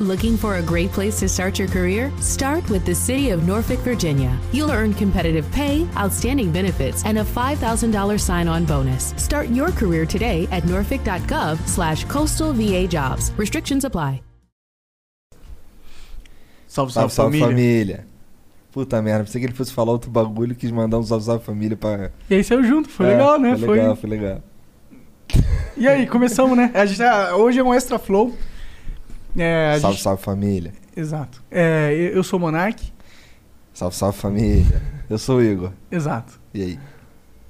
Looking for a great place to start your career? Start with the City of Norfolk, Virginia. You'll earn competitive pay, outstanding benefits, and a $5,000 sign-on bonus. Start your career today at norfolk.gov slash coastal VA jobs. Restrictions apply. Salve, Salve, salve família. Puta merda, pensei que ele fosse falar outro bagulho e quis mandar um salve, salve família pra. E aí saiu junto, foi É, legal, né? Foi legal, foi legal. E aí, começamos, né? A gente tá- Hoje é um extra flow. É, Salve, gente- salve família. Exato. É, eu sou o Monark. Salve, salve família. Eu sou o Igor. Exato. E aí?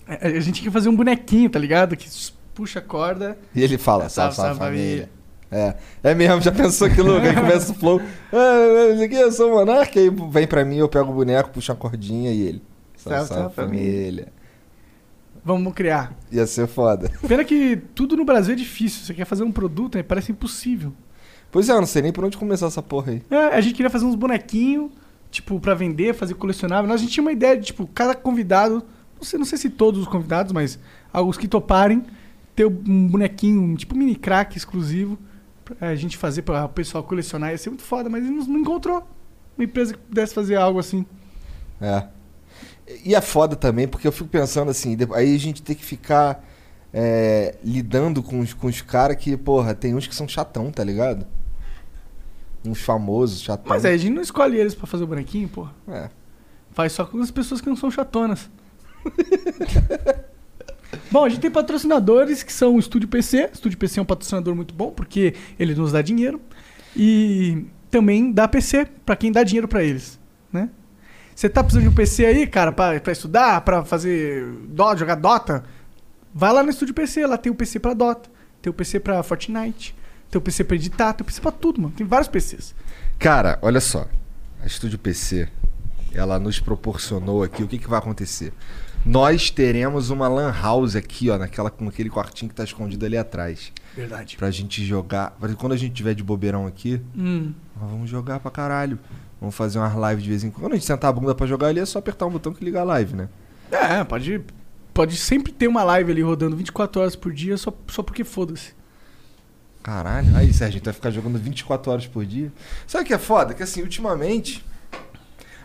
A, a gente quer fazer um bonequinho, tá ligado? Que puxa a corda. E ele fala, Salve, salve, salve, salve, família. É, é mesmo, já pensou que louco? Aí começa o flow. Ah, aqui, eu sou o Monark. Aí vem pra mim, eu pego o boneco, puxo a cordinha e ele. Salve, Salve, salve, salve, família. Vamos criar. Ia ser foda. Pena que tudo no Brasil é difícil. Você quer fazer um produto, né? parece impossível. Pois é, eu não sei nem por onde começar essa porra aí. É, a gente queria fazer uns bonequinhos, tipo, pra vender, fazer colecionável. Nós, a gente tinha uma ideia de, tipo, cada convidado, não sei, não sei se todos os convidados, mas alguns que toparem, ter um bonequinho, tipo, mini crack exclusivo, pra a gente fazer para o pessoal colecionar. Ia ser muito foda, mas não, não encontrou uma empresa que pudesse fazer algo assim. É. E é foda também, porque eu fico pensando assim, aí a gente tem que ficar é, lidando com os, com os caras que, porra, tem uns que são chatão, tá ligado? Uns famosos, chatão. Mas aí a gente não escolhe eles pra fazer o bonequinho, porra. É. Faz só com as pessoas que não são chatonas. bom, a gente tem patrocinadores que são o Estúdio PC. O Estúdio PC é um patrocinador muito bom porque ele nos dá dinheiro. E também dá PC pra quem dá dinheiro pra eles, né? Você tá precisando de um PC aí, cara, pra, pra estudar, pra fazer Dota, jogar Dota? Vai lá no Estúdio PC, lá tem o PC pra Dota, tem o PC pra Fortnite, tem o PC pra editar, tem o PC pra tudo, mano. Tem vários PCs. Cara, olha só. A Estúdio PC, ela nos proporcionou aqui o que, que vai acontecer. Nós teremos uma lan house aqui, ó, naquela, com aquele quartinho que tá escondido ali atrás. Verdade. Pra gente jogar. Quando a gente tiver de bobeirão aqui, Hum. nós vamos jogar pra caralho. Vamos fazer umas lives de vez em quando. Quando a gente sentar a bunda pra jogar ali, é só apertar um botão que liga a live, né? É, pode, pode sempre ter uma live ali rodando 24 horas por dia só, só porque foda-se. Caralho. Aí, Sérgio, gente vai ficar jogando 24 horas por dia. Sabe o que é foda? Que assim, ultimamente.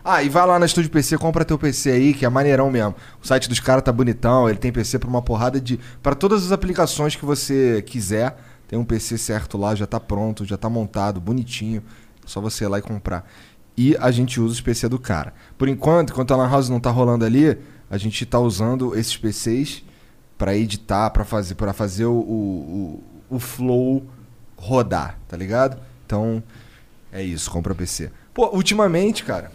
Ah, e vai lá na Estúdio PC, compra teu PC aí, que é maneirão mesmo. O site dos caras tá bonitão, ele tem PC pra uma porrada de. Pra todas as aplicações que você quiser. Tem um PC certo lá, já tá pronto, já tá montado, bonitinho. É só você ir lá e comprar. E a gente usa os PC do cara. Por enquanto, enquanto a Lan House não tá rolando ali, a gente tá usando esses PCs pra editar, pra fazer, pra fazer o, o, o flow rodar, tá ligado? Então, é isso, compra PC. Pô, ultimamente, cara,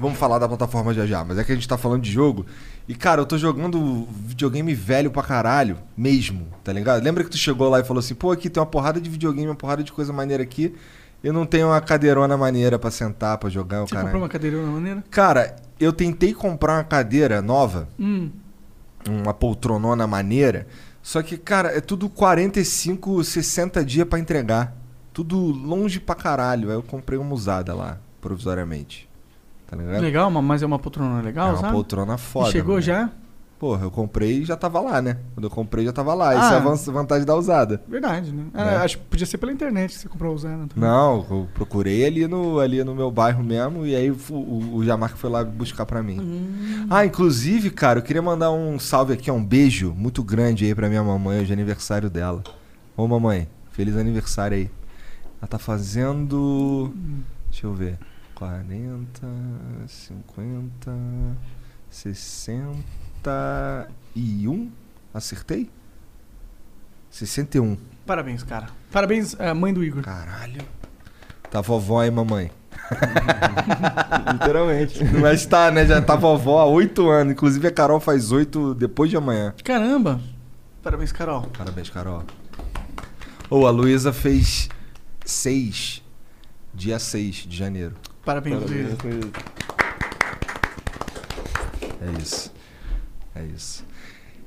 vamos falar da plataforma já já, mas é que a gente tá falando de jogo. E, cara, eu tô jogando videogame velho pra caralho, mesmo, tá ligado? Lembra que tu chegou lá e falou assim, pô, aqui tem uma porrada de videogame, uma porrada de coisa maneira aqui. Eu não tenho uma cadeirona maneira pra sentar, pra jogar o Você caralho. comprou uma cadeirona maneira? Cara, eu tentei comprar uma cadeira nova, Hum. uma poltronona maneira, só que, cara, é tudo 45, 60 dias pra entregar. Tudo longe pra caralho. Aí eu comprei uma usada lá, provisoriamente. Tá ligado? Legal, ma- mas é uma poltrona legal, é uma sabe? poltrona foda. e chegou mano. já? Porra, eu comprei e já tava lá, né? Quando eu comprei já tava lá. Isso Ah. é a van- vantagem da usada. Verdade, né? É. Ah, acho que podia ser pela internet que você comprou também. Não, eu procurei ali no, ali no meu bairro mesmo e aí o, o, o Jamarca foi lá buscar pra mim. Hum. Ah, inclusive, cara, eu queria mandar um salve aqui, um beijo muito grande aí pra minha mamãe, hoje é aniversário dela. Ô mamãe, feliz aniversário aí. Ela tá fazendo. Deixa eu ver. 40, 50, 61. Acertei? 61. Parabéns, cara. Parabéns, eh, mãe do Igor. Caralho. Tá vovó aí, mamãe. Literalmente. Mas tá, né? Já tá vovó há 8 anos. Inclusive a Carol faz 8 depois de amanhã. Caramba. Parabéns, Carol. Parabéns, Carol. Ô, a Luísa fez 6. Dia 6 de janeiro. Parabéns, Parabéns. Luiz. É isso. É isso.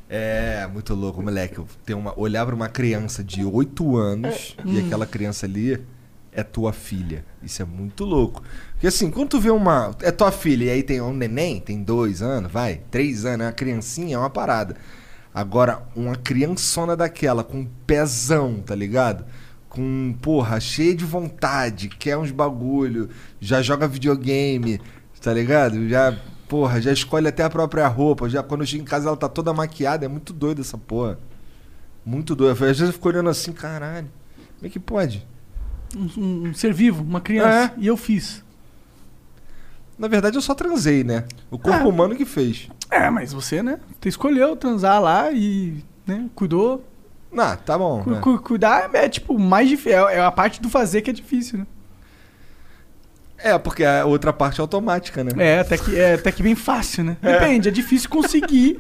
É muito louco, moleque. Tenho uma, olhar pra uma criança de 8 anos e aquela criança ali é tua filha. Isso é muito louco. Porque assim, quando tu vê uma. É tua filha e aí tem um neném, tem dois anos, vai, três anos, é uma criancinha, é uma parada. Agora, uma criançona daquela, com um pezão, tá ligado? com, porra, cheia de vontade, quer uns bagulho, já joga videogame, tá ligado? Já, porra, já escolhe até a própria roupa, já quando chega em casa ela tá toda maquiada, é muito doido essa porra. Muito doido. Às vezes eu fico olhando assim, caralho, como é que pode? Um, um- ser vivo, uma criança. É. E eu fiz. Na verdade eu só transei, né? O corpo Ah. humano que fez. É, mas você, né? Você escolheu transar lá e, né, cuidou. Não, tá bom. Cu- né? cu- cuidar é, tipo, mais difícil. É, é a parte do fazer que é difícil, né? É, porque a outra parte é automática, né? É, até que, é, até que bem fácil, né? Depende, é difícil conseguir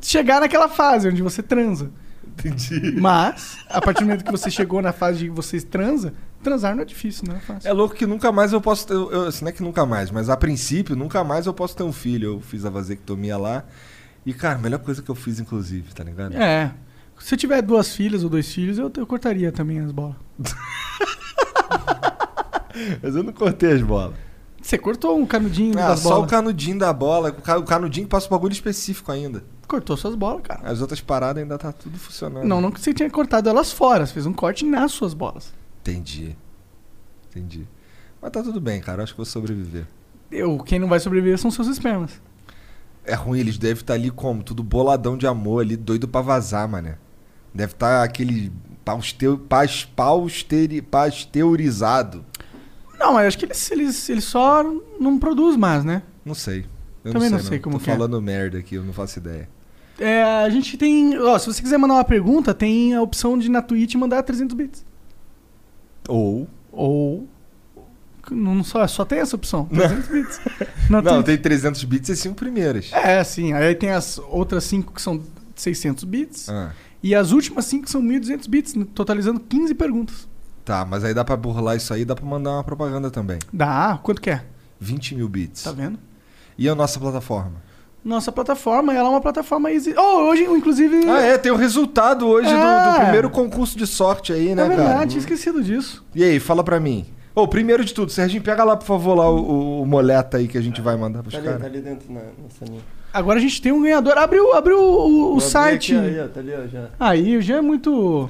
chegar naquela fase onde você transa. Entendi. Mas, a partir do momento que você chegou na fase de que você transa, transar não é difícil, não é fácil. É louco que nunca mais eu posso ter. Eu- assim, não é que nunca mais, mas a princípio, nunca mais eu posso ter um filho. Eu fiz a vasectomia lá. E, cara, a melhor coisa que eu fiz, inclusive, tá ligado? É. Se eu tiver duas filhas ou dois filhos, eu, eu cortaria também as bolas. Mas eu não cortei as bolas. Você cortou um canudinho Ah, das só bolas. o canudinho da bola. O ca- o canudinho que passa um bagulho específico ainda. Cortou suas bolas, cara. As outras paradas ainda tá tudo funcionando. Não, não que você tinha cortado elas fora, você fez um corte nas suas bolas. Entendi. Entendi. Mas tá tudo bem, cara. Eu acho que vou sobreviver. Eu, quem não vai sobreviver são seus espermas. É ruim, eles devem estar ali como? Tudo boladão de amor ali, doido pra vazar, mané. Deve estar aquele pausteu, pausteri, pasteurizado. Não, mas acho que eles, eles, eles só não produzem mais, né? Não sei. Eu Também não não sei, sei como Tô que é. falando merda aqui, eu não faço ideia. É, a gente tem. Ó, se você quiser mandar uma pergunta, tem a opção de na Twitch mandar 300 bits. Ou. Ou. Não só, só tem essa opção. 300 bits. Na Não, Twitch. tem 300 bits e 5 primeiras. É, sim. Aí tem as outras 5 que são 600 bits. Ah, E as últimas 5 são 1.200 bits, totalizando 15 perguntas. Tá, mas aí dá pra burlar isso aí, dá pra mandar uma propaganda também. Dá. Quanto que é? 20 mil bits. Tá vendo? E a nossa plataforma? Nossa plataforma, ela é uma plataforma easy. Oh, hoje, inclusive. Ah, é, tem o resultado hoje do- do, É. primeiro concurso de sorte aí, né, É verdade, cara? tinha esquecido disso. E aí, fala pra mim. Ô, primeiro de tudo, Serginho, pega lá, por favor, lá o, o- o moleta aí que a gente vai mandar pros Tá ali, tá ali dentro na, na salinha. Agora a gente tem um ganhador. Abriu, abriu o, o Vou abrir site. Aqui, aí, ó, tá ali, ó, já. Aí, já é muito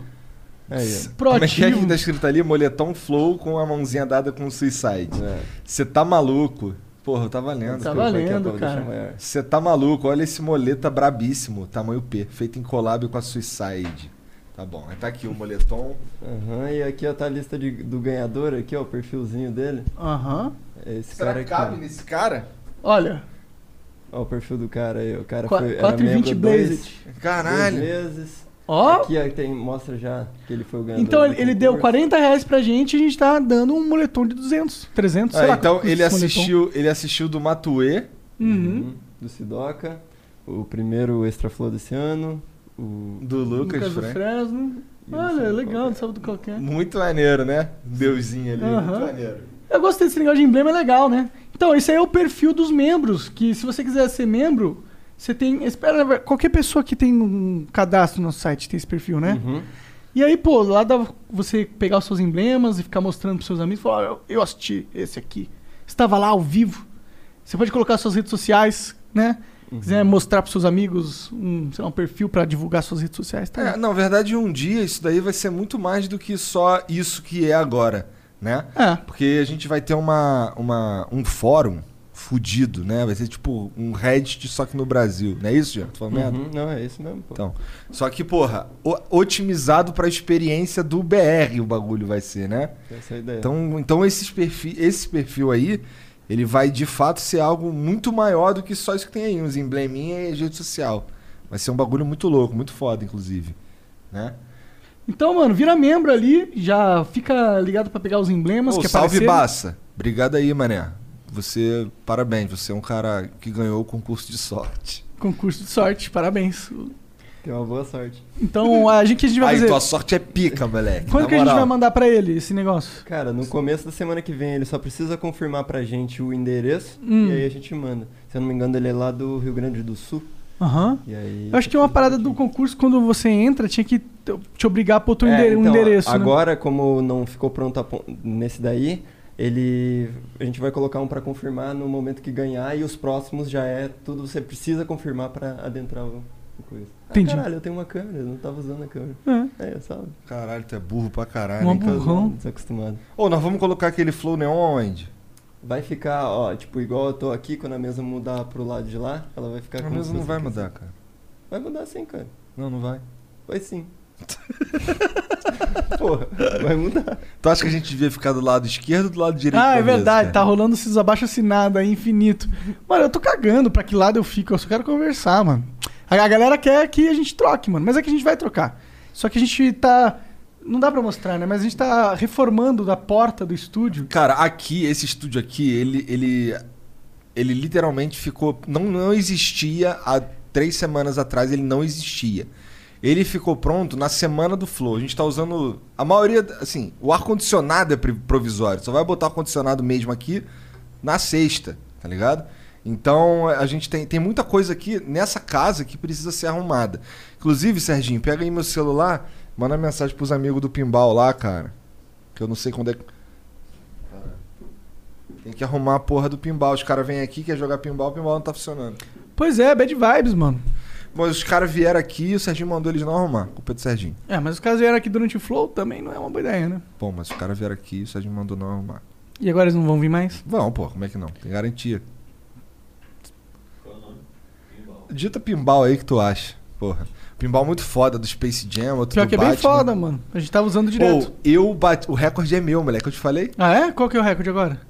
Aí, Como é que é proativo. que tá escrito ali? Moletom flow com a mãozinha dada com suicide. ó. É. Você tá maluco? Porra, eu tá valendo. Tá aqui, ó, valendo, vou deixar cara. Você tá maluco? Olha esse moleta brabíssimo, tamanho P, feito em collab com a Suicide. Tá bom, aí tá aqui o moletom. Aham, e aqui ó, tá a lista de- do ganhador aqui, ó, o perfilzinho dele. Aham. É esse Será cara que aqui. cabe ó. nesse cara? Olha, Ó, o perfil do cara aí, o cara Qua- foi. era 420 membro dois- Blazed. Dois Caralho. meses. Ó. Aqui ó, tem, mostra já que ele foi o ganhador. Então ele, ele deu concurso. 40 reais pra gente e a gente tá dando um moletom de 200, 300, sei Ah, lá. então ele assistiu, ele assistiu do Matuê. Uhum. Uhum, Do Sidoca. O primeiro extra flow desse ano. O. do Lucas, Lucas. Fresno. e o Olha, legal, não sabe do qualquer. Muito maneiro, né? Deusinho ali, Aham. muito maneiro. Eu gostei desse negócio de emblema, é legal, né? Então, esse aí é o perfil dos membros, que se você quiser ser membro, você tem... Espera, qualquer pessoa que tem um cadastro no site tem esse perfil, né? Uhum. E aí, pô, lá dá você pegar os seus emblemas e ficar mostrando pros seus amigos, falar, "Ó, eu, eu assisti esse aqui. Estava lá ao vivo. Você pode colocar suas redes sociais, né? Uhum. Quiser mostrar pros seus amigos um, sei lá, um perfil pra divulgar suas redes sociais, tá? É, na verdade, um dia isso daí vai ser muito mais do que só isso que é agora, né? É. Porque a gente vai ter uma, uma, um fórum fudido, né? Vai ser tipo um Reddit só que no Brasil, não é isso, Jean? Falando merda? Uhum. Não, é isso mesmo, pô. Então, só que, porra, o- otimizado pra experiência do BR o bagulho vai ser, né? Essa é a ideia. Então, então esses perfil, esse perfil aí, ele vai de fato ser algo muito maior do que só isso que tem aí, uns embleminha e rede social. Vai ser um bagulho muito louco, muito foda, inclusive. Né? Então, mano, vira membro ali, já fica ligado pra pegar os emblemas Ô, que salve apareceram. Baça. Obrigado aí, mané. Você, parabéns, você é um cara que ganhou o concurso de sorte. Concurso de sorte, parabéns. Tem uma boa sorte. Então, a gente, que a gente vai Aí, fazer... tua sorte é pica, moleque. Quando que a gente moral. vai mandar pra ele esse negócio? Cara, no começo da semana que vem ele só precisa confirmar pra gente o endereço Hum. e aí a gente manda. Se eu não me engano, ele é lá do Rio Grande do Sul. Aham. E aí. Eu acho que é uma parada do concurso, quando você entra, tinha que te obrigar a pôr teu É, um então, endereço, né? Agora, como não ficou pronto nesse daí, ele a gente vai colocar um pra confirmar no momento que ganhar e os próximos já é tudo você precisa confirmar pra adentrar o isso. Ah, Entendi. caralho, eu tenho uma câmera, eu não tava usando a câmera. É. É, sabe? Caralho, tu é burro pra caralho. Um hein, cara? burrão. Desacostumado. Ô, nós vamos colocar aquele flow neon aonde? Vai ficar, ó, tipo, igual eu tô aqui, quando a mesa mudar pro lado de lá, ela vai ficar A como mesa não vai mudar, assim. cara. Vai mudar sim, cara. Não, não vai. Vai sim. Porra, vai mudar. Tu acha que a gente devia ficar do lado esquerdo ou do lado direito? Ah, da é mesa, verdade, cara? tá rolando esses abaixo assinado aí infinito. Mano, eu tô cagando pra que lado eu fico, eu só quero conversar, mano. A, galera quer que a gente troque, mano, mas é que a gente vai trocar. Só que a gente tá. Não dá pra mostrar, né? Mas a gente tá reformando a porta do estúdio. Cara, aqui, esse estúdio aqui, ele, ele, ele literalmente ficou. Não, não existia há três semanas atrás, ele não existia. Ele ficou pronto na semana do Flow. A gente tá usando. A maioria, assim, o ar-condicionado é provisório. Só vai botar o ar-condicionado mesmo aqui na sexta, tá ligado? Então a gente tem, tem muita coisa aqui nessa casa que precisa ser arrumada. Inclusive, Serginho, pega aí meu celular, manda mensagem pros amigos do Pimbal lá, cara. Que eu não sei quando é. Tem que arrumar a porra do pinball. Os caras vêm aqui, quer jogar pinball, o pinball não tá funcionando. Pois é, bad vibes, mano. Mas os caras vieram aqui e o Serginho mandou eles não arrumar. Culpa do Serginho. É, mas os caras vieram aqui durante o flow também não é uma boa ideia, né? Bom, mas os caras vieram aqui e o Serginho mandou não arrumar. E agora eles não vão vir mais? Vão, pô, como é que não? Tem garantia. Dita pinball aí que tu acha. Porra. Pinball muito foda do Space Jam, outro Pior do que é bem Batman. foda, mano. A gente tava usando direto. Pô, eu bati. O recorde é meu, moleque. Eu te falei? Ah, é? Qual que é o recorde agora?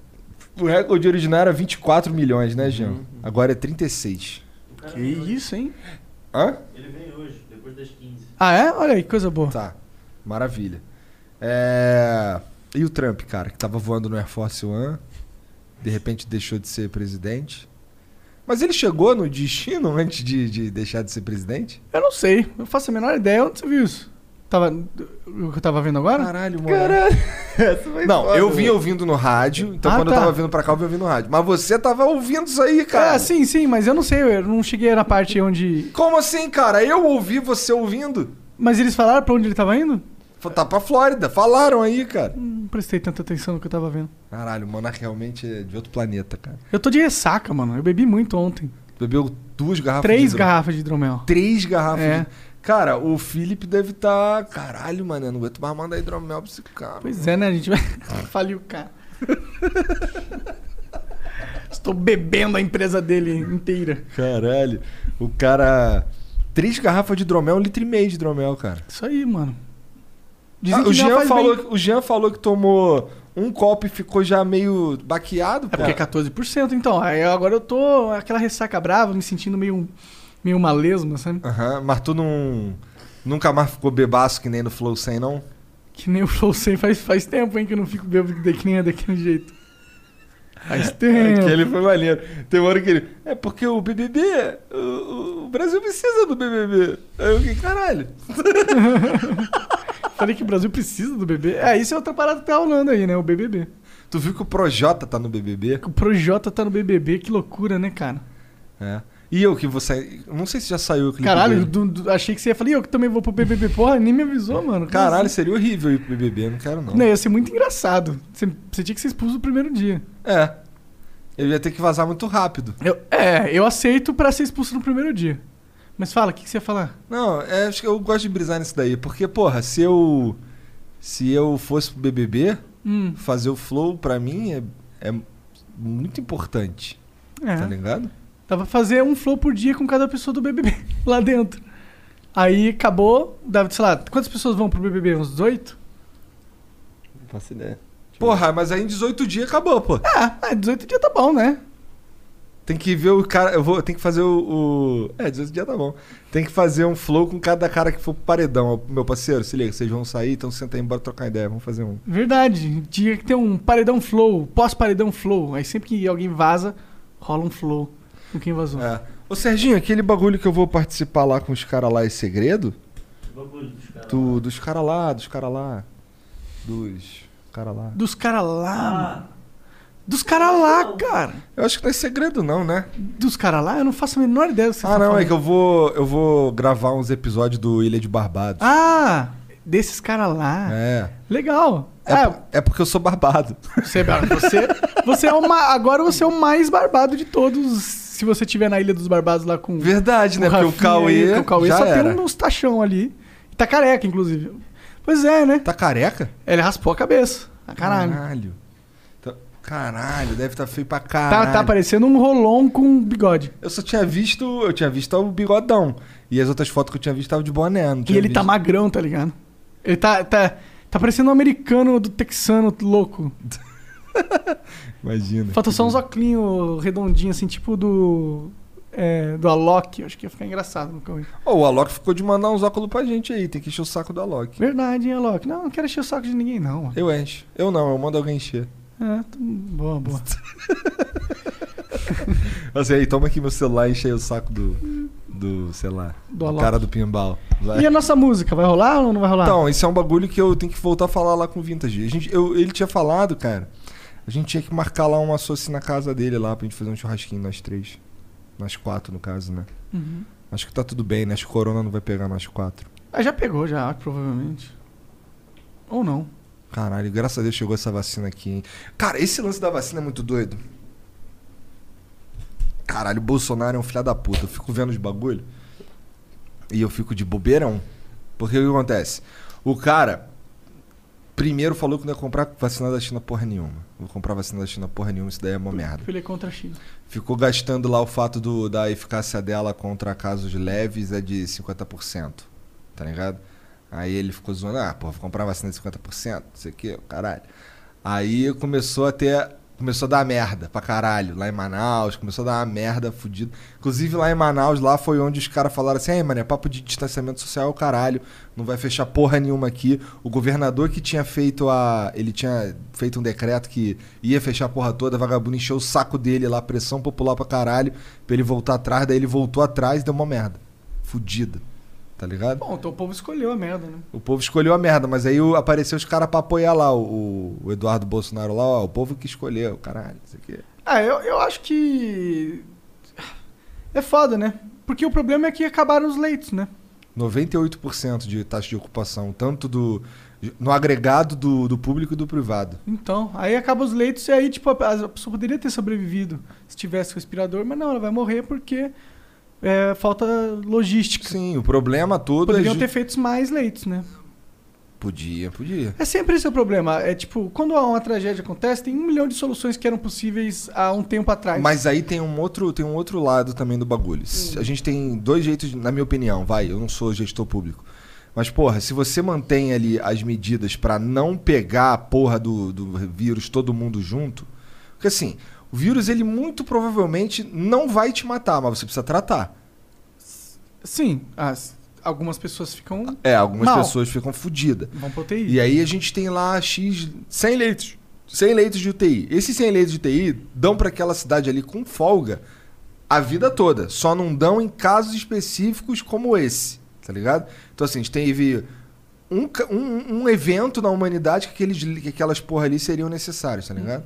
O recorde original era 24 milhões, né, Jean? Uhum. Agora é 36. Que isso, hein? Hã? Ele vem hoje, depois das 15. Ah, é? Olha aí, que coisa boa. Tá. Maravilha. É... E o Trump, cara, que tava voando no Air Force One, de repente deixou de ser presidente. Mas ele chegou no destino antes de, de deixar de ser presidente? Eu não sei. Eu faço a menor ideia. Onde você viu isso? Tava... O que eu tava vendo agora? Caralho, mano. Caralho, essa foi Não, foda, eu vim ouvindo no rádio, então Ah, quando eu tá. tava vindo pra cá, eu vim ouvindo no rádio. Mas você tava ouvindo isso aí, cara. É, sim, sim, mas eu não sei. Eu não cheguei na parte onde... Como assim, cara? Eu ouvi você ouvindo. Mas eles falaram pra onde ele tava indo? Tá pra Flórida, falaram aí, cara. Não prestei tanta atenção no que eu tava vendo. Caralho, o Monark realmente é de outro planeta, cara. Eu tô de ressaca, mano. Eu bebi muito ontem. Bebeu duas garrafas Três de hidro- garrafas de hidromel. Três garrafas É. de... Cara, o Felipe deve estar... Caralho, mano, eu não aguento mais mandar hidromel pra esse cara. Pois é, né? A gente vai falir o cara. Estou bebendo a empresa dele inteira. Caralho. O cara... Três garrafas de hidromel, um litro e meio de hidromel, cara. Isso aí, mano. Dizem Ah, que o, já Jean falou, bem. o Jean falou que tomou um copo e ficou já meio baqueado, É pô. porque é 14%, então. Aí agora eu tô aquela ressaca brava, me sentindo meio, meio uma lesma, sabe? Aham, mas tu não... Nunca mais ficou bebaço que nem no Flow 100, não? Que nem o Flow 100 faz, faz tempo, hein, que eu não fico bêbado de- que nem é daquele jeito. Faz tempo. Aquele foi maneiro. Tem uma hora que ele. É porque o BBB. O, o Brasil precisa do BBB. Aí eu fiquei, caralho. Falei que o Brasil precisa do bebê. É, isso é outra parada que tá rolando aí, né? O BBB. Tu viu que o Projota tá no BBB? O Projota tá no BBB, que loucura, né, cara? É. E eu que vou sair. Não sei se já saiu o clipe. Caralho, do- do- achei que você ia falar, "Ih, eu que também vou pro BBB. Porra, nem me avisou, mano. Caralho, assim? seria horrível ir pro BBB. eu Não quero, não. Não, ia ser muito engraçado. Você, você tinha que ser expulso no primeiro dia. É. Eu ia ter que vazar muito rápido. Eu, é, eu aceito pra ser expulso no primeiro dia. Mas fala, o que, que você ia falar? Não, é, acho que eu gosto de brisar nisso daí. Porque, porra, se eu. Se eu fosse pro BBB, Hum, fazer o flow pra mim é, é muito importante. é. Tá ligado? Dava pra fazer um flow por dia com cada pessoa do BBB lá dentro. Aí acabou, dava, sei lá, quantas pessoas vão pro BBB? Uns 18? Não faço ideia. Porra, mas aí em 18 dias acabou, pô. Ah, ah, 18 dias tá bom, né? Tem que ver o cara. Eu vou, tem que fazer o, o. É, 18 dias tá bom. Tem que fazer um flow com cada cara que for pro paredão. Meu parceiro, se liga, vocês vão sair, então senta aí, bora trocar ideia. Vamos fazer um. Verdade, tinha que ter um paredão flow, pós-paredão flow. Aí sempre que alguém vaza, rola um flow com quem vazou. É. Ô Serginho, aquele bagulho que eu vou participar lá com os caras lá é segredo? O bagulho dos caras. Do, dos caras lá, dos caras lá. Dos caras lá. Dos caras lá, Ah. Dos caras lá, cara. Eu acho que não é segredo, não, né? Dos caras lá, eu não faço a menor ideia do que você ah, tá não, falando. é que eu vou. Eu vou gravar uns episódios do Ilha de Barbados. Ah, desses caras lá. É. Legal. É, É, é porque eu sou barbado. você, você, você é o ma- agora você é o mais barbado de todos, se você tiver na Ilha dos Barbados lá com. Verdade, com né? Porque o Rafinha Cauê, aí, o Cauê só era. tem uns tachão ali. E tá careca, inclusive. Pois é, né? Tá careca? Ele raspou a cabeça. Ah, caralho. Caralho. Tá- Caralho, deve estar feio pra Tá, caralho. tá parecendo um rolon com bigode. Eu só tinha visto, eu tinha visto o bigodão. E as outras fotos que eu tinha visto estavam de boné, não E ele tá visto. magrão, tá ligado? Ele tá, tá, tá parecendo um americano do texano louco. Imagina. Falta só uns óculos redondinhos, assim, tipo do. É, do Alok. Acho que ia ficar engraçado no Cauê. Ô, o Alok ficou de mandar uns óculos pra gente aí, tem que encher o saco do Alok. Verdade, hein, Alok? Não, não quero encher o saco de ninguém, não. mano. Eu encho. Eu não, eu mando alguém encher. É, tô- boa, boa. Assim, aí, toma aqui meu celular e enche aí o saco do. Do, sei lá. Do Do, cara do pinball. Vai. E a nossa música, vai rolar ou não vai rolar? Então, isso é um bagulho que eu tenho que voltar a falar lá com o Vintage. A gente, eu, ele tinha falado, cara. A gente tinha que marcar lá uma associação na casa dele lá pra gente fazer um churrasquinho nós três. Nós quatro, no caso, né? Uhum. Acho que tá tudo bem, né? Acho que Corona não vai pegar nós quatro. Ah, já pegou, já, provavelmente. Ou não. Caralho, graças a Deus chegou essa vacina aqui, hein? Cara, esse lance da vacina é muito doido. Caralho, o Bolsonaro é um filho da puta. Eu fico vendo os bagulho e eu fico de bobeirão. Porque o que acontece? O cara primeiro falou que não ia comprar vacina da China porra nenhuma. Vou comprar vacina da China porra nenhuma, isso daí é uma merda. Ele é contra a China. Ficou gastando lá o fato do, da eficácia dela contra casos leves é de 50%. Tá ligado? Aí ele ficou zoando, ah, pô, vou comprar vacina de 50%, não sei o que, caralho. Aí começou a ter. Começou a dar merda pra caralho. Lá em Manaus, começou a dar uma merda fudida. Inclusive lá em Manaus, lá foi onde os caras falaram assim, ei, mano, é papo de distanciamento social é o caralho. Não vai fechar porra nenhuma aqui. O governador que tinha feito a. Ele tinha feito um decreto que ia fechar a porra toda, vagabundo encheu o saco dele lá, pressão popular pra caralho, pra ele voltar atrás, daí ele voltou atrás e deu uma merda. Fudida. Tá ligado? Bom, então o povo escolheu a merda, né? O povo escolheu a merda, mas aí apareceu os caras pra apoiar lá, o, o Eduardo Bolsonaro lá, ó, o povo que escolheu, caralho, isso aqui. Ah, eu, eu acho que. É foda, né? Porque o problema é que acabaram os leitos, né? 98% de taxa de ocupação, tanto do no agregado do, do público e do privado. Então, aí acaba os leitos e aí, tipo, a pessoa poderia ter sobrevivido se tivesse respirador, mas não, ela vai morrer porque é, falta logística. Sim, o problema todo Poderiam é ju- ter feito mais leitos, né? Podia, podia. É sempre esse o problema. É tipo, quando uma tragédia acontece, tem um milhão de soluções que eram possíveis há um tempo atrás. Mas aí tem um outro, tem um outro lado também do bagulho. A gente tem dois jeitos, na minha opinião, vai, eu não sou gestor público. Mas, porra, se você mantém ali as medidas pra não pegar a porra do, do vírus todo mundo junto. Porque assim, o vírus, ele muito provavelmente não vai te matar, mas você precisa tratar. Sim, as- algumas pessoas ficam. É, algumas Mal. pessoas ficam fodidas. vão pro UTI. E aí a gente tem lá X 100 leitos. 100 leitos de UTI. Esses 100 leitos de UTI dão pra aquela cidade ali com folga a vida toda. Só não dão em casos específicos como esse, tá ligado? Então assim, a gente teve um, um, um evento na humanidade que, aqueles, que aquelas porra ali seriam necessários, tá ligado?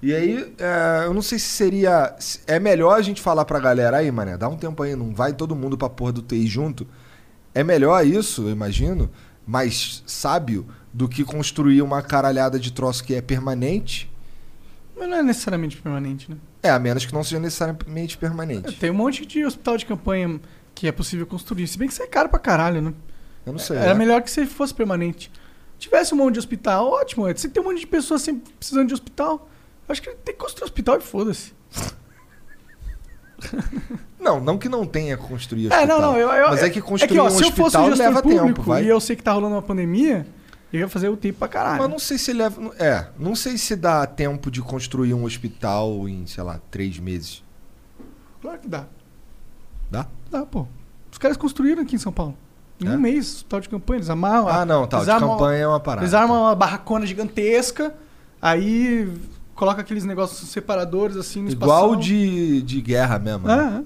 E aí, é, eu não sei se seria... se- É melhor a gente falar pra galera aí, mané, dá um tempo aí, não vai todo mundo pra porra do UTI junto. É melhor isso, eu imagino, mais sábio, do que construir uma caralhada de troço que é permanente. Mas não é necessariamente permanente, né? É, a menos que não seja necessariamente permanente. Tem um monte de hospital de campanha que é possível construir. Se bem que isso é caro pra caralho, né? Eu não sei. Era né? melhor que se fosse permanente. Tivesse um monte de hospital, ótimo. Você tem um monte de pessoas sempre precisando de hospital. Acho que tem que construir hospital e foda-se. Não, não que não tenha que construir É, hospital. não, não. Eu, eu, Mas é que construir ó, um se eu fosse hospital gestor leva público tempo, vai. e eu sei que tá rolando uma pandemia, eu ia fazer o tempo pra caralho. Mas não sei se leva. É, não sei se dá tempo de construir um hospital em, sei lá, três meses. Claro que dá. Dá? Dá, pô. Os caras construíram aqui em São Paulo. Em É? um mês, hospital de campanha. Eles amarram. Ah, não. Eles De armam- campanha é uma parada. Eles armam uma barracona gigantesca, aí coloca aqueles negócios separadores assim no Igual espação. de, de guerra mesmo. né?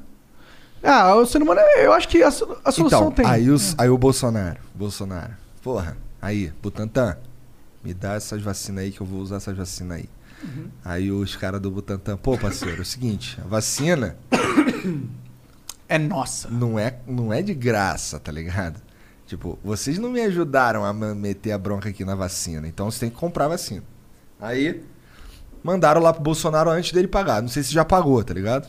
É, é. Ah, o ser humano, é- eu acho que a, a solução Então, tem. aí, os, aí o Bolsonaro. Bolsonaro. Porra, aí, Butantan, me dá essas vacinas aí que eu vou usar essas vacinas aí. Uhum. Aí os caras do Butantan, pô, parceiro, é o seguinte, a vacina É nossa. não é, não é de graça, tá ligado? Tipo, vocês não me ajudaram a meter a bronca aqui na vacina, então você tem que comprar vacina. Aí, mandaram lá pro Bolsonaro antes dele pagar. Não sei se já pagou, tá ligado?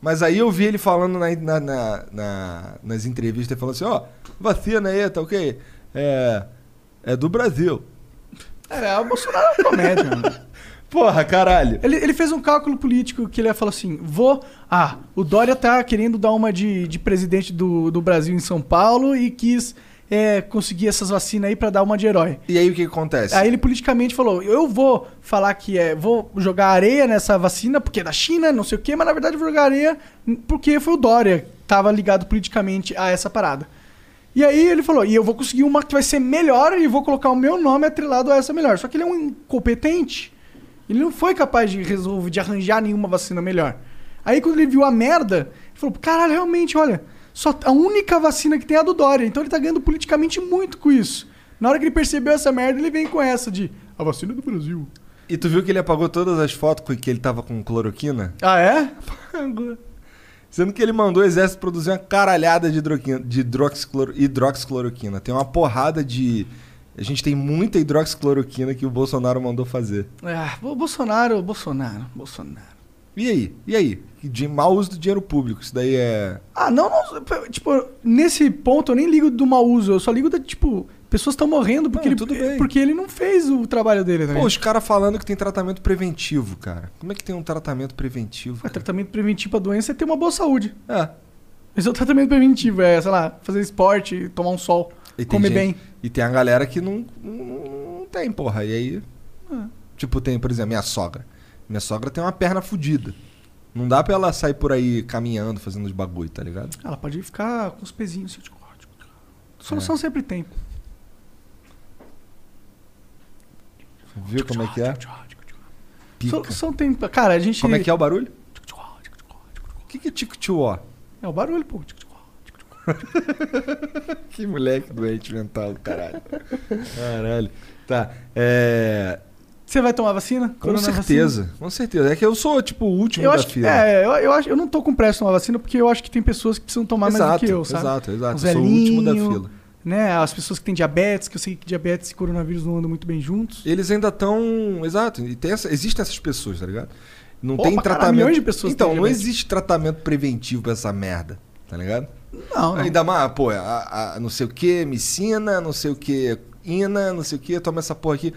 Mas aí eu vi ele falando na, na- na- na- nas entrevistas, ele falando assim, ó, vacina aí, tá ok? É, é do Brasil. É, o Bolsonaro é uma comédia, mano. Porra, caralho. Ele, ele fez um cálculo político que ele falou assim: vou. Ah, o Dória tá querendo dar uma de, de presidente do, do Brasil em São Paulo e quis é, conseguir essas vacinas aí pra dar uma de herói. E aí o que que acontece? Aí ele politicamente falou: eu vou falar que é. Vou jogar areia nessa vacina porque é da China, não sei o quê, mas na verdade eu vou jogar areia porque foi o Dória que tava ligado politicamente a essa parada. E aí ele falou: e eu vou conseguir uma que vai ser melhor e vou colocar o meu nome atrelado a essa melhor. Só que ele é um incompetente. Ele não foi capaz de resolver, de arranjar nenhuma vacina melhor. Aí quando ele viu a merda, ele falou: caralho, realmente, olha, só a única vacina que tem é a do Dória. Então ele tá ganhando politicamente muito com isso. Na hora que ele percebeu essa merda, ele vem com essa de a vacina do Brasil. E tu viu que ele apagou todas as fotos que ele tava com cloroquina? Ah, é? Sendo que ele mandou o exército produzir uma caralhada de hidroxicloro, hidroxicloroquina. Tem uma porrada de. A gente tem muita hidroxicloroquina que o Bolsonaro mandou fazer. Ah, Bolsonaro, Bolsonaro, Bolsonaro. E aí? E aí? De mau uso do dinheiro público. Isso daí é. Ah, não, não. Tipo, nesse ponto eu nem ligo do mau uso. Eu só ligo da, tipo, pessoas estão morrendo porque, Não, ele, porque ele não fez o trabalho dele, tá Pô, os caras falando que tem tratamento preventivo, cara. Como é que tem um tratamento preventivo? Cara? tratamento preventivo pra doença é ter uma boa saúde. É. Esse é o tratamento preventivo, é, sei lá, fazer esporte, tomar um sol, E tem comer gente- bem. E tem a galera que não, não, não tem, porra. E aí. Ah. Tipo, tem, por exemplo, minha sogra. Minha sogra tem uma perna fodida. Não dá pra ela sair por aí caminhando, fazendo os bagulho, tá ligado? Ela pode ficar com os pezinhos assim, tipo, tipo. Solução sempre tem. Viu como é que é? Pica. Solução tem. Cara, a gente. Como é que é o barulho? O que, que é tico-tió? É o barulho, pô. Que moleque doente mental, do caralho. Caralho. Tá. É. Você vai tomar vacina? Com certeza, com certeza. É que eu sou, tipo, o último Eu da acho, fila. é, eu, eu, acho, eu não tô com pressa de tomar vacina porque eu acho que tem pessoas que precisam tomar mais do exato, que eu, sabe? exato, exato. Os Eu sou o último da fila. Né? As pessoas que têm diabetes, que eu sei que diabetes e coronavírus não andam muito bem juntos. Eles ainda estão. Exato. E tem essa- existem essas pessoas, tá ligado? Não Pô, tem tratamento. milhões de pessoas então, não diabetes. existe tratamento preventivo pra essa merda, tá ligado? Não. Ainda mais, pô, a, a- não sei o que, micina, não sei o que, ina, não sei o que, toma essa porra aqui.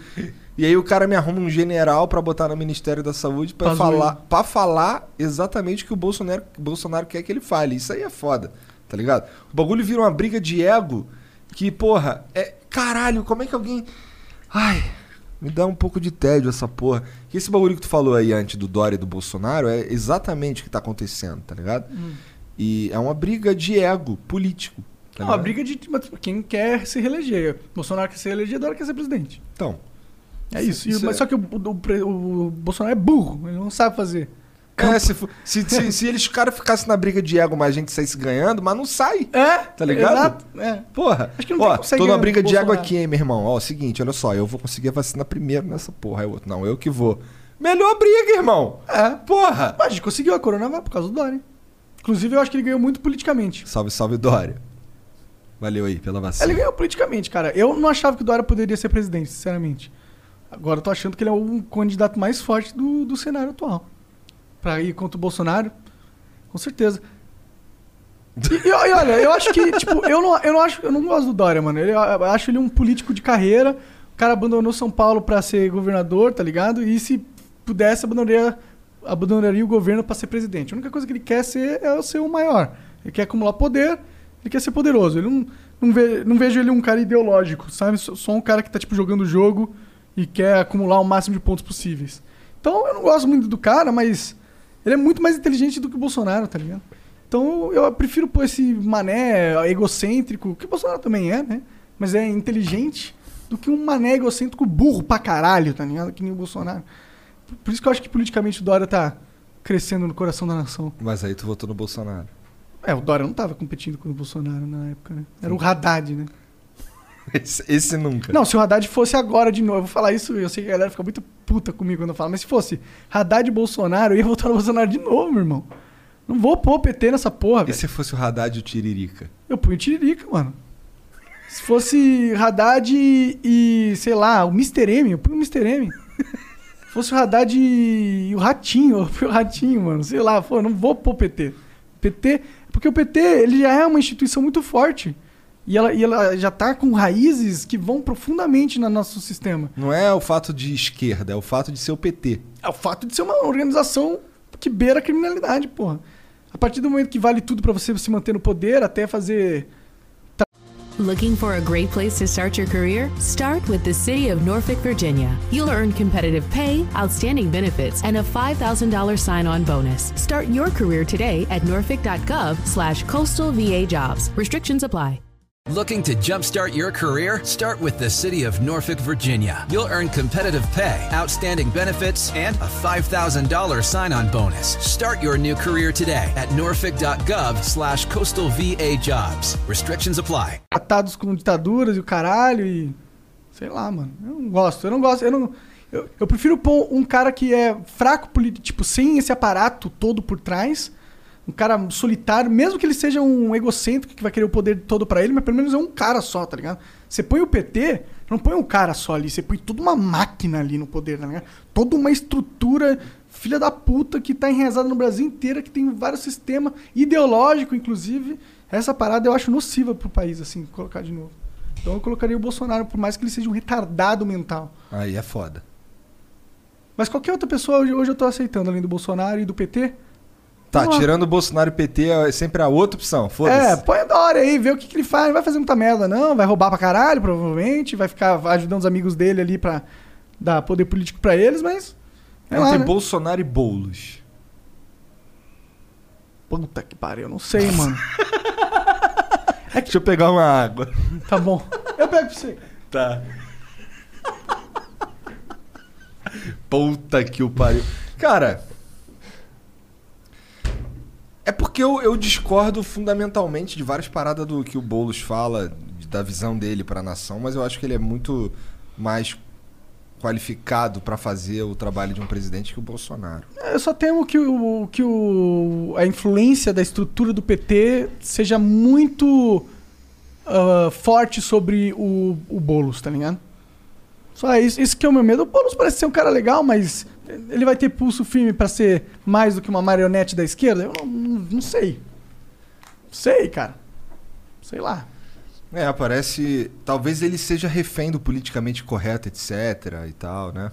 E aí o cara me arruma um general pra botar no Ministério da Saúde pra Pra falar, pra falar exatamente o que o Bolsonaro, Bolsonaro quer que ele fale. Isso aí é foda, tá ligado? O bagulho vira uma briga de ego que, porra, é. Caralho, como é que alguém. Ai. Me dá um pouco de tédio essa porra. Que esse bagulho que tu falou aí antes do Dória e do Bolsonaro é exatamente o que tá acontecendo, tá ligado? E é uma briga de ego político. Tá É uma briga de quem quer se reeleger. Bolsonaro quer se reeleger, Dória quer ser presidente. Então. É isso. E- Isso mas é- Só que o, o- o Bolsonaro é burro, ele não sabe fazer. É, se, se, se, se eles caras ficassem na briga de ego, mas a gente saísse ganhando, mas não sai. É, Tá ligado? Exato. É. Porra. Acho que não Ó, tô na briga de ego aqui, hein, meu irmão. Ó, seguinte, olha só, eu vou conseguir a vacina primeiro nessa porra. Aí o outro, não, eu que vou. Melhor briga, irmão. É. Porra. Mas a gente conseguiu a Corona por causa do Dória. Inclusive, eu acho que ele ganhou muito politicamente. Salve, salve, Dória. Valeu aí pela vacina. Ele ganhou politicamente, cara. Eu não achava que o Dória poderia ser presidente, sinceramente. Agora eu tô achando que ele é o candidato mais forte do, do cenário atual. Pra ir contra o Bolsonaro, com certeza. E, e- e olha, eu acho que, tipo, eu não, eu não acho, eu não gosto do Dória, mano. Ele, eu acho ele um político de carreira. O cara abandonou São Paulo pra ser governador, tá ligado? E se pudesse, abandonaria, abandonaria o governo pra ser presidente. A única coisa que ele quer ser é ser o maior. Ele quer acumular poder, ele quer ser poderoso. Ele não, não, ve, não vejo ele um cara ideológico, sabe? Só, um cara que tá, tipo, jogando o jogo e quer acumular o máximo de pontos possíveis. Então eu não gosto muito do cara, mas ele é muito mais inteligente do que o Bolsonaro, tá ligado? Então eu prefiro pôr esse mané egocêntrico, que o Bolsonaro também é, né? Mas é inteligente, do que um mané egocêntrico burro pra caralho, tá ligado? Que nem o Bolsonaro. Por- isso que eu acho que politicamente o Dória tá crescendo no coração da nação. Mas aí tu votou no Bolsonaro. É, o Dória não tava competindo com o Bolsonaro na época, né? Era o Haddad, né? Esse, esse nunca. Não, se o Haddad fosse agora de novo, eu vou falar isso, eu sei que a galera fica muito puta comigo quando eu falo, mas se fosse Haddad e Bolsonaro, eu ia votar no Bolsonaro de novo, meu irmão. Não vou pôr o PT nessa porra, E velho. se fosse o Haddad e o Tiririca? Eu punho o Tiririca, mano. Se fosse Haddad e, e, sei lá, o Mr. M, eu punho o Mr. M. Se fosse o Haddad e o Ratinho, fui o Ratinho, mano, sei lá, pô, não vou pôr PT. PT, porque o PT, ele já é uma instituição muito forte. E ela, e ela já tá com raízes que vão profundamente no nosso sistema. Não é o fato de esquerda, é o fato de ser o PT. É o fato de ser uma organização que beira a criminalidade, porra. A partir do momento que vale tudo pra você se manter no poder, até fazer Looking for a great place to start your career? Start with the City of Norfolk, Virginia. You'll earn competitive pay, outstanding benefits, and a $5,000 sign-on bonus. Start your career today at norfolk.gov slash coastal VA jobs. Restrictions apply. Looking to jumpstart your career? Start with the City of Norfolk, Virginia. You'll earn competitive pay, outstanding benefits, and a $5,000 sign-on bonus. Start your new career today at norfolk.gov slash coastal VA jobs. Restrictions apply. tratados com ditaduras e o caralho e. Sei lá, mano. Eu não gosto. Eu não gosto. Eu, não, eu, eu prefiro pôr um cara que é fraco tipo, sem esse aparato todo por trás. Um cara solitário, mesmo que ele seja um egocêntrico que vai querer o poder todo pra ele, mas pelo menos é um cara só, tá ligado? Você põe o PT, não põe um cara só ali, você põe toda uma máquina ali no poder, tá ligado? Toda uma estrutura filha da puta que tá enraizada no Brasil inteiro, que tem vários sistemas, ideológico inclusive. Essa parada eu acho nociva pro país, assim, colocar de novo. Então eu colocaria o Bolsonaro, por mais que ele seja um retardado mental. Aí é foda. Mas qualquer outra pessoa hoje, hoje eu tô aceitando, além do Bolsonaro e do PT. Tá, tirando o Bolsonaro e PT é sempre a outra opção. É, Foda-se. põe a Dória aí, vê o que, que ele faz. Não vai fazer muita merda, não. Vai roubar pra caralho, provavelmente. Vai ficar ajudando os amigos dele ali pra dar poder político pra eles, mas. É Não, lá, tem né? Bolsonaro e Boulos. Puta que pariu, eu não sei, mano. Deixa eu pegar uma água. tá bom. Eu pego pra você. Tá. Puta que o pariu. Cara. É porque eu, eu discordo fundamentalmente de várias paradas do que o Boulos fala, da visão dele pra nação, mas eu acho que ele é muito mais qualificado pra fazer o trabalho de um presidente que o Bolsonaro. Eu só temo que, o, que o, a influência da estrutura do PT seja muito ah, forte sobre o, o Boulos, tá ligado? Só isso, isso que é o meu medo. O Boulos parece ser um cara legal, mas ele vai ter pulso firme pra ser mais do que uma marionete da esquerda? Eu não, não, não sei. Sei, cara. Sei lá. É, parece. Talvez ele seja refém do politicamente correto, etc. e tal, né?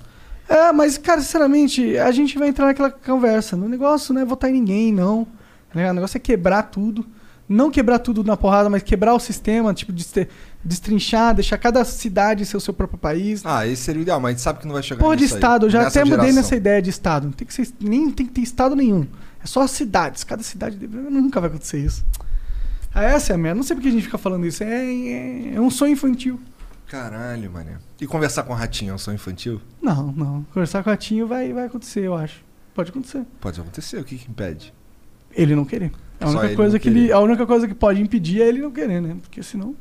É, mas, cara, sinceramente, a gente vai entrar naquela conversa. O negócio não é votar em ninguém, não. Ligado? O negócio é quebrar tudo. Não quebrar tudo na porrada, mas quebrar o sistema, tipo, deste- destrinchar, deixar cada cidade ser o seu próprio país. Ah, esse seria o ideal, mas a gente sabe que não vai chegar Porra de nisso aí, estado, eu já até mudei geração. nessa ideia de estado. Não tem que ser, nem tem que ter estado nenhum. É só cidades. Cada cidade. Nunca vai acontecer isso. Ah, essa é a merda. Não sei porque a gente fica falando isso. É, é, é um sonho infantil. Caralho, mané. E conversar com o ratinho é um sonho infantil? Não, não. Conversar com o Ratinho vai, vai acontecer, eu acho. Pode acontecer. Pode acontecer, o que, que impede? Ele não querer. A única, ele coisa não que ele, a única coisa que pode impedir é ele não querer, né? Porque senão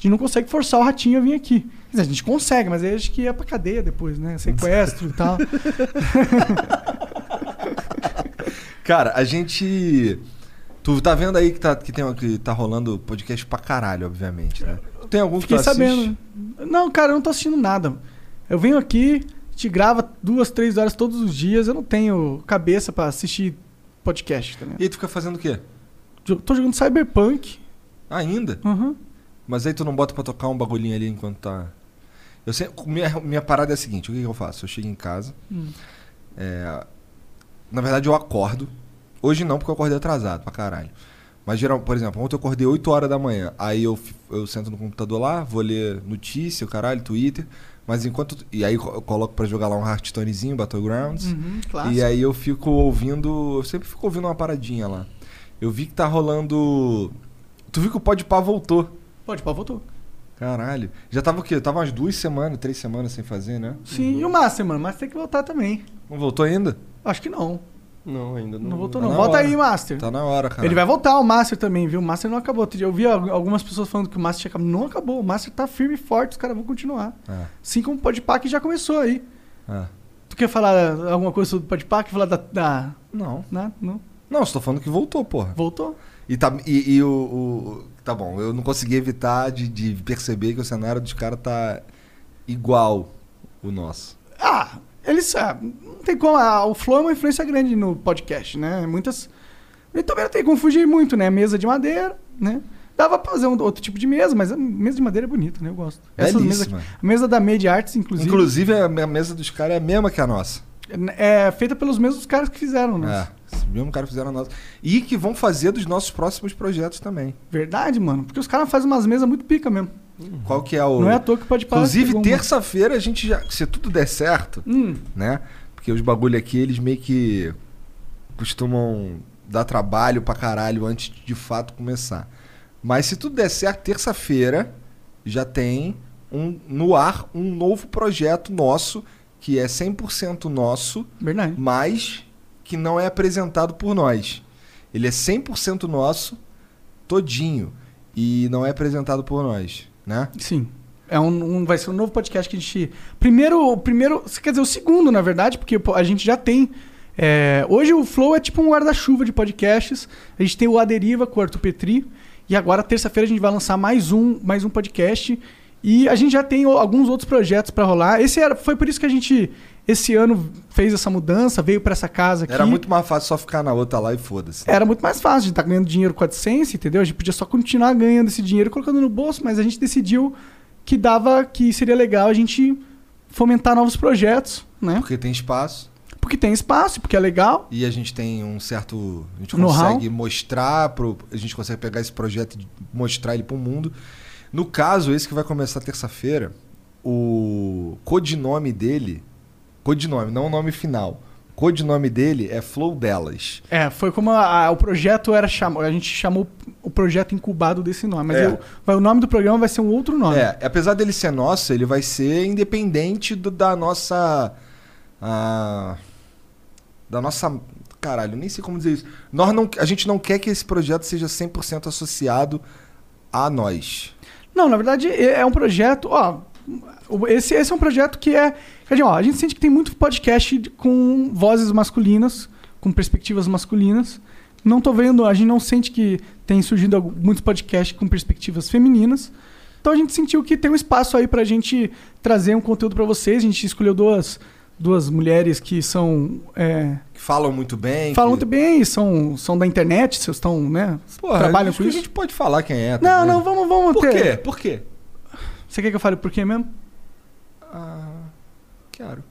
gente não consegue forçar o ratinho a vir aqui. Dizer, a gente consegue, mas aí acho que ia pra cadeia depois, né? Sequestro e tal. Cara, a gente. Tu tá vendo aí que tá, que tem, que tá rolando podcast pra caralho, obviamente, né? Tu tem algum que Fiquei tu assiste? sabendo. Não, cara, eu não tô assistindo nada. Eu venho aqui, a gente grava duas, três horas todos os dias. Eu não tenho cabeça pra assistir podcast, tá ligado? E aí tu fica fazendo o quê? Tô jogando Cyberpunk. Ainda? Uhum. Mas aí tu não bota pra tocar um bagulhinho ali enquanto tá. Eu sei, minha, minha parada é a seguinte: o que, que eu faço? Eu chego em casa. Hum. é, na verdade, eu acordo. Hoje não, porque eu acordei atrasado pra caralho. Mas, geral, por exemplo, ontem eu acordei 8 horas da manhã. Aí eu, eu sento no computador lá, vou ler notícia, caralho, Twitter. Mas enquanto. E aí eu coloco pra jogar lá um Hearthstonezinho, Battlegrounds. Uhum, clássico. E aí eu fico ouvindo. Eu sempre fico ouvindo uma paradinha lá. Eu vi que tá rolando. Tu viu que o Podpah voltou. Pode, pá, voltou. Caralho. Já tava o quê? Tava umas duas semanas, três semanas sem fazer, né? Sim, e o Master, mano. Mas tem que voltar também. Não voltou ainda? Acho que não. Não, ainda não. Não voltou, tá não. Volta hora. aí, Master. Tá na hora, cara. Ele vai voltar, o Master também, viu? O Master não acabou. Eu vi al- algumas pessoas falando que o Master tinha acabado. Não acabou. O Master tá firme e forte, os caras vão continuar. Ah, Assim como o Podpah que já começou aí. ah. Tu quer falar alguma coisa sobre o Podpah? Quer falar da... da... Não. Nada? Não. Não, só tô falando que voltou, porra. Voltou? E, tá, e, e o, o- Tá bom, eu não consegui evitar de, de perceber que o cenário dos caras tá igual o nosso. Ah, eles. ah, não tem como. ah, o Flow é uma influência grande no podcast, né? Muitas. E também não tem como fugir muito, né? Mesa de madeira, né? Dava pra fazer um outro tipo de mesa, mas a mesa de madeira é bonita, né? Eu gosto. Mesas Belíssima. aqui- a mesa da Made Arts, inclusive, Inclusive, a mesa dos caras é a mesma que a nossa. é feita pelos mesmos caras que fizeram, né? É, esse mesmo cara fizeram a nossa. E que vão fazer dos nossos próximos projetos também. Verdade, mano. Porque os caras fazem umas mesas muito pica mesmo. Qual que é o. Não é à toa que pode parar. Inclusive, terça-feira a gente já. Se tudo der certo, Hum, né? Porque os bagulho aqui, eles meio que costumam dar trabalho pra caralho antes de de fato começar. Mas se tudo der certo, terça-feira já tem um, no ar um novo projeto nosso, que é 100% nosso, verdade. mas que não é apresentado por nós. Ele é 100% nosso, todinho, e não é apresentado por nós, né? Sim. É um, um- vai ser um novo podcast que a gente. Primeiro, primeiro. Quer dizer, o segundo, na verdade, porque a gente já tem. é, hoje o Flow é tipo um guarda-chuva de podcasts. A gente tem o A Deriva com o Arthur Petri. E agora, terça-feira, a gente vai lançar mais um, mais um podcast. E a gente já tem alguns outros projetos pra rolar. Esse era, foi por isso que a gente, esse ano, fez essa mudança, veio pra essa casa aqui. Era muito mais fácil só ficar na outra lá e foda-se. Era muito mais fácil, a gente tá ganhando dinheiro com a AdSense, entendeu? A gente podia só continuar ganhando esse dinheiro e colocando no bolso, mas a gente decidiu que dava, que seria legal a gente fomentar novos projetos, né? Porque tem espaço. Porque tem espaço, porque é legal. E a gente tem um certo. A gente consegue mostrar. Pro, a gente consegue pegar esse projeto e mostrar ele pro mundo. No caso, esse que vai começar terça-feira, o codinome dele. Codinome, não o nome final. O codinome dele é Flow Delas. É, foi como a- a- o projeto era chamado. A gente chamou o projeto incubado desse nome. Mas É. eu- vai- o nome do programa vai ser um outro nome. É, apesar dele ser nosso, ele vai ser independente do- da nossa. ah, da nossa. Caralho, nem sei como dizer isso. Nós não, a gente não quer que esse projeto seja 100% associado a nós. Não, na verdade é é um projeto. Ó, esse, esse é um projeto que é. dizer, ó, a gente sente que tem muito podcast com vozes masculinas, com perspectivas masculinas. Não tô vendo, a gente não sente que tem surgido muitos podcasts com perspectivas femininas. Então a gente sentiu que tem um espaço aí pra gente trazer um conteúdo pra vocês. A gente escolheu duas, duas mulheres que são. é, Que falam muito bem. falam que... muito bem, são, são da internet, vocês estão, né? Porra, trabalham com isso. A gente pode falar quem é. Não, também. não, vamos, vamos Por ter- quê? Por quê? Você quer que eu fale por quê mesmo? Ah, quero.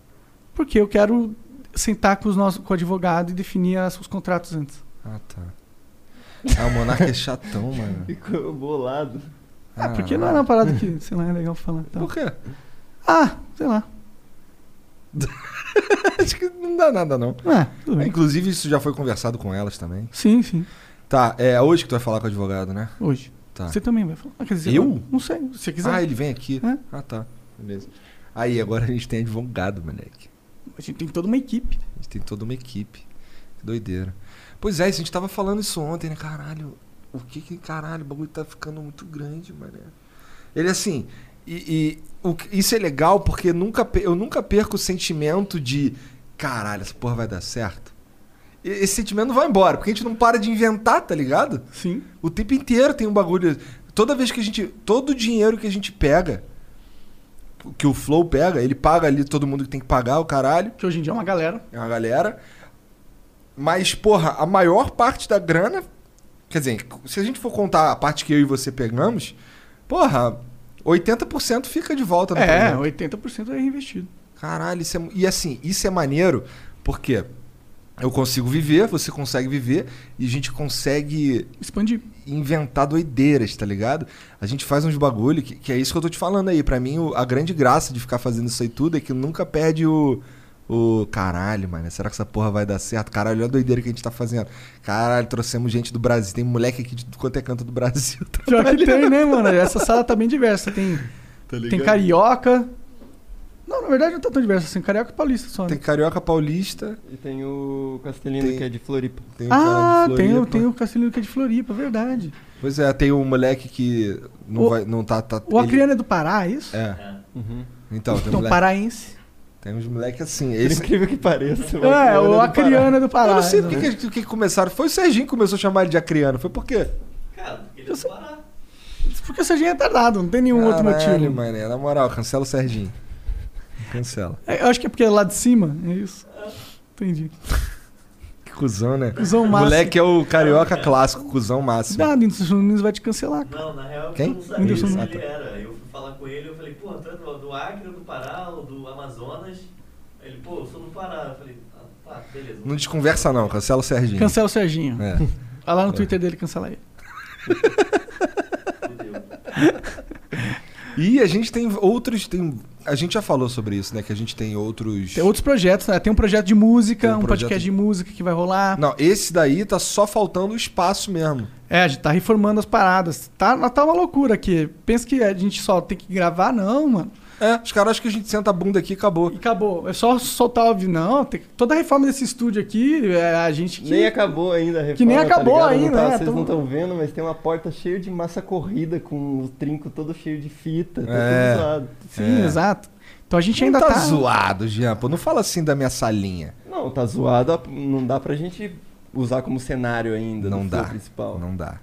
Porque eu quero sentar com, os nossos, com o advogado e definir as- os contratos antes. Ah, tá. Ah, o Monarca é chatão, mano. Ficou bolado. Ah, porque não é uma parada que, sei lá, é legal falar. Então. Por quê? Ah, sei lá. Acho que não dá nada, não. Ah, tudo bem. Inclusive, isso já foi conversado com elas também. Sim, sim. Tá, é hoje que tu vai falar com o advogado, né? Hoje. Tá. Você também vai falar. Ah, quer dizer, Eu? Não sei, se você quiser. Ah, ele vem aqui? É. Ah, tá. Beleza. Aí, agora a gente tem advogado, moleque. A gente tem toda uma equipe. A gente tem toda uma equipe. Que doideira. Pois é, a gente tava falando isso ontem, né? Caralho, o que que. Caralho, o bagulho tá ficando muito grande, mané. Ele assim. E, e o isso é legal porque nunca, eu nunca perco o sentimento de. Caralho, essa porra vai dar certo. Esse sentimento não vai embora, porque a gente não para de inventar, tá ligado? Sim. O tempo inteiro tem um bagulho. Toda vez que a gente. Todo o dinheiro que a gente pega, que o Flow pega, ele paga ali todo mundo que tem que pagar, o caralho. Que hoje em dia é uma galera. É uma galera. Mas, porra, a maior parte da grana. Quer dizer, se a gente for contar a parte que eu e você pegamos, porra, 80% fica de volta no É, projeto. 80% é reinvestido. Caralho, isso é, e assim, isso é maneiro, porque eu consigo viver, você consegue viver, e a gente consegue Expandir. inventar doideiras, tá ligado? A gente faz uns bagulho, que, que é isso que eu tô te falando aí. Pra mim, o- a grande graça de ficar fazendo isso aí tudo é que nunca perde o. O caralho, mano, será que essa porra vai dar certo? Caralho, olha a doideira que a gente tá fazendo. Caralho, trouxemos gente do Brasil. Tem moleque aqui de quanto é canto do Brasil. Tá Pior que tem, né, mano? Essa sala tá bem diversa. Tem, ligado? tem carioca. Não, na verdade não tá tão diversa assim. Carioca e paulista só. né? Tem carioca paulista. E tem o Castelino, Tem- que é de Floripa. Tem o Ah, de tem, o- Floripa. tem o Castelino que é de Floripa, verdade. Pois é, tem um moleque que não, O- vai, não tá. tá O ele- Acriano é do Pará, é isso? É. Uhum. Então, tem, um Então, moleque, paraense. tem uns moleques assim. Por Esse, incrível que pareça. É, o Acriano Acriano é do Pará. eu não sei por que, né? que, que começaram. Foi o Serginho que começou a chamar ele de Acriano. Foi por quê? Cara, porque ele é do Pará. Porque o Serginho é tardado, não tem nenhum outro Caralho, motivo. mané, na moral, cancela o Serginho. Cancela. É, Eu acho que é porque é lá de cima, é isso. Entendi. Que cuzão, né? Cusão máximo. Moleque é o carioca clássico, cuzão máximo. Nada, Whindersson Nunes vai te cancelar. cara. Não, na real, Quem? eu não sabia Whindersson Nunes. ele era. Eu fui falar com ele, eu falei, pô, tu é do, do Acre, do Pará, ou do Amazonas? Ele, pô, eu sou do Pará. Eu falei, ah, tá, beleza. Não desconversa não, cancela o Serginho. Cancela o Serginho. É. Vai lá no Twitter dele cancela ele. E a gente tem outros. Tem, a gente já falou sobre isso, né? Que a gente tem outros. Tem outros projetos, né? Tem um projeto de música, um um, projeto podcast de- música que vai rolar. Não, esse daí tá só faltando espaço mesmo. É, a gente tá reformando as paradas. Tá, tá uma loucura aqui. Pensa que a gente só tem que gravar, não, mano. É, os caras acham que a gente senta a bunda aqui e acabou. E acabou. É só soltar o vídeo. Não, tem, toda a reforma desse estúdio aqui, é a gente que... Nem acabou ainda a reforma, Que nem tá acabou ligado? ainda, tá, né? Vocês Tamo- não estão vendo, mas tem uma porta cheia de massa corrida, com o trinco todo cheio de fita, tá É. tudo zoado. Sim, É. exato. Então a gente Não ainda tá, tá... zoado, Jean. Pô, não fala assim da minha salinha. Não, tá zoado, não dá pra gente usar como cenário ainda Não no dá. principal. Não dá.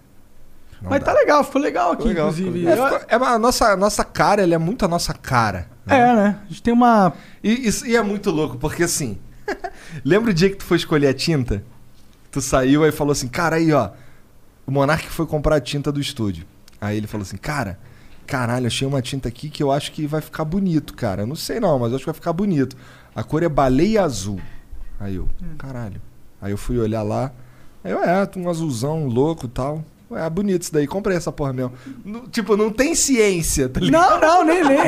Não Mas dá. tá legal, ficou legal aqui, legal, inclusive. É, ficou- é a nossa, a nossa cara, ela é muito a nossa cara. né? É, né? A gente tem uma... E, isso- e é muito louco, porque assim. lembra o dia que tu foi escolher a tinta? Tu saiu aí falou assim, cara, aí ó. O Monark foi comprar a tinta do estúdio. Aí ele falou assim, cara, caralho, achei uma tinta aqui que eu acho que vai ficar bonito, cara. Eu não sei não, mas eu acho que vai ficar bonito. A cor é baleia azul. Aí eu, caralho. Aí eu fui olhar lá. Aí eu, é, um azulzão louco e tal. É bonito isso daí, comprei essa porra mesmo. Não- tipo, não tem ciência, tá ligado? Não, não, nem, nem.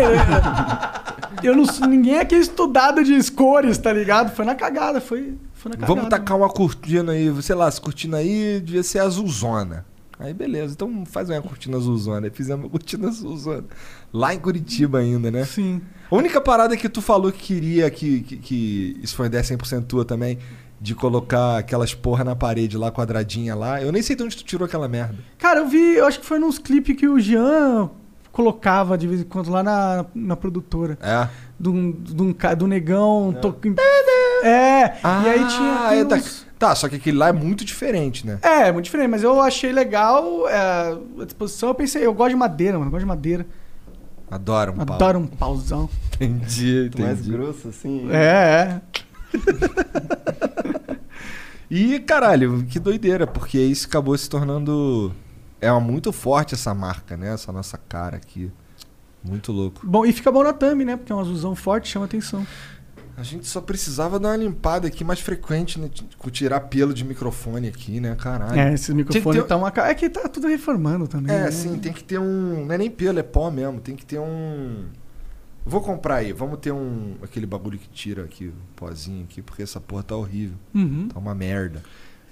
Eu não ninguém aqui é estudado de cores, tá ligado? Foi na cagada, foi, foi na cagada. Vamos tacar uma cortina aí, sei lá, essa cortina aí devia ser azulzona. Aí beleza, então faz uma cortina azulzona. Aí fizemos uma cortina azulzona. Lá em Curitiba ainda, né? Sim. A única parada que tu falou que queria, que, que, que isso foi uma ideia 100% tua também, de colocar aquelas porra na parede lá, quadradinha lá. Eu nem sei de onde tu tirou aquela merda. Cara, eu vi, eu acho que foi nos clipes que o Jean colocava de vez em quando lá na, na produtora. É. Do, do, do negão. to- É, e aí tinha. Ah, é da- uns- Tá, só que aquele lá é muito diferente, né? É, é muito diferente, mas eu achei legal é, a disposição. Eu pensei, eu gosto de madeira, mano. Eu gosto de madeira. Adoro um pau. Adoro um pauzão. Entendi, mais entendi. grosso, assim. É, é. E, caralho, que doideira, porque isso acabou se tornando. É uma muito forte essa marca, né? Essa nossa cara aqui. Muito louco. Bom, e fica bom na thumb, né? Porque é um azulzão forte, chama atenção. A gente só precisava dar uma limpada aqui mais frequente, né? Tipo, Tirar pelo de microfone aqui, né? Caralho. É, esses microfones ter- tá uma É que tá tudo reformando também. É, né? sim, tem que ter um. Não é nem pelo, é pó mesmo. Tem que ter um. Vou comprar aí, vamos ter um. aquele bagulho que tira aqui, o pozinho aqui, porque essa porra tá horrível. Uhum. Tá uma merda.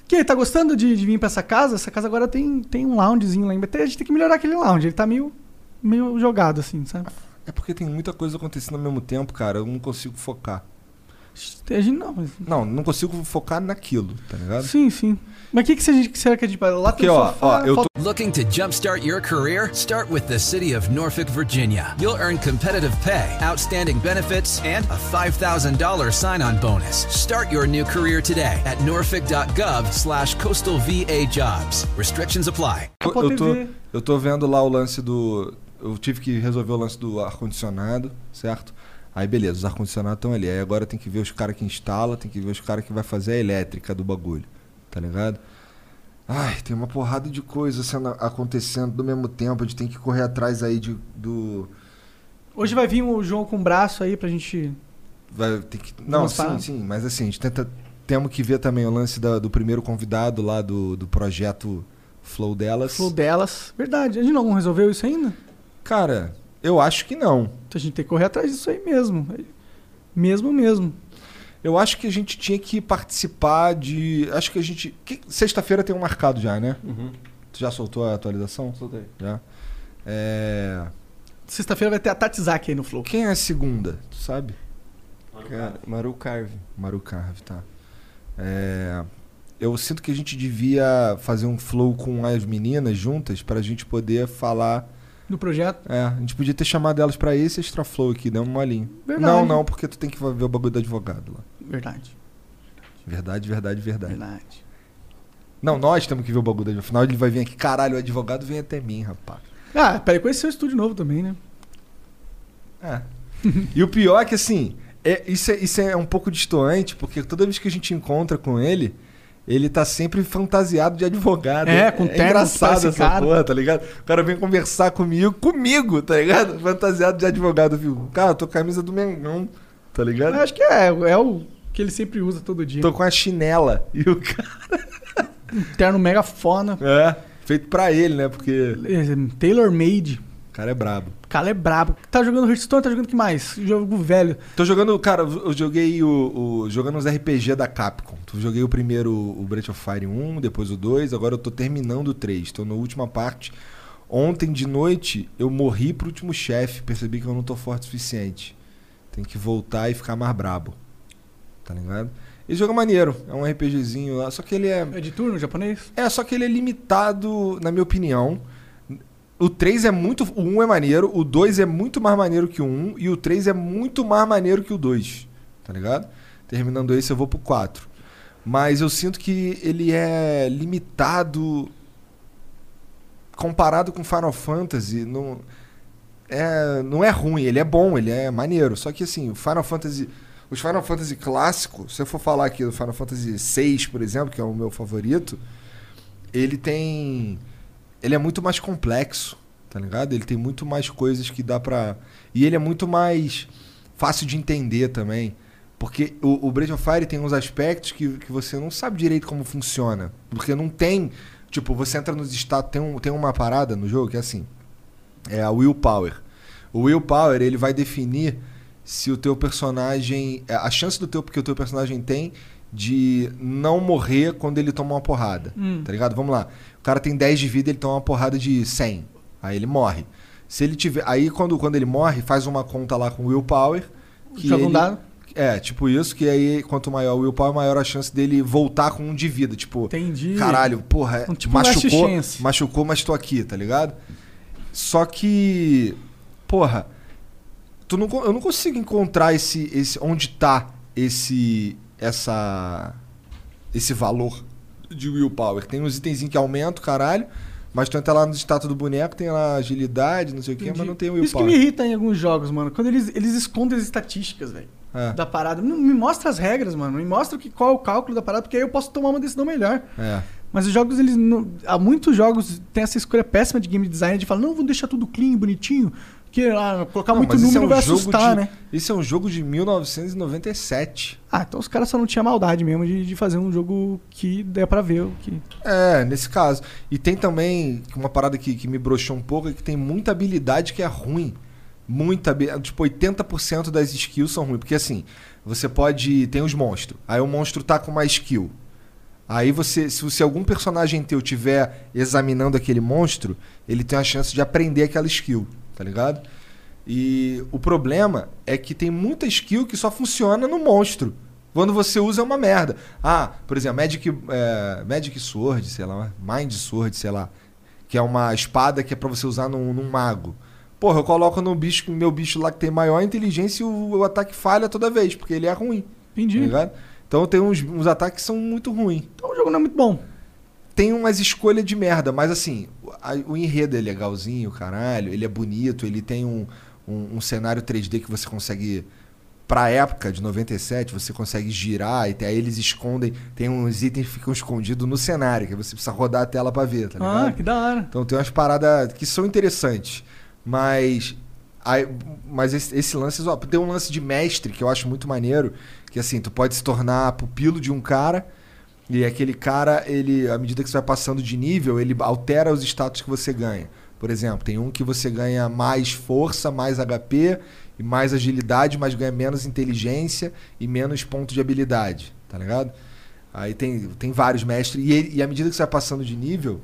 Que tá gostando de, de vir pra essa casa? Essa casa agora tem, tem um loungezinho lá. Até a gente tem que melhorar aquele lounge. Ele tá meio, meio jogado, assim, sabe? É porque tem muita coisa acontecendo ao mesmo tempo, cara. Eu não consigo focar. A gente não, mas... Não, não consigo focar naquilo, tá ligado? Sim, sim. Mas o que, que, será que a gente vai lá Porque, tem ó, sofá, ó, eu falta- Looking to jumpstart your career? Start with the City of Norfolk, Virginia. You'll earn competitive pay, outstanding benefits, and a $5,000 sign-on bonus. Start your new career today at norfolk.gov slash coastal VA jobs. Restrictions apply. Eu, eu tô, eu tô vendo lá o lance do. Eu tive que resolver o lance do ar-condicionado, certo? Aí beleza, os ar-condicionados estão ali. Aí agora tem que ver os caras que instala, tem que ver os caras que vai fazer a elétrica do bagulho. Tá ligado? Ai, tem uma porrada de coisa sendo, acontecendo do mesmo tempo. A gente tem que correr atrás aí de, do. Hoje vai vir o João com o braço aí pra gente... Vai ter que. Não, sim, sim, mas assim, a gente tenta. Temos que ver também o lance da- do primeiro convidado lá do, do projeto Flow delas. Flow delas. Verdade. A gente não resolveu isso ainda? Cara, eu acho que não. Então a gente tem que correr atrás disso aí mesmo. Mesmo, mesmo. Eu acho que a gente tinha que participar de. Acho que a gente. que- Sexta-feira tem um marcado já, né? Uhum. Tu já soltou a atualização? Soltei. Já. É... Sexta-feira vai ter a Tatizaki aí no Flow. Quem é a segunda? Tu sabe? Cara, Maru Carve. Maru Carve, tá. É... Eu sinto que a gente devia fazer um flow com as meninas juntas pra gente poder falar. No projeto. É, a gente podia ter chamado elas pra esse extra flow aqui, deu um molinho. Verdade. Não, não, porque tu tem que ver o bagulho do advogado lá. Verdade. Verdade, verdade, verdade. Verdade. Não, nós temos que ver o bagulho do advogado. Afinal, ele vai vir aqui. Caralho, o advogado vem até mim, rapaz. Ah, peraí, conhecer o estúdio novo também, né? É. e o pior é que, assim, é, isso, é, isso é um pouco distoante, porque toda vez que a gente encontra com ele, ele tá sempre fantasiado de advogado. É, com terno, engraçado essa cara. porra, tá ligado? O cara vem conversar comigo, comigo, tá ligado? Fantasiado de advogado, viu? Cara, eu tô com a camisa do Mengão, tá ligado? Eu acho que é, é o que ele sempre usa todo dia. Tô com a chinela. E o cara. Um terno mega fona. É, feito pra ele, né? Porque é, Tailor made. o cara é brabo. O cara é brabo. Tá jogando Hearthstone, tá jogando o que mais? Jogo velho. Tô jogando, cara, eu joguei o, o- jogando os RPG da Capcom. Eu joguei o primeiro, o Breath of Fire 1, depois o 2, agora eu tô terminando o 3. Tô na última parte. Ontem de noite eu morri pro último chefe, percebi que eu não tô forte o suficiente. Tem que voltar e ficar mais brabo. Tá ligado? Esse jogo é maneiro, é um RPGzinho lá, só que ele é É de turno japonês? é, só que ele é limitado, na minha opinião. O 3 é muito. O 1 é maneiro, o 2 é muito mais maneiro que o 1, e o 3 é muito mais maneiro que o 2. Tá ligado? Terminando esse, eu vou pro 4. Mas eu sinto que ele é limitado comparado com Final Fantasy. Não é, não é ruim, ele é bom, ele é maneiro. Só que assim, o Final Fantasy. Os Final Fantasy clássicos, se eu for falar aqui do Final Fantasy VI, por exemplo, que é o meu favorito, ele tem. Ele é muito mais complexo, tá ligado? Ele tem muito mais coisas que dá pra. E ele é muito mais fácil de entender também. Porque o, o Breath of Fire tem uns aspectos que, que você não sabe direito como funciona. Porque não tem. Tipo, você entra nos status. Tem, um, tem uma parada no jogo que é assim. É a willpower. O willpower, ele vai definir se o teu personagem. é, A chance do teu que o teu personagem tem de não morrer quando ele toma uma porrada. Hum. Tá ligado? Vamos lá. O cara tem 10 de vida, ele toma uma porrada de 100. Aí ele morre. Se ele tiver. Aí quando, quando ele morre, faz uma conta lá com willpower. que Joga um ele- dado. É, tipo isso, que aí quanto maior o willpower, maior a chance dele voltar com um de vida. Tipo, Entendi. caralho, porra, Um tipo machucou, machucou, mas tô aqui, tá ligado? Só que, porra, tu não, eu não consigo encontrar esse, esse onde tá esse essa esse valor de willpower. Tem uns itenzinhos que aumentam, caralho, mas tu entra lá no status do boneco, tem lá agilidade, não sei o que, mas não tem willpower. Isso que me irrita em alguns jogos, mano. Quando eles, eles escondem as estatísticas, velho. É. Da parada. Não, me mostra as regras, mano. Me mostra que, qual é o cálculo da parada, porque aí eu posso tomar uma decisão melhor. É. Mas os jogos, eles. Não, há muios jogos tem essa escolha péssima de game design de falar, não, vamos deixar tudo clean, bonitinho. Porque ah, colocar Não, muito número é um vai jogo assustar, de- né? Isso é um jogo de 1997. Ah, então os caras só não tinham maldade mesmo de, de fazer um jogo que dê pra ver o que. É, nesse caso. E tem também uma parada que, que me broxou um pouco, é que tem muita habilidade que é ruim. Muita, tipo 80% das skills são ruins, porque assim, você pode, tem os monstros. Aí o monstro tá com uma skill. Aí você, se, se algum personagem teu tiver examinando aquele monstro, ele tem a chance de aprender aquela skill, tá ligado? E o problema é que tem muita skill que só funciona no monstro. Quando você usa é uma merda. Ah, por exemplo, Magic, é, Magic Sword, sei lá, Mind Sword, sei lá. Que é uma espada que é pra você usar num, num mago. Porra, eu coloco no bicho, meu bicho lá que tem maior inteligência e o, o ataque falha toda vez, porque ele é ruim. Tá Entendi. ligado? Então tem uns, uns ataques que são muito ruins. Então o jogo não é muito bom. Tem umas escolhas de merda, mas assim, a- o enredo é legalzinho, caralho, ele é bonito, ele tem um, um, um cenário 3D que você consegue. Pra época de 97, você consegue girar e aí eles escondem. Tem uns itens que ficam escondidos no cenário, que você precisa rodar a tela pra ver, tá ligado? Ah, que da hora. Então tem umas paradas que são interessantes. Mas. aí- mas esse, esse lance. Ó, tem um lance de mestre que eu acho muito maneiro. Que assim, tu pode se tornar pupilo de um cara. E aquele cara, ele, à medida que você vai passando de nível, ele altera os status que você ganha. Por exemplo, tem um que você ganha mais força, mais HP e mais agilidade, mas ganha menos inteligência e menos ponto de habilidade, tá ligado? Aí tem, tem vários mestres. E, ele- e à medida que você vai passando de nível.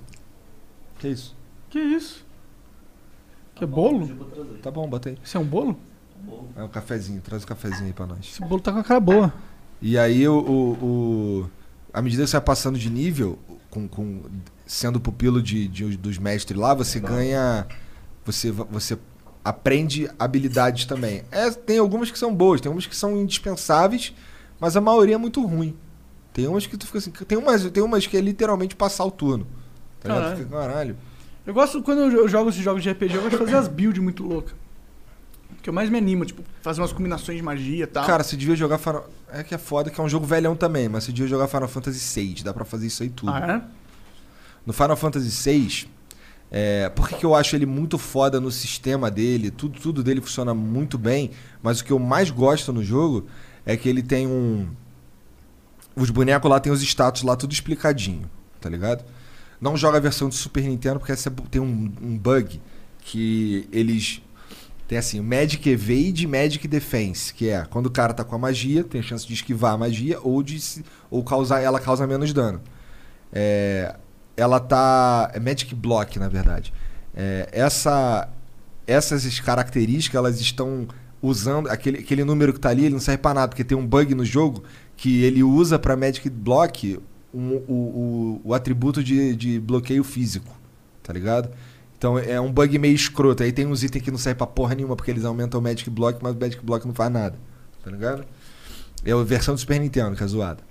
Que isso? Que isso? Que é bolo? Tá bom, bota aí. Isso é um bolo? É um cafezinho, traz o cafezinho aí pra nós. Esse bolo tá com a cara boa. E aí, o, o, o- à medida que você vai passando de nível, com, com- sendo pupilo de, de- dos mestres lá, você ganha. Você, você aprende habilidades também. É, tem algumas que são boas, tem umas que são indispensáveis, mas a maioria é muito ruim. Tem umas que tu fica assim. Tem umas, tem umas que é literalmente passar o turno. Tá? Caralho. Fica, caralho. Eu gosto, quando eu jogo esses jogos de RPG, eu gosto de fazer as builds muito loucas. Que eu mais me animo, tipo, fazer umas combinações de magia e tal. Cara, você devia jogar Final... É que é foda que é um jogo velhão também, mas você devia jogar Final Fantasy VI. Dá pra fazer isso aí tudo. ah, é? No Final Fantasy VI, é, por que, que eu acho ele muito foda no sistema dele? Tudo, tudo dele funciona muito bem, mas o que eu mais gosto no jogo é que ele tem um. Os bonecos lá tem os status lá tudo explicadinho, tá ligado? Não joga a versão de Super Nintendo porque essa tem um, um bug que eles. Tem assim, o Magic Evade e Magic Defense, que é quando o cara tá com a magia, tem a chance de esquivar a magia ou de ou causar ela causa menos dano. É, ela tá. É Magic Block, na verdade. É, essa, essas características, elas estão usando. Aquele, aquele número que tá ali, ele não serve pra nada, porque tem um bug no jogo que ele usa pra Magic Block um- o, o, o atributo de, de bloqueio físico. Tá ligado? Então é um bug meio escroto. Aí tem uns itens que não servem pra porra nenhuma, porque eles aumentam o Magic Block, mas o Magic Block não faz nada. Tá ligado? É a versão do Super Nintendo, que é zoada.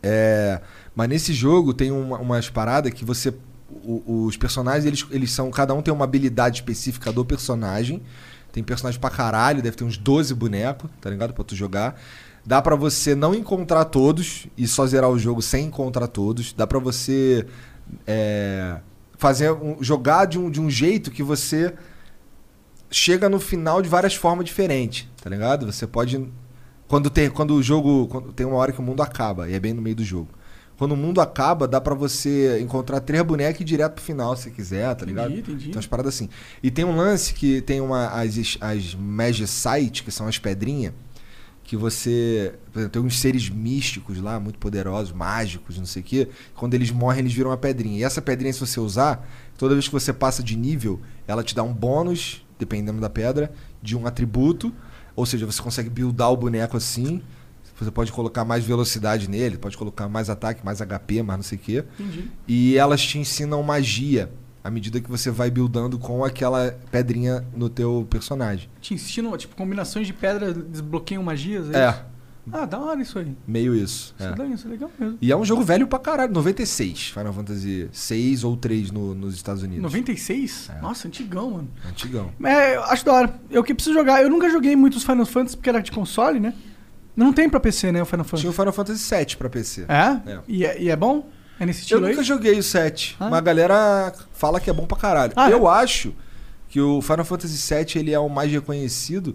É, mas nesse jogo tem uma, umas paradas que você. o- os personagens, eles, eles são. Cada um tem uma habilidade específica do personagem. Tem personagem pra caralho, deve ter uns 12 bonecos, tá ligado? Pra tu jogar. Dá pra você não encontrar todos e só zerar o jogo sem encontrar todos. Dá pra você é, fazer um- jogar de um, de um jeito que você chega no final de várias formas diferentes, tá ligado? Você pode quando tem quando o jogo quando tem uma hora que o mundo acaba e é bem no meio do jogo. Quando o mundo acaba, dá pra você encontrar três bonecos e ir direto pro final se quiser, tá ligado? Entendi, entendi. Tem umas paradas assim. E tem um lance que tem uma as as Magicite, que são as pedrinhas, que você. Por exemplo, tem uns seres místicos lá, muito poderosos, mágicos, não sei o quê. Quando eles morrem, eles viram uma pedrinha. E essa pedrinha, se você usar, toda vez que você passa de nível, ela te dá um bônus, dependendo da pedra, de um atributo. Ou seja, você consegue buildar o boneco assim. Você pode colocar mais velocidade nele, pode colocar mais ataque, mais HP, mais não sei o quê. Entendi. E elas te ensinam magia à medida que você vai buildando com aquela pedrinha no teu personagem. Te ensinam, tipo, combinações de pedra desbloqueiam magias? É, isso? Ah, da hora isso aí. meio isso. Isso é. é, legal, isso é legal mesmo. E é um jogo velho pra caralho, 96, Final Fantasy 6 ou 3 no- nos Estados Unidos. 96? É. Nossa, antigão, mano. Antigão. É, eu acho da hora. Eu que preciso jogar. Eu nunca joguei muitos Final Fantasy porque era de console, né? Não tem pra PC, né, o Final Fantasy. Tinha o Final Fantasy 7 pra PC. É? É. E, é? e é bom? É nesse Eu estilo nunca aí? joguei o 7, Ah. mas a galera fala que é bom pra caralho. Ah, eu é? acho que o Final Fantasy 7 ele é o mais reconhecido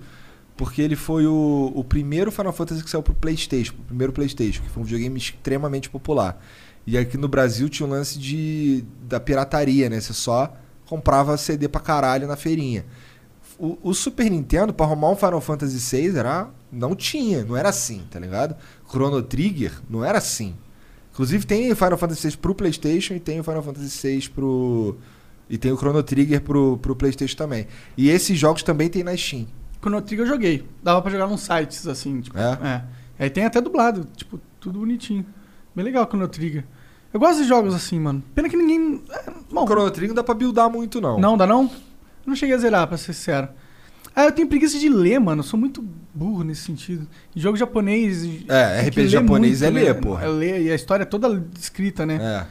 porque ele foi o, o primeiro Final Fantasy que saiu pro PlayStation, o primeiro PlayStation, que foi um videogame extremamente popular. E aqui no Brasil tinha o lance de, da pirataria, né? Você só comprava CD pra caralho na feirinha. O, o Super Nintendo, pra arrumar um Final Fantasy VI, era, não tinha, não era assim, tá ligado? Chrono Trigger não era assim. Inclusive tem o Final Fantasy VI pro PlayStation e tem o Final Fantasy VI pro. E tem o Chrono Trigger pro, pro PlayStation também. E esses jogos também tem na Steam. Chrono Trigger eu joguei. Dava pra jogar nos sites, assim, tipo. É? É. Aí tem até dublado, tipo, tudo bonitinho. Bem legal o Chrono Trigger. Eu gosto de jogos assim, mano. Pena que ninguém. é, bom, O Chrono Trigger não dá pra buildar muito, não. não, dá não? Eu não cheguei a zerar, pra ser sincero. Ah, eu tenho preguiça de ler, mano. Eu sou muito burro nesse sentido. Jogo japonês. É, RPG japonês muito, é ler, né? porra. É ler, e a história é toda escrita, né?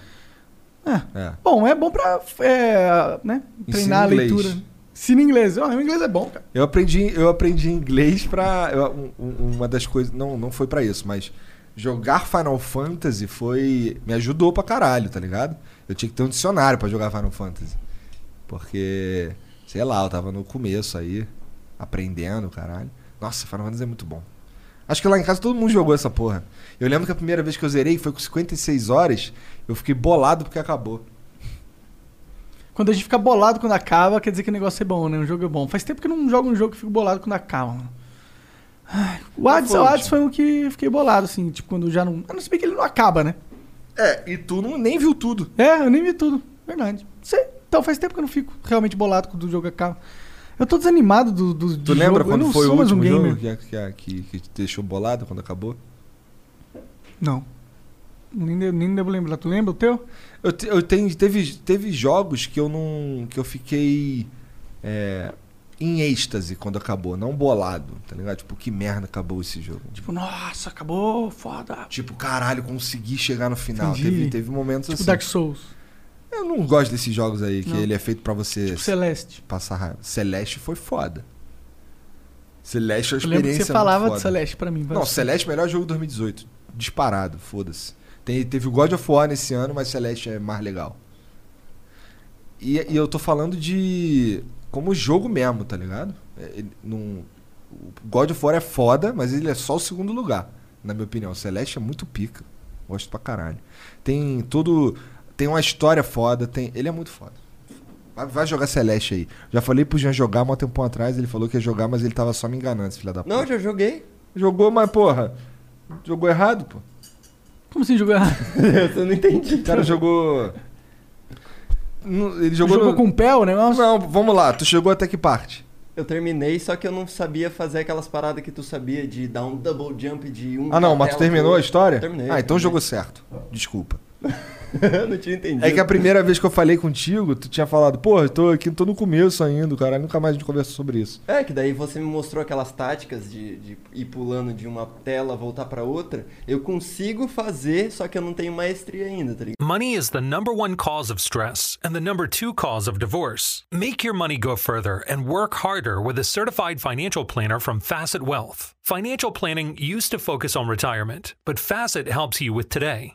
É. É. É. Bom, é bom pra é, né, treinar a Ensina inglês. leitura. Ensina inglês. Oh, o inglês é bom, cara. Eu aprendi, eu aprendi inglês pra. eu- um- um- uma das coisas. Não, não foi pra isso, mas jogar Final Fantasy foi. Me ajudou pra caralho, tá ligado? Eu tinha que ter um dicionário pra jogar Final Fantasy. Porque, sei lá, eu tava no começo aí, aprendendo, caralho. Nossa, Final Fantasy é muito bom. Acho que lá em casa todo mundo jogou essa porra. Eu lembro que a primeira vez que eu zerei foi com 56 horas, eu fiquei bolado porque acabou. Quando a gente fica bolado quando acaba, quer dizer que o negócio é bom, né? O jogo é bom. Faz tempo que eu não jogo um jogo que fico bolado quando acaba, mano. Ai, o Hades, foi o Hades foi um que eu fiquei bolado, assim, tipo, quando já não. Eu não bem que ele não acaba, né? É, e tu não, nem viu tudo. É, eu nem vi tudo. Verdade. Sei. Então faz tempo que eu não fico realmente bolado quando o jogo acaba. Eu tô desanimado do, do Tu lembra jogo. quando foi o último um jogo que, que, que, que te deixou bolado quando acabou? Não. Nem, nem devo lembrar. Tu lembra o teu? Eu, te- eu tenho, teve, teve jogos que eu não. que eu fiquei é, em êxtase quando acabou, não bolado, tá ligado? Tipo, que merda acabou esse jogo. Tipo, nossa, acabou, foda. Tipo, caralho, consegui chegar no final. Entendi. Teve, teve momentos Tipo assim. Dark Souls. Eu não gosto desses jogos aí, que Não. ele é feito pra você Tipo Celeste. passar raiva. Celeste foi foda. Celeste é uma Eu lembro que experiência você falava muito de foda. Celeste pra mim. Não, Celeste é o melhor jogo de 2018. Disparado, foda-se. Tem- teve o God of War nesse ano, mas Celeste é mais legal. E, e eu tô falando de. como jogo mesmo, tá ligado? É, ele o God of War é foda, mas ele é só o segundo lugar, na minha opinião. Celeste é muito pica. Gosto pra caralho. Tem todo. Tem uma história foda, tem. Ele é muito foda. Vai, vai jogar Celeste aí. Já falei pro Jean jogar um tempo atrás, ele falou que ia jogar, mas ele tava só me enganando, esse filho da puta. Não, já joguei. Jogou, mas porra. Jogou errado, pô. Como assim jogou errado? Eu não entendi. O cara jogou. Ele Jogou, jogou. no- com o pé o negócio? Não, vamos lá, tu chegou até que parte? Eu terminei, só que eu não sabia fazer aquelas paradas que tu sabia de dar um double jump de um. Ah, não, mas tu tela terminou a história? Terminei. Ah, então terminei. jogou certo. Desculpa. Eu não tinha entendido. É que a primeira vez que eu falei contigo, tu tinha falado, pô, eu tô aqui, tô no começo ainda, cara. Nunca mais a gente conversou sobre isso. É, que daí você me mostrou aquelas táticas de, de ir pulando de uma tela, voltar pra outra. Eu consigo fazer, só que eu não tenho maestria ainda, tá ligado? Money is the number one cause of stress and the number two cause of divorce. Make your money go further and work harder with a certified financial planner from Facet Wealth. Financial planning used to focus on retirement, but Facet helps you with today.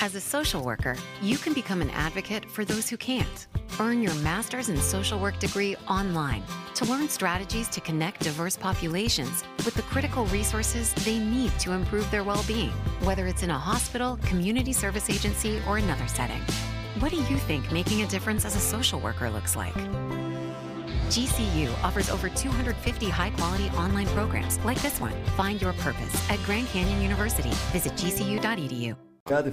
As a social worker, you can become an advocate for those who can't. Earn your master's in social work degree online to learn strategies to connect diverse populations with the critical resources they need to improve their well being, whether it's in a hospital, community service agency, or another setting. What do you think making a difference as a social worker looks like? GCU offers over 250 high quality online programs like this one. Find your purpose at Grand Canyon University. Visit gcu.edu.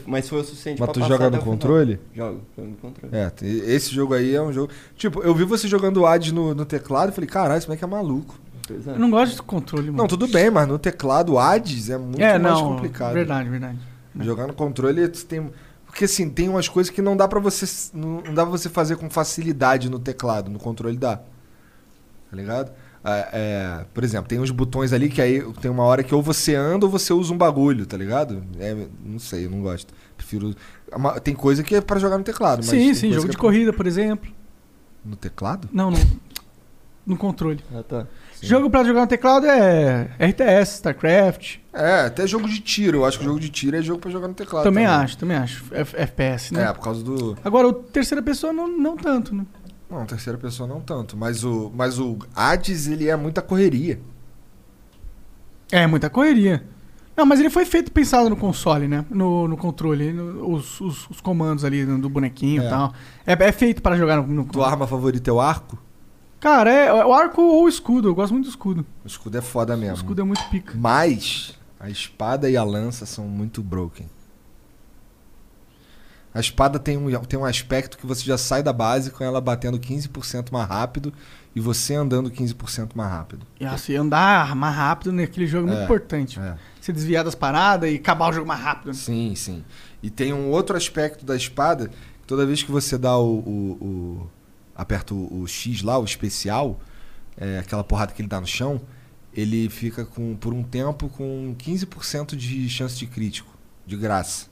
Mas foi o suficiente Mas pra tu passar joga no controle? Jogo, jogo no controle. É, esse jogo aí é um jogo. Tipo, eu vi você jogando Hades no, no teclado e falei, caralho, esse moleque é maluco. É. Eu não gosto de controle, mano. Não, tudo bem, mas no teclado Hades é muito é, mais não, complicado. Verdade, verdade. Jogar no controle você tem. Porque assim, tem umas coisas que não dá pra você. Não não dá pra você fazer com facilidade no teclado, no controle dá. Tá ligado? É, é, por exemplo, tem uns botões ali que aí tem uma hora que ou você anda ou você usa um bagulho, tá ligado? É, não sei, eu não gosto. Prefiro. é uma- Tem coisa que é pra jogar no teclado, mas. Sim, sim, jogo de é pra- corrida, por exemplo. No teclado? Não, no, no controle. Ah, tá. Jogo pra jogar no teclado é RTS, StarCraft. É, até jogo de tiro. Eu acho que jogo de tiro é jogo pra jogar no teclado. também acho, também acho. F- FPS, né? É, por causa do. Agora, o terceira pessoa não, não tanto, né? Não, terceira pessoa não tanto. Mas o, mas o Hades, ele é muita correria. É, muita correria. Não, mas ele foi feito pensado no console, né? No, no controle. no- os, os, os comandos ali do bonequinho É. e tal. É, é feito para jogar no, no Tua arma favorita é o arco? Cara, é o arco ou o escudo. Eu gosto muito do escudo. O escudo é foda O mesmo. escudo é muito pica. Mas a espada e a lança são muito broken. A espada tem um, tem um aspecto que você já sai da base com ela batendo 15% mais rápido e você andando 15% mais rápido. E assim, andar mais rápido naquele jogo é muito É, importante. é. Você desviar das paradas e acabar o jogo mais rápido. né? Sim, sim. E tem um outro aspecto da espada, que toda vez que você dá o. o- o- aperta o, o X lá, o especial, é, aquela porrada que ele dá no chão, ele fica com, por um tempo com 15% de chance de crítico, de graça.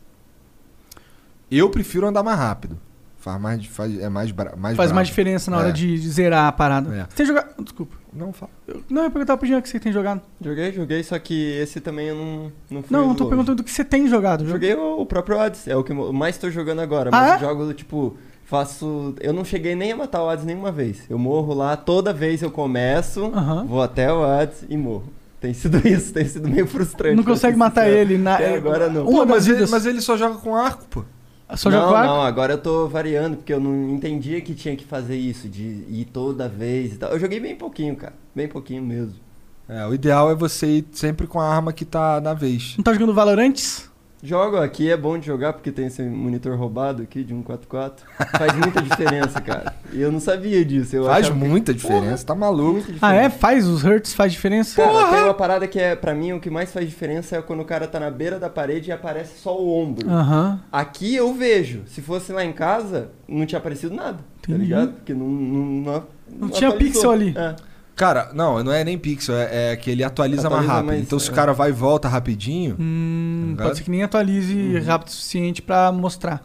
Eu prefiro andar mais rápido. Faz mais, faz, é mais, bra- mais Faz mais diferença na hora É. de, de zerar a parada. É. Você tem jogado. Desculpa. Não, fala. Eu- Não, eu perguntava pro Jean que você tem jogado. Joguei, joguei, só que esse também eu não não fui Não, eu tô longe. perguntando do que você tem jogado. Joguei o, o próprio Hades, é o que eu mais tô jogando agora. Ah, Mas é? eu jogo, tipo, faço. Eu não cheguei nem a matar o Hades nenhuma vez. Eu morro lá, toda vez eu começo, vou até o Hades e morro. Tem sido isso, tem sido meio frustrante. Não consegue matar sincero. ele na. Até agora não. Uma Pô, mas, ele, mas ele só joga com arco, pô. Só não, joga com não, agora eu tô variando, porque eu não entendia que tinha que fazer isso, de ir toda vez e tal. Eu joguei bem pouquinho, cara. Bem pouquinho mesmo. É, o ideal é você ir sempre com a arma que tá na vez. Não tá jogando Valorantes? Jogo aqui é bom de jogar porque tem esse monitor roubado aqui de 144. Faz muita diferença, cara. E eu não sabia disso. Eu Faz achava que- muita diferença, tá maluco. Muita Ah, é? diferença. Faz? Os Hertz faz diferença? Cara, tem uma parada que é, pra mim, o que mais faz diferença é quando o cara tá na beira da parede e aparece só o ombro. Aham. Aqui eu vejo. Se fosse lá em casa, não tinha aparecido nada. Entendi. Tá ligado? Porque não. Não, não, Não tinha atualizou. pixel ali. É. Cara, não, não é nem pixel, é, é que ele atualiza, mais Atualiza rápido. mais, então se é. o cara vai e volta rapidinho, Hum, Tá pode ser que nem atualize rápido o suficiente pra mostrar.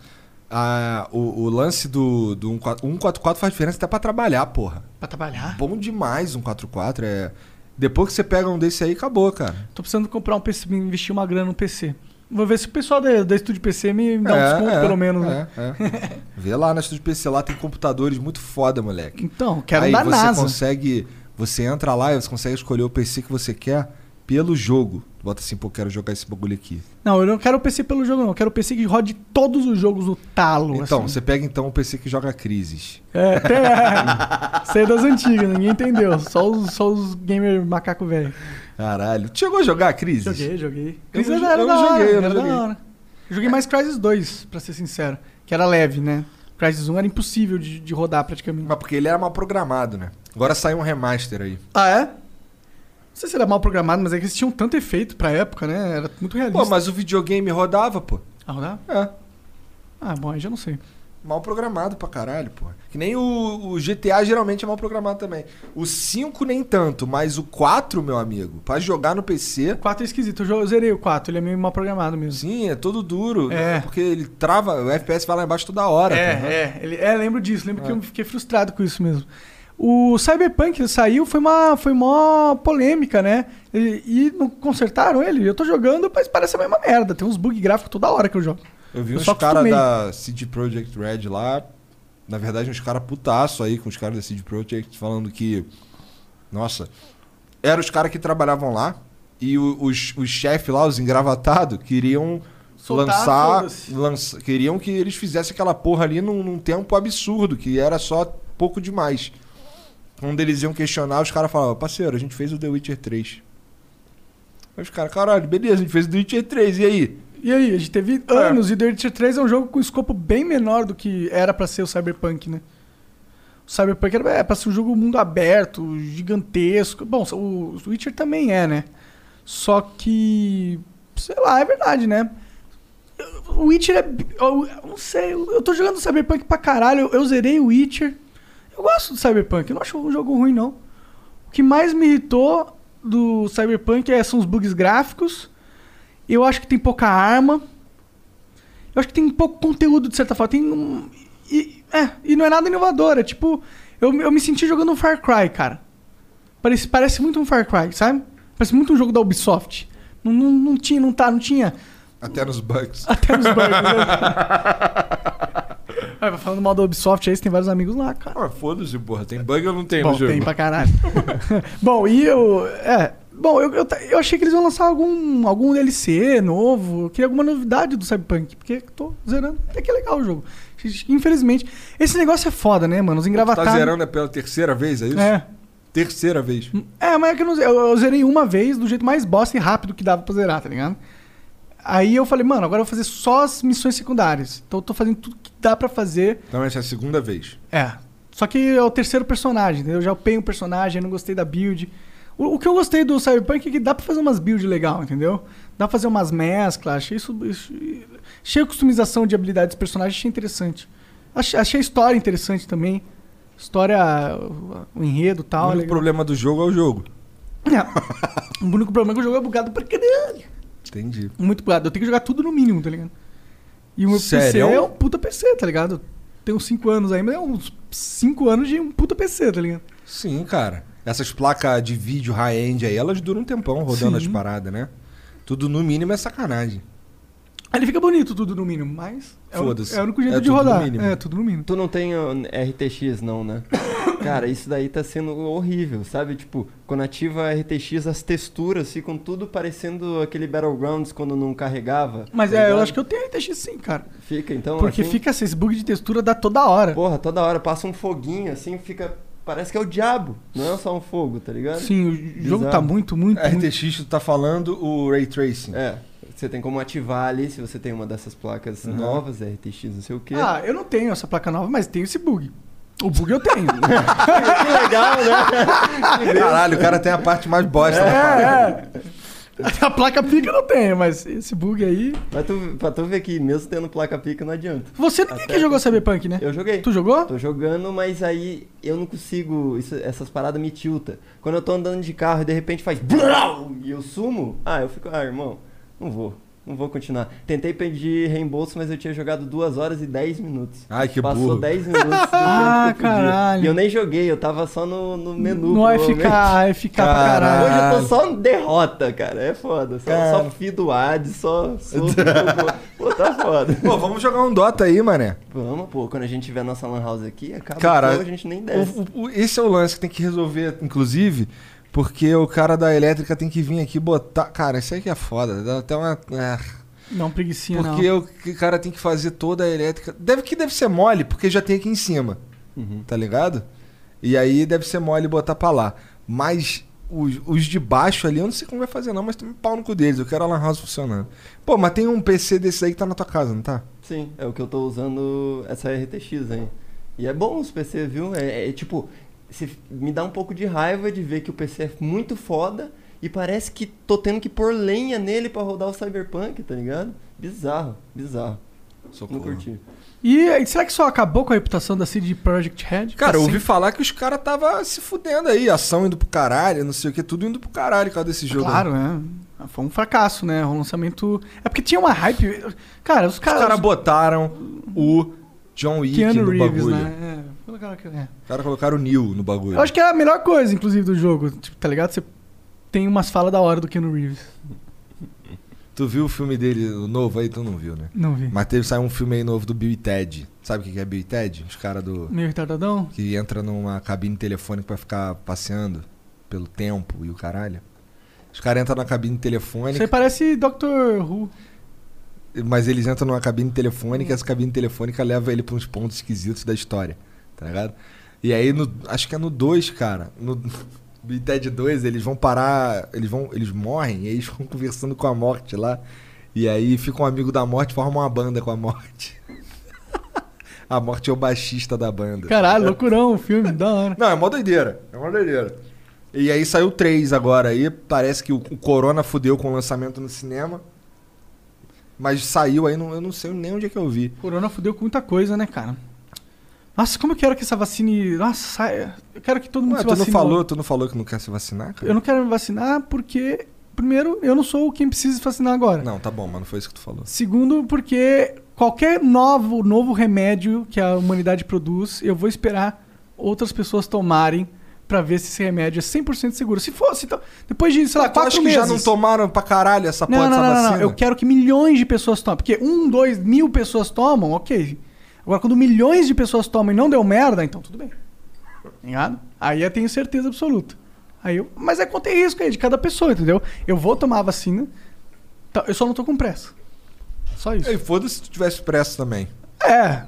a- o, o lance do, do 144 144 faz diferença até pra trabalhar, porra. Pra trabalhar? Bom demais um 144, é... Depois que você pega um desse aí, acabou, cara. Tô precisando comprar um PC, investir uma grana no PC. Vou ver se o pessoal da, da Estúdio PC me dá um É, desconto, é, pelo menos. né? É, é. Vê lá na Estúdio PC, lá tem computadores muito foda, moleque. Então, quero Aí da você NASA. consegue. Você entra lá e você consegue escolher o PC que você quer pelo jogo. Bota assim, pô, quero jogar esse bagulho aqui. Não, eu não quero o PC pelo jogo, não. Eu quero o PC que rode todos os jogos no talo. Então, assim. você pega então o PC que joga Crises. É, até Isso aí é das antigas, ninguém entendeu. Só os, só os gamer macaco velho. Caralho. Tu chegou a jogar Crises? Joguei, joguei. Eu Crysis não- era eu da hora, joguei, eu não era da joguei. hora. Eu joguei mais Crysis 2, pra ser sincero. Que era leve, né? Crysis 1 era impossível de, de rodar praticamente. Mas porque ele era mal programado, né? Agora saiu um remaster aí. Ah, é? Não sei se era mal programado, mas é que eles tinham tanto efeito pra época, né? Era muito realista. Pô, mas o videogame rodava, pô. Ah, rodar? É. Ah, bom, aí já não sei. Mal programado pra caralho, pô. Que nem o, o GTA geralmente é mal programado também. O 5 nem tanto, mas o 4, meu amigo, pra jogar no PC, O 4 é esquisito, eu zerei o 4, ele é meio mal programado mesmo. sim, é todo duro. É. Porque ele trava, o FPS vai lá embaixo toda hora. É, tá é, ele, é, lembro disso, lembro que eu fiquei frustrado com isso mesmo. O Cyberpunk saiu, foi uma, foi uma polêmica, né? E, e não consertaram ele. Eu tô jogando, mas parece a mesma merda. Tem uns bug gráficos toda hora que eu jogo. Eu vi Eu uns caras da CD Projekt Red lá, na verdade uns caras putaço aí com os caras da CD Projekt falando que, nossa, eram os caras que trabalhavam lá e o- os, os chefes lá, os engravatados, queriam Soltar, lançar, lança- queriam que eles fizessem aquela porra ali num, num tempo absurdo, que era só pouco demais. Quando eles iam questionar, os caras falavam, parceiro, a gente fez o The Witcher 3. Aí os caras, caralho, beleza, a gente fez o The Witcher 3, e aí? E aí, a gente teve anos e The Witcher 3 é um jogo com escopo bem menor do que era pra ser o Cyberpunk, né? O Cyberpunk era é, pra ser um jogo mundo aberto, gigantesco. Bom, o Witcher também é, né? Só que. Sei lá, é verdade, né? O Witcher é. Eu, eu não sei, eu, eu tô jogando Cyberpunk pra caralho. Eu, eu zerei o Witcher. Eu gosto do Cyberpunk, eu não acho um jogo ruim, não. O que mais me irritou do Cyberpunk é, são os bugs gráficos. Eu acho que tem pouca arma. Eu acho que tem pouco conteúdo, de certa forma. Tem um- e, é, e não é nada inovador. É tipo. Eu, eu me senti jogando um Far Cry, cara. Parece, parece muito um Far Cry, sabe? Parece muito um jogo da Ubisoft. Não, não, não tinha, não tá, não tinha. Até nos bugs. Até nos bugs. né? Vai, falando mal da Ubisoft aí, você tem vários amigos lá, cara. Ah, foda-se, porra. Tem bug ou não tem Bom, no jogo? tem pra caralho. Bom, e eu. É. Bom, eu, eu, eu achei que eles iam lançar algum, algum DLC novo. Eu queria alguma novidade do Cyberpunk. Porque tô zerando. Até que é legal o jogo. Infelizmente. Esse negócio é foda, né, mano? Os Tá engravatados. zerando é pela terceira vez, é isso? É. Terceira vez. É, mas é que eu, não, eu, eu zerei uma vez do jeito mais bosta e rápido que dava pra zerar, tá ligado? Aí eu falei, mano, agora eu vou fazer só as missões secundárias. Então eu tô fazendo tudo que dá pra fazer. Então essa é a segunda vez. É. Só que é o terceiro personagem, entendeu? Eu já upei um personagem, não gostei da build. O, o que eu gostei do Cyberpunk é que dá pra fazer umas builds legal, entendeu? Dá pra fazer umas mesclas, achei isso. isso achei a customização de habilidades dos personagens, achei interessante. Achei, achei a história interessante também. História, o, o enredo e o tal. é único legal. problema do jogo é o jogo. É. o único problema é que o jogo é bugado pra caralho. Entendi. Muito bugado. Eu tenho que jogar tudo no mínimo, tá ligado? E o meu PC Sério? é um puta PC, tá ligado? Tenho 5 anos aí, mas é uns 5 anos de um puta PC, tá ligado? Sim, cara. Essas placas de vídeo high-end aí, elas duram um tempão rodando Sim. as paradas, né? Tudo no mínimo é sacanagem. Ele fica bonito tudo no mínimo, mas é o, Foda-se. é o único jeito É de rodar. É, tudo no mínimo. Tu não tem ó, RTX, não, né? Cara, isso daí tá sendo horrível, sabe? Tipo, quando ativa a RTX, as texturas ficam tudo parecendo aquele Battlegrounds quando não carregava. Mas tá é, eu acho que eu tenho RTX sim, cara. Fica, então. Porque assim, fica esses bug de textura dá toda hora. Porra, toda hora passa um foguinho assim, fica. Parece que é o diabo, não é só um fogo, tá ligado? Sim, o jogo Bizarro. tá muito, muito, muito. RTX, tu tá falando o Ray Tracing. É, você tem como ativar ali, se você tem uma dessas placas Uhum. novas, RTX, não sei o quê. Ah, eu não tenho essa placa nova, mas tenho esse bug. O bug eu tenho. que legal, né? Caralho, o cara tem a parte mais bosta. da parada. é, é. A placa pica eu não tenho, mas esse bug aí. Pra tu, pra tu ver que mesmo tendo placa pica não adianta. Você ninguém que jogou Cyberpunk, né? Eu joguei. Tu jogou? Tô jogando, mas aí eu não consigo. isso- essas paradas me tilta. Quando eu tô andando de carro e de repente faz. E eu sumo, ah, eu fico, ah, irmão, não vou. Não vou continuar. Tentei pedir reembolso, mas eu tinha jogado 2 horas e 10 minutos. Ai, que Passou burro. 10 minutos. Ah, caralho. E eu nem joguei, eu tava só no, no menu. Ficar, vai ficar pra Caralho. Hoje eu tô só derrota, cara. É foda. Só, Cara. só fi do ad, só. Pô, tá foda. Pô, vamos jogar um Dota aí, mané. Vamos, pô. Quando a gente tiver nossa Lan House aqui, acaba Cara, o jogo, a gente nem desce. O- o- esse é o lance que tem que resolver, inclusive, porque o cara da elétrica tem que vir aqui botar. Cara, isso aí que é foda. Dá até uma. é. Não, preguicinha Porque o que- cara tem que fazer toda a elétrica. Deve que deve ser mole, porque já tem aqui em cima. Uhum. Tá ligado? E aí deve ser mole botar pra lá. Mas os, os de baixo ali, eu não sei como vai fazer, não, mas tem um pau no cu deles. Eu quero a Lan House funcionando. Pô, mas tem um PC desse aí que tá na tua casa, não tá? Sim, é o que eu tô usando essa RTX aí. E é bom os PC, viu? É, é tipo, se, me dá um pouco de raiva de ver que o PC é muito foda e parece que tô tendo que pôr lenha nele pra rodar o Cyberpunk, tá ligado? Bizarro, bizarro. Não curti. E será que só acabou com a reputação da CD Projekt Red? Cara, eu Assim? ouvi falar que os caras tava se fudendo aí, ação indo pro caralho, não sei o que, tudo indo pro caralho por causa desse jogo. Claro, é. Foi um fracasso, né? O lançamento. É porque tinha uma hype. Cara, os Os caras. caras botaram o John Wick Keanu no Reeves, bagulho. né? Que- é. Os caras colocaram o Neil no bagulho. Eu acho que é a melhor coisa, inclusive, do jogo. Tipo, tá ligado? Você tem umas falas da hora do Keanu Reeves. Tu viu o filme dele, o novo aí? Tu não viu, né? Não vi. Mas teve saiu um filme aí novo do Bill e Ted. Sabe o que que é Bill e Ted? Os caras do. Meio retardadão? Que entra numa cabine telefônica pra ficar passeando pelo tempo e o caralho. Os caras entram na cabine Isso telefônica, aí parece Doctor Who. mas eles entram numa cabine telefônica e essa cabine telefônica leva ele pra uns pontos esquisitos da história, tá ligado? E aí, no, acho que é no 2, cara. No Ted 2, eles vão parar. Eles vão. Eles morrem e aí eles ficam conversando com a morte lá. E aí fica um amigo da morte formam uma banda com a morte. a morte é o baixista da banda. Caralho, loucurão o filme, da hora. Não, é mó doideira. É mó doideira. E aí saiu três agora aí. Parece que o, o Corona fudeu com o lançamento no cinema. Mas saiu aí, não, eu não sei nem onde é que eu vi. Corona fudeu com muita coisa, né, cara? Nossa, como eu quero que essa vacine. Nossa, saia. Eu quero que todo mundo Ué, se tu não vacine. falou, tu não falou que não quer se vacinar, cara? Eu não quero me vacinar porque, primeiro, eu não sou quem precisa se vacinar agora. Não, tá bom, mas não foi isso que tu falou. Segundo, porque qualquer novo, novo remédio que a humanidade produz, eu vou esperar outras pessoas tomarem pra ver se esse remédio é 100% seguro. Se fosse, então, depois de, sei lá, tu quatro acha que meses... já não tomaram pra caralho essa Não, porra não, dessa não, não, vacina? não. Eu quero que milhões de pessoas tomem. Porque um, dois, mil pessoas tomam, ok. Agora, quando milhões de pessoas tomam e não deu merda, então tudo bem. Ligado? Aí eu tenho certeza absoluta. Aí eu, mas é conta risco aí de cada pessoa, entendeu? Eu vou tomar a vacina, tá, eu só não tô com pressa. Só isso. Ei, foda-se se tu tivesse pressa também. É.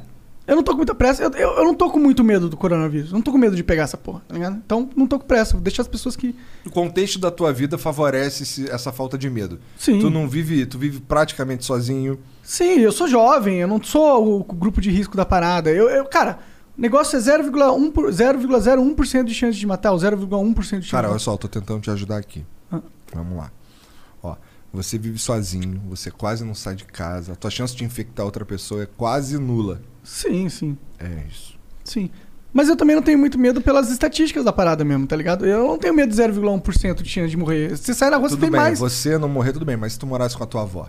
Eu não tô com muita pressa. Eu, eu, eu não tô com muito medo do coronavírus. Eu não tô com medo de pegar essa porra, tá ligado? Então não tô com pressa. Vou deixar as pessoas que. O contexto da tua vida favorece essa falta de medo. Sim. Tu não vive, tu vive praticamente sozinho. Sim, eu sou jovem, eu não sou o grupo de risco da parada. Eu, eu cara, o negócio é 0,1 por- 0,01% de chance de matar, ou 0,1% de chance Cara, olha só, eu tô tentando te ajudar aqui. Ah. Vamos lá. Ó, você vive sozinho, você quase não sai de casa, a tua chance de infectar outra pessoa é quase nula. Sim, sim, É isso. sim. Mas eu também não tenho muito medo pelas estatísticas da parada mesmo, tá ligado? Eu não tenho medo de 0,1% de chance de morrer. Você sai na rua, você tudo tem bem, mais. você não morrer, tudo bem, mas se tu morasse com a tua avó?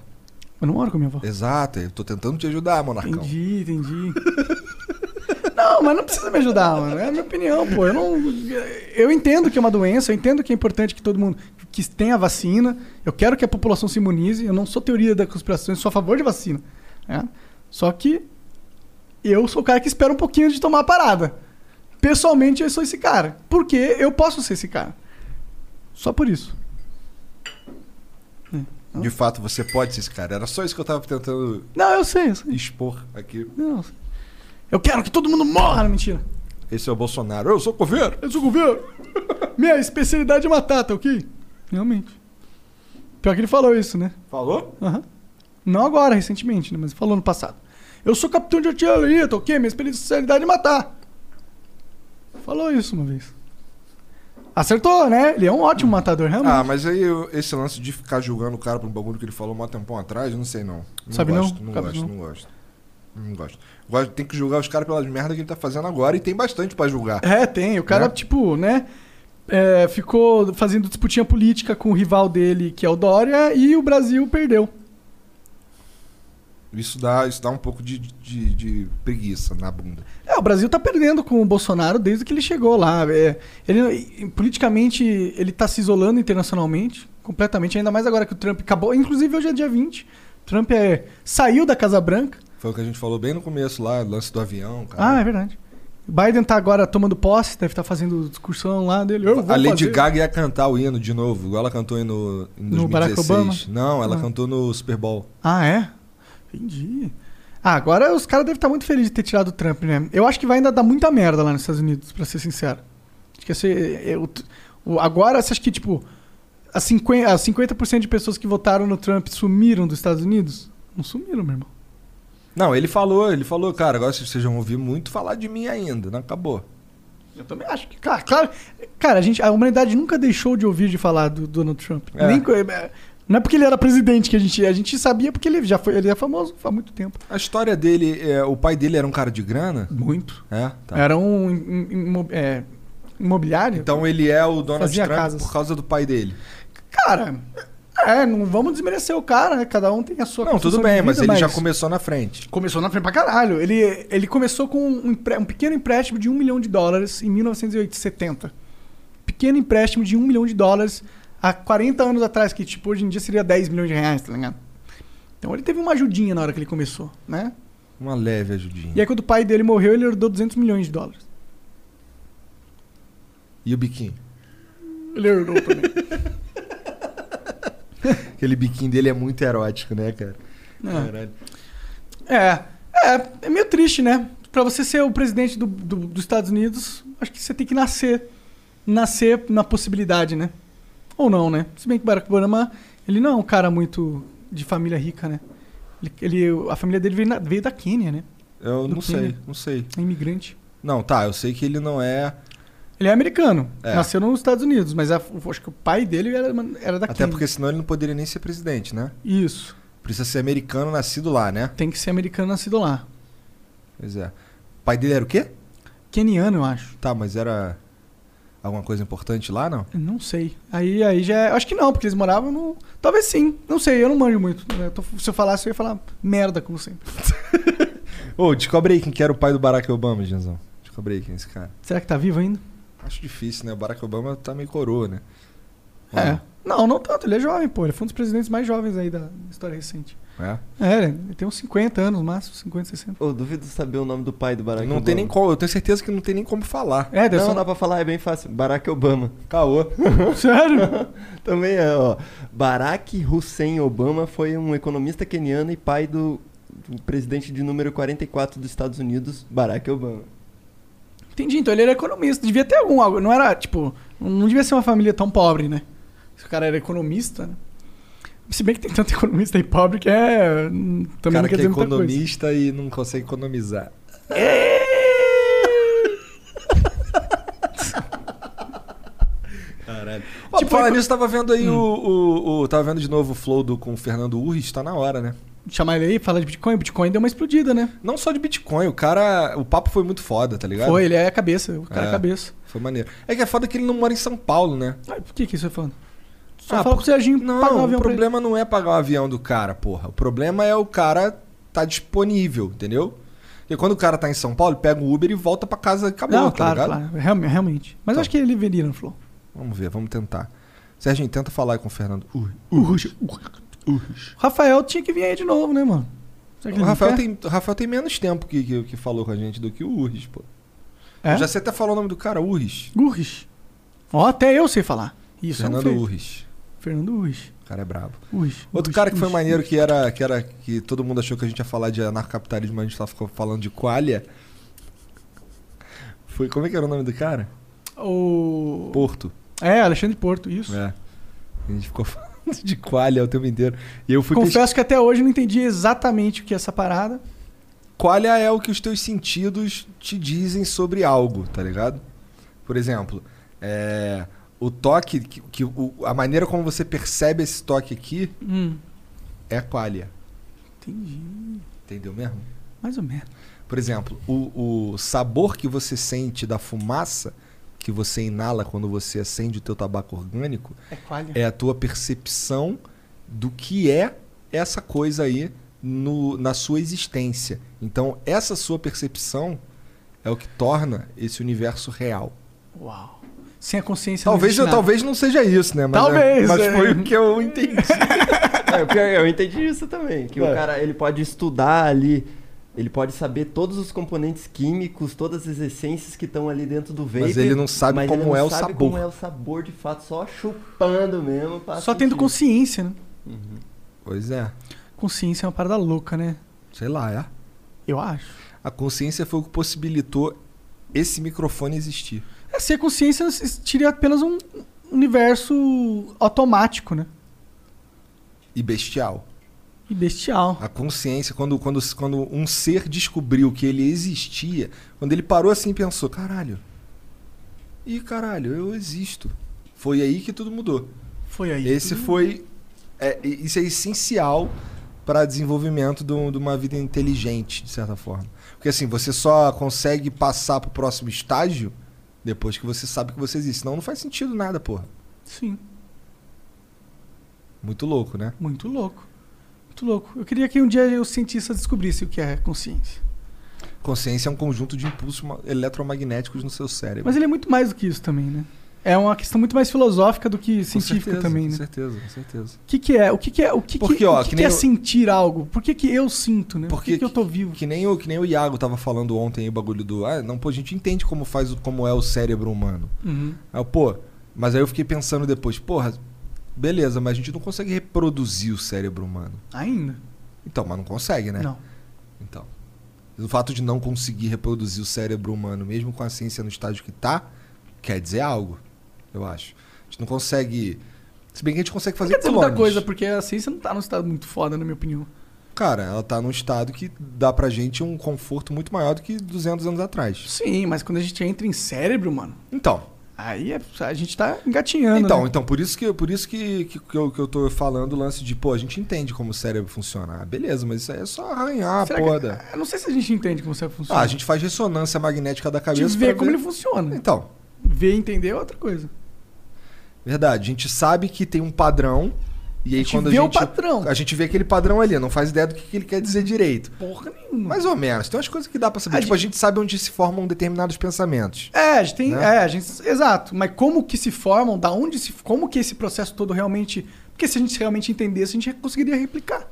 Eu não moro com a minha avó. Exato, eu tô tentando te ajudar, monarcão. Entendi, entendi. não, mas não precisa me ajudar, mano. É a minha opinião, pô. Eu não. Eu entendo que é uma doença, eu entendo que é importante que todo mundo que tenha vacina. Eu quero que a população se imunize. Eu não sou teoria da conspiração, eu sou a favor de vacina. né? Só que eu sou o cara que espera um pouquinho de tomar a parada. pessoalmente eu sou esse cara. Porque eu posso ser esse cara. Só por isso. De fato, você pode ser esse cara. Era só isso que eu tava tentando Não, eu sei, eu sei. expor aqui. Não, eu sei. Eu quero que todo mundo morra, não, mentira. Esse é o Bolsonaro. Eu sou coveiro. Eu sou governo. Minha especialidade é matar, tá ok? Realmente. Pior que ele falou isso, né? Falou? Aham. Não agora, recentemente, né? Mas falou no passado. Eu sou capitão de artilharia, tá ok? Minha especialidade é matar. Falou isso uma vez. Acertou, né? Ele é um ótimo matador, realmente. Ah, mas aí eu- esse lance de ficar julgando o cara por um bagulho que ele falou um tempão atrás, eu não sei não. não Sabe não? gosto, não? Cabe gosto, não. não gosto. Não gosto. Gosto- Tem que julgar os caras pelas merda que ele tá fazendo agora e tem bastante pra julgar. É, tem. O cara, Né? tipo, né? é, ficou fazendo disputinha política com o rival dele, que é o Dória, e o Brasil perdeu. Isso dá, isso dá um pouco de, de, de preguiça na bunda. É, o Brasil tá perdendo com o Bolsonaro desde que ele chegou lá. É, ele, politicamente, ele tá se isolando internacionalmente, completamente, ainda mais agora que o Trump acabou. Inclusive, hoje é dia 20. Trump é, saiu da Casa Branca. Foi o que a gente falou bem no começo lá, lance do avião, cara. Ah, é verdade. Biden tá agora tomando posse, deve estar fazendo discursão lá dele. Eu a Lady fazer. Gaga ia cantar o hino de novo, igual ela cantou no, em No Barack 2016. Não, ela Ah. cantou no Super Bowl. Ah, é? Entendi. Ah, agora os caras devem estar muito felizes de ter tirado o Trump, né? Eu acho que vai ainda dar muita merda lá nos Estados Unidos, pra ser sincero. Acho que esse, é, o- o- agora, você acha que, tipo, as 50%, as 50% de pessoas que votaram no Trump sumiram dos Estados Unidos? Não sumiram, meu irmão. Não, ele falou, ele falou, cara, agora vocês vão ouvir muito falar de mim ainda, não acabou. Eu também acho que, cara, claro. Cara, a, gente, a humanidade nunca deixou de ouvir de falar do Donald Trump. É. Nem é, não é porque ele era presidente que a gente. A gente sabia porque ele já foi. Ele é famoso há muito tempo. A história dele, é, o pai dele era um cara de grana? Muito. É, tá. Era um imo- é, imobiliário. Então ele é o Donald Trump casas. por causa do pai dele. Cara, é, não vamos desmerecer o cara, né? Cada um tem a sua Não, tudo bem, de mas vida, ele já começou na frente. Começou na frente pra caralho. Ele, ele começou com um, empre- um pequeno empréstimo de um milhão de dólares em 1970. Pequeno empréstimo de um milhão de dólares há 40 anos atrás, que tipo, hoje em dia seria 10 milhões de reais, tá ligado? Então ele teve uma ajudinha na hora que ele começou, né? Uma leve ajudinha. E aí quando o pai dele morreu, ele herdou 200 milhões de dólares. E o biquinho? Ele herdou também. Aquele biquinho dele é muito erótico, né, cara? É. É, é, é meio triste, né? Pra você ser o presidente do, do- dos Estados Unidos, acho que você tem que nascer. Nascer na possibilidade, né? Ou não, né? Se bem que Barack Obama, ele não é um cara muito de família rica, né? Ele, ele- a família dele veio, na- veio da Quênia, né? Eu Do não Quênia. sei, não sei. É imigrante. Não, tá, eu sei que ele não é. Ele é americano. É. Nasceu nos Estados Unidos, mas a- acho que o pai dele era, era da Até Quênia. porque senão ele não poderia nem ser presidente, né? Isso. Precisa ser americano nascido lá, né? Tem que ser americano nascido lá. Pois é. O pai dele era o quê? Queniano, eu acho. Tá, mas era alguma coisa importante lá, não? Não sei. Aí, aí já. é- Acho que não, porque eles moravam no. Talvez sim. Não sei, eu não manjo muito. Eu tô- se eu falasse, eu ia falar merda, como sempre. Ô, descobre aí quem que era o pai do Barack Obama, Genzão. Descobre aí quem é esse cara. Será que tá vivo ainda? Acho difícil, né? O Barack Obama tá meio coroa, né? É. Não, não tanto. Ele é jovem, pô. Ele foi um dos presidentes mais jovens aí da história recente. É. É, ele tem uns 50 anos, máximo, 50, 60. Ô, duvido saber o nome do pai do Barack Não Obama. tem nem como, eu tenho certeza que não tem nem como falar. É, deve Não, ser. dá pra falar, é bem fácil. Barack Obama. Caô. Sério? Também é, ó. Barack Hussein Obama foi um economista queniano e pai do, do presidente de número 44 dos Estados Unidos, Barack Obama. Entendi. Então ele era economista. Devia ter algum. algo- Não era, tipo. Não devia ser uma família tão pobre, né? O cara era economista, né? Se bem que tem tanto economista aí pobre que é. hum, Também cara não quer que é economista e não consegue economizar. Caralho. Ó, Tipo, falar eco- nisso, tava vendo aí o, o, o- Tava vendo de novo o flow do, com o Fernando Urris, tá na hora, né? Chamar ele aí, falar de Bitcoin. Bitcoin deu uma explodida, né? Não só de Bitcoin, o cara. O papo foi muito foda, tá ligado? Foi, ele é a cabeça. O cara é É. a cabeça. Foi maneiro. É que é foda que ele não mora em São Paulo, né? Ah, por que que isso é falando? Só Ah, fala pro Serginho Não, pagar um o avião pra ele. problema não é pagar o avião do cara, porra. O problema é o cara tá disponível, entendeu? Porque quando o cara tá em São Paulo, ele pega o Uber e volta pra casa e acabou, Não, tá claro, ligado? claro. Real- Realmente. Mas Tá. acho que ele viria no Flow. Vamos ver, vamos tentar. Serginho, tenta falar aí com o Fernando. Urris. Urris. O Rafael tinha que vir aí de novo, né, mano? O Rafael tem, o Rafael tem menos tempo que, que, que falou com a gente do que o Urris, pô. É? Eu já sei até falar o nome do cara, Urris. Urrich. Ó, até eu sei falar. Isso, Fernando é um. Urris. Fernando Urrich. O cara é brabo. Urrich. Outro cara que foi maneiro, que era, que era. que todo mundo achou que a gente ia falar de anarcapitalismo, mas a gente tava ficou falando de qualia. Foi. Como é que era o nome do cara? O... Porto. É, Alexandre Porto, isso. É. A gente ficou falando de qualia o tempo inteiro. E eu fui Confesso que até hoje eu não entendi exatamente o que é essa parada. Qualia é o que os teus sentidos te dizem sobre algo, tá ligado? Por exemplo, é, o toque, que, que o- a maneira como você percebe esse toque aqui Hum, é qualia. entendi. Entendeu mesmo? Mais ou menos. Por exemplo, o, o sabor que você sente da fumaça que você inala quando você acende o teu tabaco orgânico É qualha. é a tua percepção do que é essa coisa aí no- na sua existência. Então, essa sua percepção é o que torna esse universo real. Uau. Sem a consciência não Talvez, eu, talvez não seja isso, né? Mas, é- Talvez, mas é. foi o que eu entendi. É, pior, eu entendi isso também. Que É. o cara ele pode estudar ali, ele pode saber todos os componentes químicos, todas as essências que estão ali dentro do vape. Mas ele não sabe mas como ele não é o sabe sabor. como é o sabor de fato, só chupando mesmo. Só tendo consciência, né? pois é. Consciência é uma parada louca, né? Sei lá, é. Eu acho. A consciência foi o que possibilitou esse microfone existir. Se a consciência existiria apenas um universo automático, né? E bestial. E bestial. A consciência, quando, quando, quando um ser descobriu que ele existia, quando ele parou assim e pensou, caralho. Ih, caralho, eu existo. Foi aí que tudo mudou. Foi aí. Esse foi. é, e- isso é essencial para desenvolvimento de, de uma vida inteligente, de certa forma. Porque assim, você só consegue passar pro próximo estágio depois que você sabe que você existe. Senão não faz sentido nada, porra. Sim. Muito louco, né? Muito louco. Muito louco. Eu queria que um dia os cientistas descobrissem o que é consciência. Consciência é um conjunto de impulsos ma- eletromagnéticos no seu cérebro. Mas ele é muito mais do que isso também, né? É uma questão muito mais filosófica do que Com científica certeza, também, Com né? certeza, com certeza. O que, que é? O que, que é? O que, Porque, que, ó, que, que é eu- sentir algo? Por que, que eu sinto, né? Por Porque que, que eu tô vivo? Que nem, o, que nem o Iago tava falando ontem aí, o bagulho do. Ah, não, pô, a gente entende como faz como é o cérebro humano. Uhum. Aí, eu, pô, mas aí eu fiquei pensando depois, porra, beleza, mas a gente não consegue reproduzir o cérebro humano. Ainda? Então, mas não consegue, né? Não. Então. O fato de não conseguir reproduzir o cérebro humano, mesmo com a ciência no estágio que tá, quer dizer algo, eu acho. A gente não consegue. Se bem que a gente consegue fazer Quer dizer muita coisa, porque a ciência não tá num estado muito foda, na minha opinião. Cara, ela tá num estado que dá pra gente um conforto muito maior do que 200 anos atrás. Sim, mas quando a gente entra em cérebro, mano, Então, aí é- a gente tá engatinhando. então, né? então por isso que por isso que, que, que eu, que eu tô falando o lance de, pô, a gente entende como o cérebro funciona. Ah, beleza, mas isso aí é só arranhar a Será porra que- da- Eu não sei se a gente entende como você funciona. Ah, a gente faz ressonância magnética da A cabeça gente vê como ver- ele funciona. Então, Ver e entender é outra coisa. Verdade, a gente sabe que tem um padrão e aí A gente quando vê a o gente padrão. a gente vê aquele padrão ali, não faz ideia do que, que ele quer dizer direito. Porra nenhuma. Mais ou menos, tem umas coisas que dá pra saber. A tipo, a gente- gente sabe onde se formam determinados pensamentos. É, a gente tem. Né? É, a gente. Exato. Mas como que se formam, da onde se. Como que esse processo todo realmente. Porque se a gente realmente entendesse, a gente conseguiria replicar.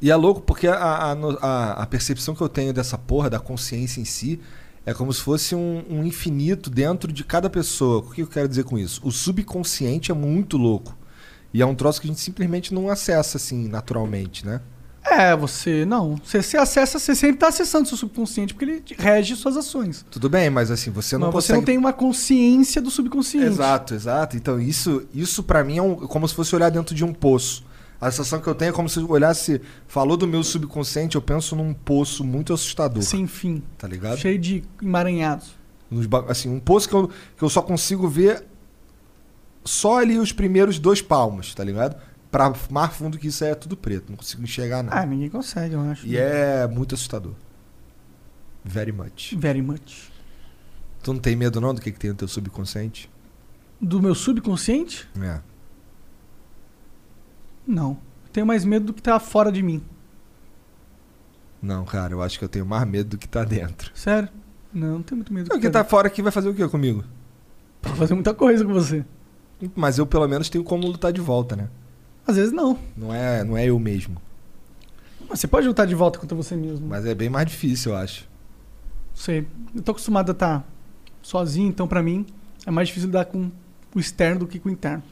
E é louco porque a, a, a- a percepção que eu tenho dessa porra, da consciência em si, é como se fosse um, um infinito dentro de cada pessoa. O que eu quero dizer com isso? O subconsciente é muito louco. E é um troço que a gente simplesmente não acessa assim naturalmente, né? É, você. Não. Você, você acessa, você sempre está acessando o seu subconsciente, porque ele rege suas ações. Tudo bem, mas assim, você não Mas você consegue. não tem uma consciência do subconsciente. Exato, exato. Então isso, isso para mim é um- como se fosse olhar dentro de um poço. A sensação que eu tenho é como se eu olhasse, falou do meu subconsciente, eu penso num poço muito assustador, Sem fim. tá ligado? Cheio de emaranhados. Assim, um poço que eu, que eu só consigo ver só ali os primeiros dois palmos, tá ligado? Pra mais fundo que isso aí é tudo preto, não consigo enxergar Ah, nada. ninguém consegue, eu acho. e é muito assustador. Very much. Very much. Tu não tem medo não do que, que tem no teu subconsciente? Do meu subconsciente? É. Não. Eu tenho mais medo do que tá fora de mim. Não, cara, eu acho que eu tenho mais medo do que tá dentro. Sério? Não, não tenho muito medo. do O que que tá fora aqui vai fazer o que comigo? Pode fazer muita coisa com você. Mas eu pelo menos tenho como lutar de volta, né? Às vezes não. Não é, não é eu mesmo. Mas você pode lutar de volta contra você mesmo. Mas é bem mais difícil, eu acho. Sei. Eu tô acostumado a estar sozinho, então pra mim é mais difícil lidar com o externo do que com o interno.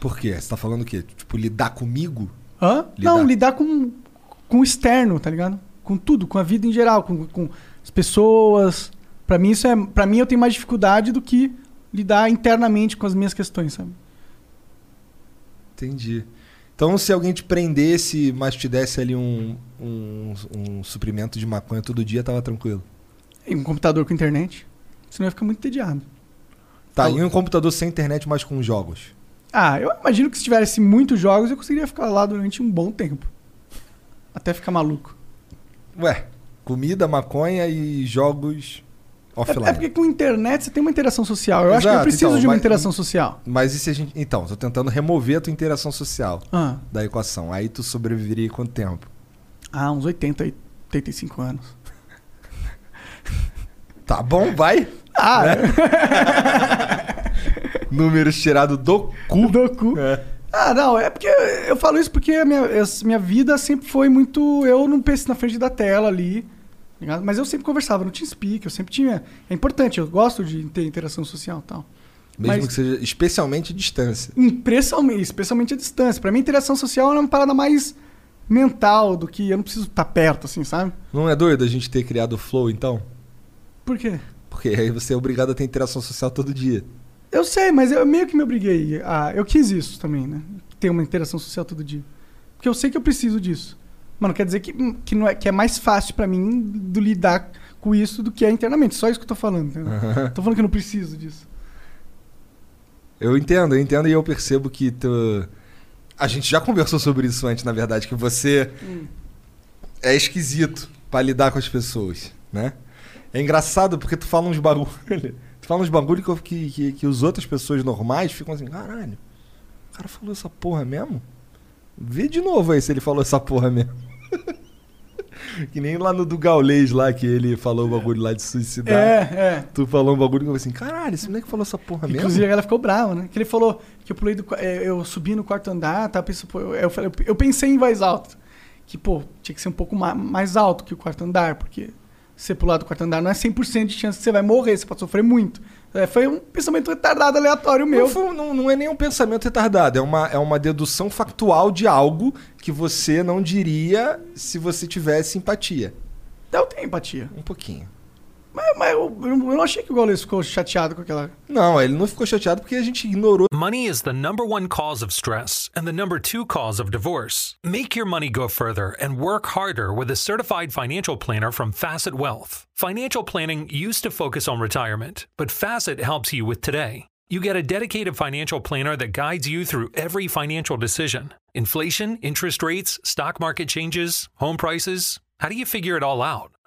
Por quê? Você tá falando o quê? Tipo, lidar comigo? Hã? Lidar. Não, lidar com, com o externo, tá ligado? Com tudo, com a vida em geral, com, com as pessoas. Pra mim, isso é. Pra mim, eu tenho mais dificuldade do que lidar internamente com as minhas questões, sabe? Entendi. Então, se alguém te prendesse, mas te desse ali um, um, um suprimento de maconha todo dia, tava tranquilo. E um computador com internet. Senão ia ficar muito entediado. Tá, e um computador sem internet, mas com jogos? Ah, eu imagino que se tivesse muitos jogos, eu conseguiria ficar lá durante um bom tempo. Até ficar maluco. Ué, comida, maconha e jogos É, offline. é porque com internet você tem uma interação social. Eu acho que eu Exato, preciso então, de uma mas- interação social. Mas e se a gente. Então, tô tentando remover a tua interação social Ah, da equação. Aí tu sobreviveria quanto tempo? ah uns 80, 85 anos. Tá bom, vai. Ah, Números tirados do cu. do cu. É. Ah, não, é porque eu falo isso porque a minha, essa minha vida sempre foi muito. Eu não penso na frente da tela ali. tá ligado? Mas eu sempre conversava no TeamSpeak, eu sempre tinha. É importante, eu gosto de ter interação social e tal. Mesmo Mas- que seja especialmente distância. Especialmente, especialmente a distância. Pra mim, interação social é uma parada mais mental do que eu não preciso estar perto, assim, sabe? Não é doido a gente ter criado o Flow, então? Por quê? Porque aí você é obrigado a ter interação social todo dia. Eu sei, mas eu meio que me obriguei. A, eu quis isso também, né? Ter uma interação social todo dia. Porque eu sei que eu preciso disso. Mano, quer dizer que, que, não é, que é mais fácil pra mim do lidar com isso do que é internamente. Só isso que eu tô falando. Entendeu? Tô falando que eu não preciso disso. Eu entendo, eu entendo e eu percebo que tu... a gente já conversou sobre isso antes, na verdade, que você é esquisito pra lidar com as pessoas, né? É engraçado porque tu fala uns bagulho, tu fala uns bagulho que, que, que, que os outras pessoas normais ficam assim, caralho, o cara falou essa porra mesmo? Vê de novo aí se ele falou essa porra mesmo. que nem lá no do Gaulês lá, que ele falou o bagulho lá de suicidar. É, é. Tu falou um bagulho que eu falei assim, caralho, esse moleque falou essa porra mesmo? Inclusive a galera ficou brava, né? Que ele falou que eu pulei do. é, Eu subi no quarto andar, tá? Eu, eu, eu pensei em voz alta. Que, pô, tinha que ser um pouco ma- mais alto que o quarto andar, porque você pular do quarto andar não é 100% de chance que você vai morrer, você pode sofrer muito. É, foi um pensamento retardado aleatório meu. Não, foi- não- não é nem um pensamento retardado, é uma, é uma dedução factual de algo que você não diria se você tivesse empatia. Eu tenho empatia. Um pouquinho. Mas, mas eu, eu não achei que o Gaules ficou chateado com aquela. Não, ele não ficou chateado porque a gente ignorou. Money is the number one cause of stress and the number two cause of divorce. Make your money go further and work harder with a certified financial planner from Facet Wealth. Financial planning used to focus on retirement, but Facet helps you with today. You get a dedicated financial planner that guides you through every financial decision inflation, interest rates, stock market changes, home prices. How do you figure it all out?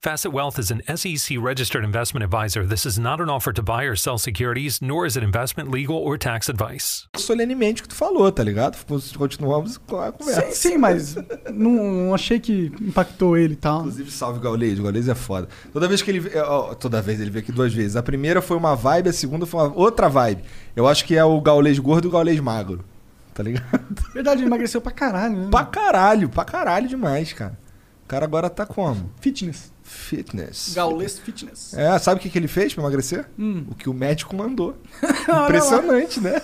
Facet Wealth is an SEC registered investment advisor. This is not an offer to buy or sell securities, nor is it investment, legal, or tax advice. solenemente o que tu falou, tá ligado? Continuamos com a conversa. Sim, sim, mas não, não achei que impactou ele e tal. Inclusive, salve o Gaulês. O Gaulês é foda. Toda vez que ele. Toda vez ele veio aqui duas vezes. A primeira foi uma vibe, a segunda foi uma outra vibe. Eu acho que é o Gaulês gordo e o Gaulês magro. Tá ligado? Verdade, ele emagreceu pra caralho, né? Pra caralho, pra caralho demais, cara. O cara agora tá como? Fitness. Fitness. Gaules Fitness. É, sabe o que, que ele fez pra emagrecer? Hum. O que o médico mandou. Impressionante, né?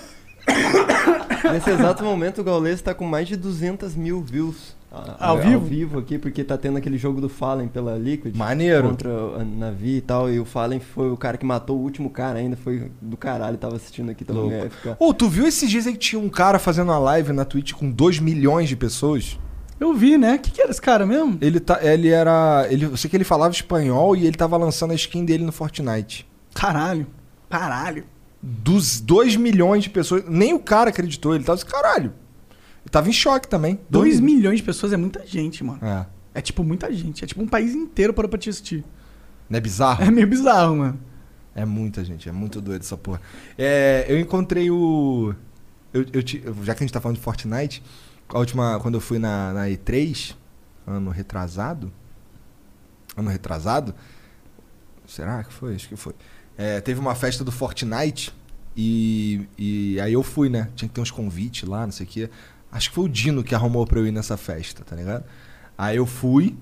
Nesse exato momento, o Gaules tá com mais de 200 mil views. a- Ao a- vivo? Ao vivo aqui, porque tá tendo aquele jogo do Fallen pela Liquid. Maneiro. Contra a Navi e tal. E o Fallen foi o cara que matou o último cara ainda. Foi do caralho. Tava assistindo aqui também. Louco. é, Ô, tu viu esses dias aí que tinha um cara fazendo uma live na Twitch com 2 milhões de pessoas? Eu vi, né? O que, que era esse cara mesmo? Ele, tá, ele era. Ele, eu sei que ele falava espanhol e ele tava lançando a skin dele no Fortnite. Caralho. Caralho. Dos 2 milhões de pessoas. Nem o cara acreditou. Ele tava assim, caralho. Ele tava em choque também. 2 milhões de pessoas é muita gente, mano. É. É tipo muita gente. É tipo um país inteiro para pra te assistir. Não é bizarro? É meio bizarro, mano. É muita gente, é muito doido essa porra. É, eu encontrei o. Eu, eu já que a gente tá falando de Fortnite, a última. Quando eu fui na, na E3, ano retrasado. Ano retrasado? Será que foi? Acho que foi. É, teve uma festa do Fortnite e, e aí eu fui, né? Tinha que ter uns convites lá, não sei o quê. Acho que foi o Dino que arrumou pra eu ir nessa festa, tá ligado? Aí eu fui,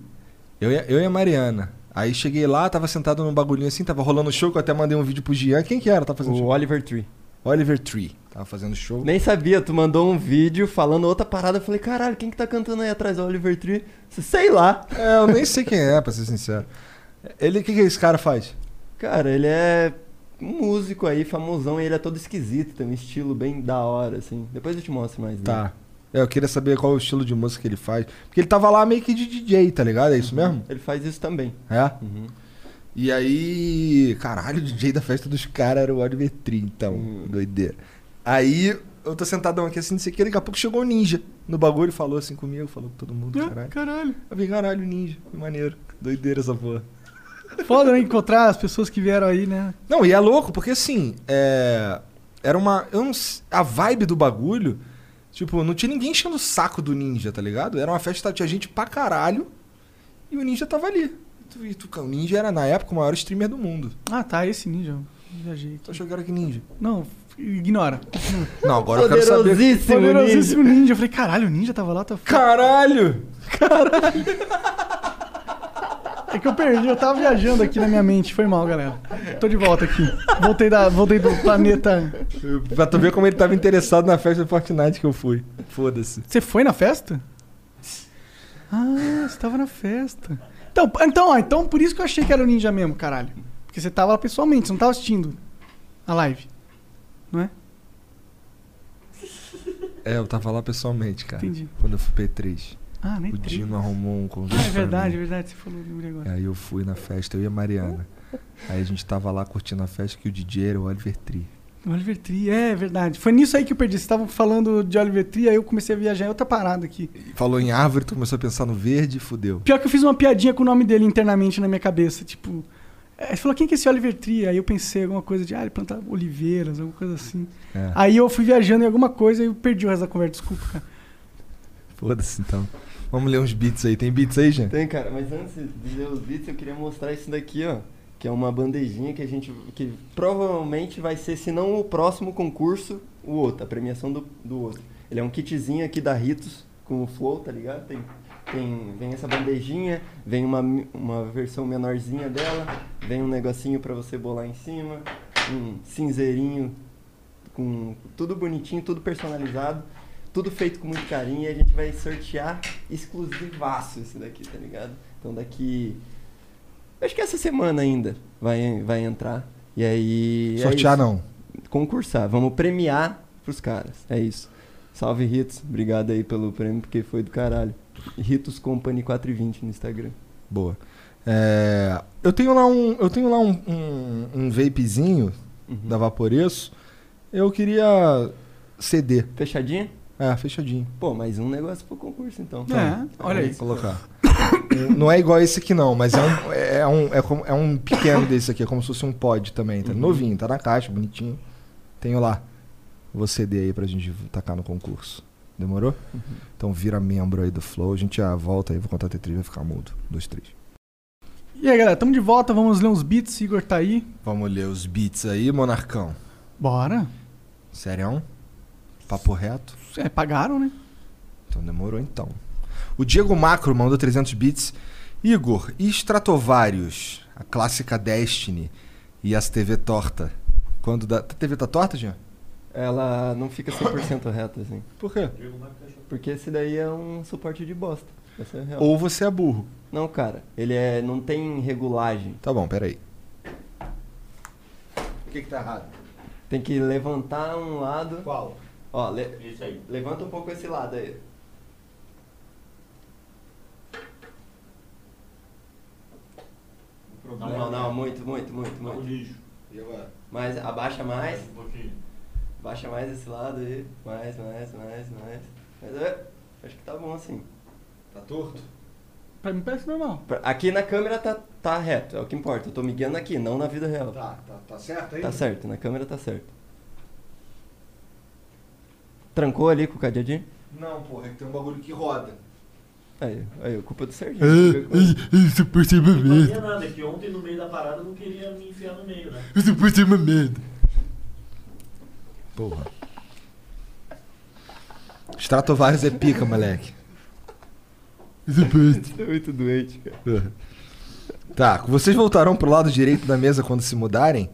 eu e, a- eu e a Mariana. Aí cheguei lá, tava sentado num bagulhinho assim, tava rolando show, que eu até mandei um vídeo pro Jean. Quem que era? Tava fazendo O show? Oliver Tree. Oliver Tree. Tava fazendo show. Nem sabia, tu mandou um vídeo falando outra parada. Eu falei, caralho, quem que tá cantando aí atrás do Oliver Tree? Sei lá. É, eu nem sei quem é, pra ser sincero. Ele, o que, que esse cara faz? Cara, ele é um músico aí, famosão, e ele é todo esquisito, tem um estilo bem da hora, assim. Depois eu te mostro mais dele. Tá. É, eu queria saber qual o estilo de música que ele faz. Porque ele tava lá meio que de DJ, tá ligado? É isso mesmo? Ele faz isso também. É? Uhum. E aí, caralho, o DJ da festa dos caras era o Oliver Tree, então, Hum. doideira. Aí eu tô sentadão aqui assim, não sei o que, daqui a pouco chegou o ninja no bagulho, falou assim comigo, falou com todo mundo, Ah, caralho. Caralho. Eu vi, caralho, ninja, que maneiro. Doideira essa porra. Foda, né? Encontrar as pessoas que vieram aí, né? Não, e é louco, porque assim, é. Era uma. Eu não a vibe do bagulho, tipo, não tinha ninguém enchendo o saco do ninja, tá ligado? Era uma festa, tinha gente pra caralho, e o ninja tava ali. Tu- e tu- O ninja era, na época, o maior streamer do mundo. Ah, tá, esse ninja. Viajei. Tu achou que era que ninja? Não, ignora. Não, agora eu quero saber. Poderosíssimo ninja. Poderosíssimo ninja. Eu falei, caralho, o ninja tava lá, tá foda. Caralho! É que eu perdi, eu tava viajando aqui na minha mente. Foi mal, galera. Tô de volta aqui. Voltei, da, voltei do planeta. Pra tu ver como ele tava interessado na festa do Fortnite que eu fui. Foda-se. Você foi na festa? Ah, você tava na festa. Então, então, então por isso que eu achei que era o ninja mesmo, caralho. Porque você tava lá pessoalmente, você não tava assistindo a live. Não é? É, eu tava lá pessoalmente, cara. Entendi. Quando eu fui P3. Ah, nem O três. Dino arrumou um convite. Ah, é verdade, é verdade, você falou, lembrei agora. Aí eu fui na festa, eu e a Mariana. Aí a gente tava lá curtindo a festa que o DJ era o Oliver Tree. Oliver Tree, é verdade. Foi nisso aí que eu perdi. Vocês estavam falando de Oliver Tree, aí eu comecei a viajar em outra parada aqui. Falou em árvore, tu começou a pensar no verde e fudeu. Pior que eu fiz uma piadinha com o nome dele internamente na minha cabeça, tipo... é, Você falou, quem que é esse Oliver Tree? Aí eu pensei alguma coisa de, ah, ele planta oliveiras, alguma coisa assim. É. Aí eu fui viajando em alguma coisa e eu perdi o resto da conversa, desculpa, cara. Foda-se então. Vamos ler uns beats aí. Tem beats aí, gente? Tem, cara, mas antes de ler os beats, eu queria mostrar isso daqui, ó. Que é uma bandejinha que a gente. que provavelmente vai ser, se não o próximo concurso, o outro, a premiação do, do outro. Ele é um kitzinho aqui da Ritos com o Flow, tá ligado? Tem, tem, vem essa bandejinha, vem uma, uma versão menorzinha dela, vem um negocinho pra você bolar em cima, um cinzeirinho com tudo bonitinho, tudo personalizado, tudo feito com muito carinho e a gente vai sortear exclusivaço esse daqui, tá ligado? Então daqui. Acho que essa semana ainda vai, vai entrar. E aí. é Sortear isso. não. Concursar. Vamos premiar pros caras. É isso. Salve Ritos. Obrigado aí pelo prêmio, porque foi do caralho. Ritos Company 420 no Instagram. Boa. É, eu tenho lá um, eu tenho lá um, um, um vapezinho Uhum. da Vaporeço. Eu queria ceder. Fechadinha? É, fechadinho. Pô, mais um negócio pro concurso então. É, olha aí. Colocar. não é igual esse aqui não, mas é um, é um, é como- é um pequeno desse aqui, é como se fosse um pod também, tá? Uhum. Novinho, tá na caixa, bonitinho. Tenho lá. Vou ceder aí pra gente tacar no concurso. Demorou? Uhum. Então vira membro aí do Flow, a gente já volta aí, vou contar até três, vai ficar mudo. Dois, três. E aí, galera, tamo de volta, vamos ler uns beats, Igor tá aí. Vamos ler os beats aí, Monarcão. Bora. Sério? Papo reto? É, pagaram, né? Então demorou então. O Diego Macro mandou 300 bits. Igor, e Stratovarius, a clássica Destiny e as TV torta? Quando dá... A TV tá torta, Jean? Ela não fica 100% reta, assim. Por quê? Porque esse daí é um suporte de bosta. Essa é a real. Ou você é burro. Não, cara. Ele é, não tem regulagem. Tá bom, peraí. O que que tá errado? Tem que levantar um lado. Qual? Ó, le- Isso aí. levanta um pouco esse lado aí. Não, não, muito, muito, muito, Não, muito. lixo. E agora? Mais, abaixa mais. Um pouquinho. Abaixa mais esse lado aí. Mais, mais, mais, mais. Mas é, acho que tá bom assim. Tá torto? Pra mim parece normal. Aqui na câmera tá, tá reto, é o que importa. Eu tô me guiando aqui, não na vida real. Tá, tá, tá certo aí? Tá certo, na câmera tá certo. Trancou ali com o cadeadinho? Não, porra, é que tem um bagulho que roda. Aí, aí, culpa do Serginho. qualquer coisa. Não fazia nada, que ontem no meio da parada eu não queria me enfiar no meio, né? Porra. Stratovarius é pica, moleque. Você é muito doente, cara. Tá, vocês voltarão pro lado direito da mesa quando se mudarem?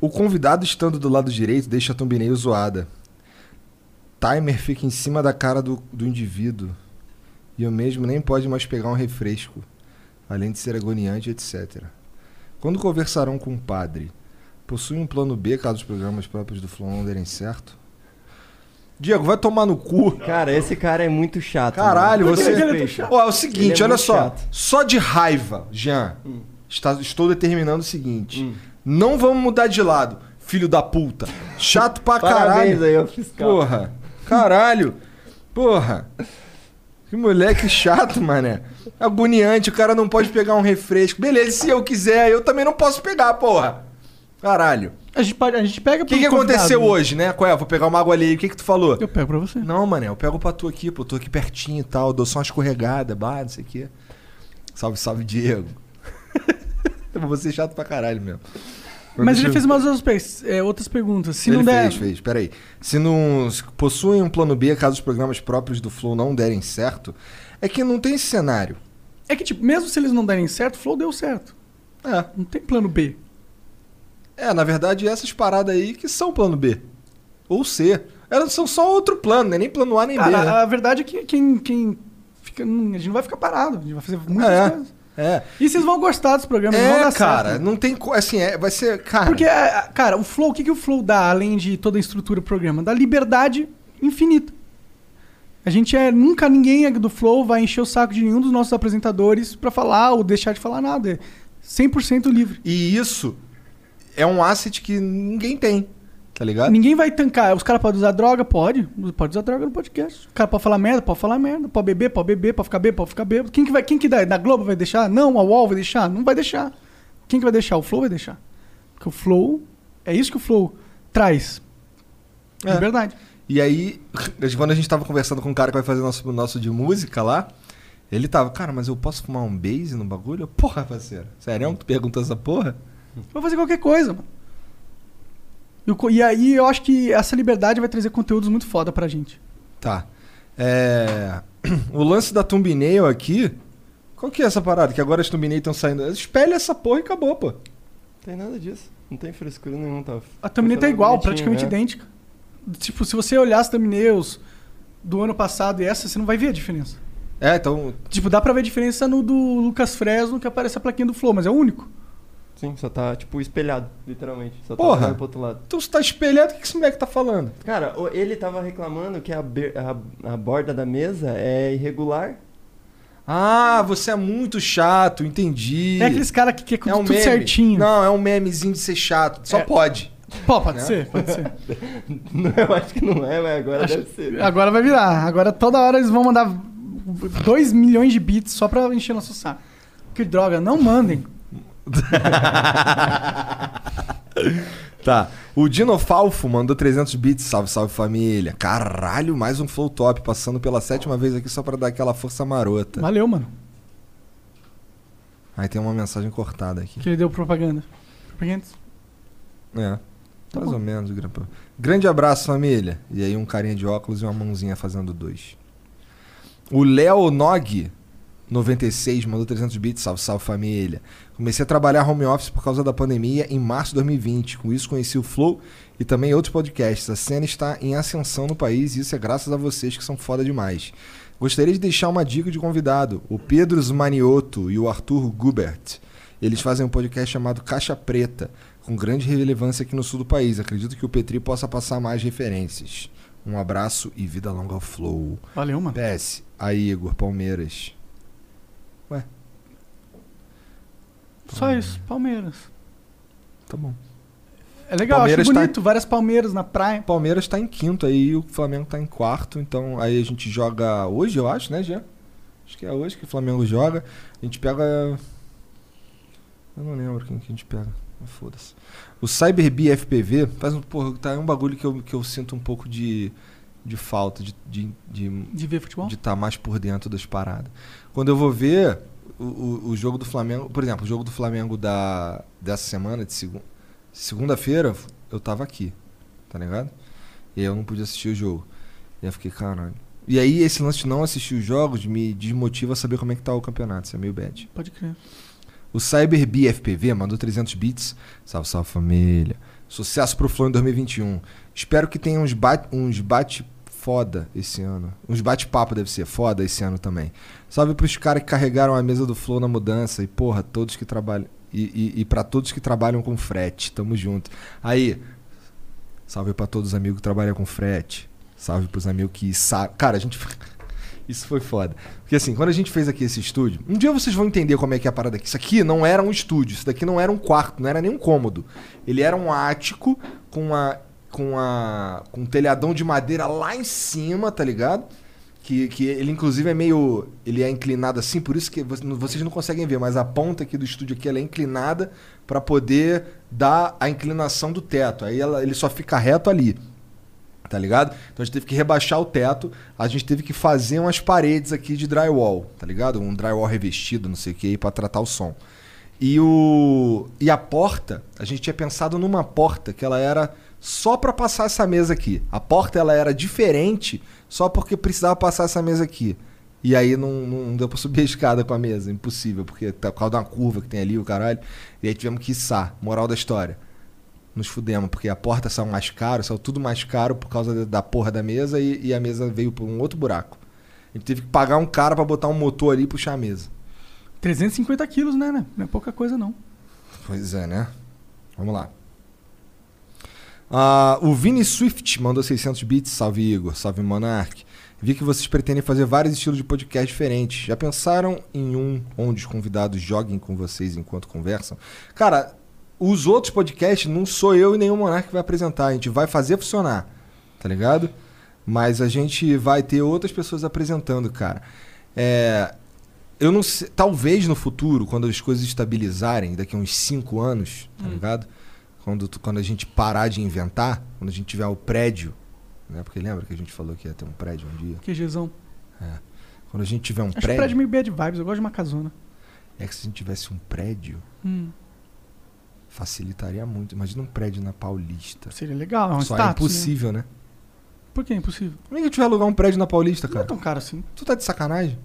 O convidado estando do lado direito deixa a thumbnail zoada. Timer fica em cima da cara do, do indivíduo. E o mesmo nem pode mais pegar um refresco. Além de ser agoniante, etc. Quando conversarão com o padre, possui um plano B caso os programas próprios do Flow não derem certo? Diego, vai tomar no cu. Cara, esse cara é muito chato. Caralho, mano. você. Todo respeito. Ó, é o seguinte, é olha só. chato. Só de raiva, Jean, Hum. está- estou determinando o seguinte: Hum. não vamos mudar de lado, filho da puta. Chato pra Parabéns caralho. aí, ó, fiscal. Porra. Caralho. Porra. Que moleque chato, mané. Agoniante, o cara não pode pegar um refresco. Beleza, se eu quiser, eu também não posso pegar, porra. Caralho. A gente, a gente pega O que, que aconteceu hoje, né? Qual é? Vou pegar uma água ali. O que que tu falou? Eu pego pra você. Não, mané, eu pego pra tu aqui, pô. Tô aqui pertinho e tal. Dou só uma escorregada, bah, não sei o quê. Salve, salve, Diego. eu vou ser chato pra caralho mesmo. Mas ele fez umas outras, é, outras perguntas. Se ele não der. fez, fez. Peraí. Se não se possuem um plano B caso os programas próprios do Flow não derem certo, é que não tem esse cenário. É que, tipo, mesmo se eles não derem certo, o Flow deu certo. É. Não tem plano B. É, na verdade, essas paradas aí que são plano B. Ou C. Elas são só outro plano, né? Nem plano A nem B. Cara, Né? a verdade é que quem, quem fica. hum, A gente não vai ficar parado. A gente vai fazer muitas É. coisas. É. E vocês vão gostar dos programas, vão É, dar cara, certo. não tem. Assim, é, vai ser. Cara. Porque, é, cara, o Flow, o que, que o Flow dá, além de toda a estrutura do programa? Dá liberdade infinita. A gente é. Nunca ninguém do Flow vai encher o saco de nenhum dos nossos apresentadores pra falar ou deixar de falar nada. É 100% livre. E isso é um asset que ninguém tem. Tá ligado? Ninguém vai tancar. Os caras podem usar droga? Pode. Pode usar droga no podcast. O cara pode falar merda? Pode falar merda. Pode beber? Pode beber. Pode ficar bêbado? Pode ficar bêbado. Quem que vai? Quem que dá? Da Globo vai deixar? Não, a UOL vai deixar? Não vai deixar. Quem que vai deixar? O Flow vai deixar. Porque o Flow... É isso que o Flow traz. É. Liberdade. E aí, quando a gente tava conversando com um cara que vai fazer nosso, nosso de música lá, ele tava, cara, mas eu posso fumar um base no bagulho? Porra, parceiro. Sério? Tu perguntou essa porra? Vou fazer qualquer coisa, mano. E, e aí eu acho que essa liberdade vai trazer conteúdos muito foda pra gente. Tá. É. O lance da thumbnail aqui. Qual que é essa parada? Que agora as thumbnails estão saindo. Espelha essa porra e acabou, pô. Não tem nada disso. Não tem frescura nenhuma, tá? A thumbnail tá igual, praticamente né? idêntica. Tipo, se você olhar as thumbnails do ano passado e essa, você não vai ver a diferença. É, então. Tipo, dá pra ver a diferença no do Lucas Fresno, que aparece a plaquinha do Flow, mas é o único. Sim, só tá, tipo, espelhado, literalmente. Só Porra. tá olhando pro outro lado. Tu tá espelhado, o que que esse moleque tá falando? Cara, ele tava reclamando que a, a- a borda da mesa é irregular. Ah, você é muito chato, entendi. É aqueles caras que quer É um tudo meme. certinho. Não, é um memezinho de ser chato. Só É. pode. Pô, pode Né? ser, pode ser. Não, eu acho que não é, mas agora Acho- deve ser. Agora vai virar. Agora toda hora eles vão mandar 2 milhões de bits só pra encher nosso saco. Que droga, não mandem. Tá. O Dinofalfo mandou 300 bits. Salve, salve família. Caralho, mais um flow top. Passando pela sétima vez aqui só pra dar aquela força marota. Valeu, mano. Aí tem uma mensagem cortada aqui. Que ele deu propaganda. Propaganda? É. Tá mais bom. ou menos. Grande abraço, família. E aí um carinha de óculos e uma mãozinha fazendo dois. O Léo Nog, 96, mandou 300 bits. Salve, salve, família. Comecei a trabalhar home office por causa da pandemia em março de 2020. Com isso conheci o Flow e também outros podcasts. A cena está em ascensão no país e isso é graças a vocês que são foda demais. Gostaria de deixar uma dica de convidado. O Pedro Zmanioto e o Arthur Gubert. Eles fazem um podcast chamado Caixa Preta, com grande relevância aqui no sul do país. Acredito que o Petri possa passar mais referências. Um abraço e vida longa ao Flow. Valeu, mano. PS, aí Igor, Palmeiras. Só isso, Palmeiras. Tá bom. É legal, Palmeiras acho tá- bonito. Várias Palmeiras na praia. Palmeiras tá em quinto aí, o Flamengo tá em quarto, então aí a gente joga hoje, eu acho, né, Jean? Acho que é hoje que o Flamengo joga. A gente pega. Eu não lembro quem que a gente pega. Foda-se. O CyberBee FPV faz um, porra, tá, é um bagulho que eu, que eu sinto um pouco de, de falta, de, de, de De ver futebol? de estar mais por dentro das paradas. Quando eu vou ver o, o, o jogo do Flamengo, por exemplo, o jogo do Flamengo da, dessa semana, de segun, segunda-feira, eu tava aqui, tá ligado? E aí eu não pude assistir o jogo. E aí eu fiquei, caralho. E aí esse lance de não assistir os jogos me desmotiva a saber como é que tá o campeonato, isso é meio bad. Pode crer. O CyberBee FPV mandou 300 bits. Salve, salve família. Sucesso pro Flow em 2021. Espero que tenha uns bate, uns bate foda esse ano. Uns bate-papo deve ser foda esse ano também. Salve pros caras que carregaram a mesa do Flow na mudança. E porra, todos que trabalham. E, e, e para todos que trabalham com frete. Tamo junto. Aí, salve pra todos os amigos que trabalham com frete. Salve pros amigos que. Cara, a gente. Isso foi foda. Porque assim, quando a gente fez aqui esse estúdio, um dia vocês vão entender como é que é a parada aqui. Isso aqui não era um estúdio, isso daqui não era um quarto, não era nem um cômodo. Ele era um ático com uma com a com um telhadão de madeira lá em cima, tá ligado? Que, que ele inclusive é meio ele é inclinado assim, por isso que vo- vocês não conseguem ver, mas a ponta aqui do estúdio aqui ela é inclinada para poder dar a inclinação do teto. Aí ela, ele só fica reto ali. Tá ligado? Então a gente teve que rebaixar o teto, a gente teve que fazer umas paredes aqui de drywall, tá ligado? Um drywall revestido, não sei o que, para tratar o som. E o e a porta, a gente tinha pensado numa porta que ela era só para passar essa mesa aqui. A porta ela era diferente só porque precisava passar essa mesa aqui. E aí não, não deu pra subir a escada com a mesa, impossível, porque tá por causa de uma curva que tem ali, o caralho. E aí tivemos que içar. Moral da história nos fudemos, porque a porta saiu mais caro, saiu tudo mais caro por causa da- porra da mesa e, e a mesa veio por um outro buraco. A gente teve que pagar um cara pra botar um motor ali e puxar a mesa. 350 quilos, né, né? Não é pouca coisa, não. Pois é, né? Vamos lá. Ah, o Vini Swift mandou 600 bits. Salve Igor, salve Monark. Vi que vocês pretendem fazer vários estilos de podcast diferentes. Já pensaram em um onde os convidados joguem com vocês enquanto conversam? Cara, os outros podcasts não sou eu e nenhum Monark que vai apresentar. A gente vai fazer funcionar, tá ligado? Mas a gente vai ter outras pessoas apresentando, cara. É, eu não sei, talvez no futuro, quando as coisas estabilizarem, daqui a uns 5 anos, tá ligado? Quando, quando a gente parar de inventar, quando a gente tiver o prédio, né? Porque lembra que a gente falou que ia ter um prédio um dia? QGzão. Quando a gente tiver um Acho prédio, prédio meio bad vibes, eu gosto de uma casona. é que se a gente tivesse um prédio, Hum, facilitaria muito. Imagina um prédio na Paulista. seria legal, é um Só status, é impossível, né? Né? Por que é impossível? Como é que a gente vai alugar um prédio na Paulista, Não é cara? tão caro assim. Tu tá de sacanagem?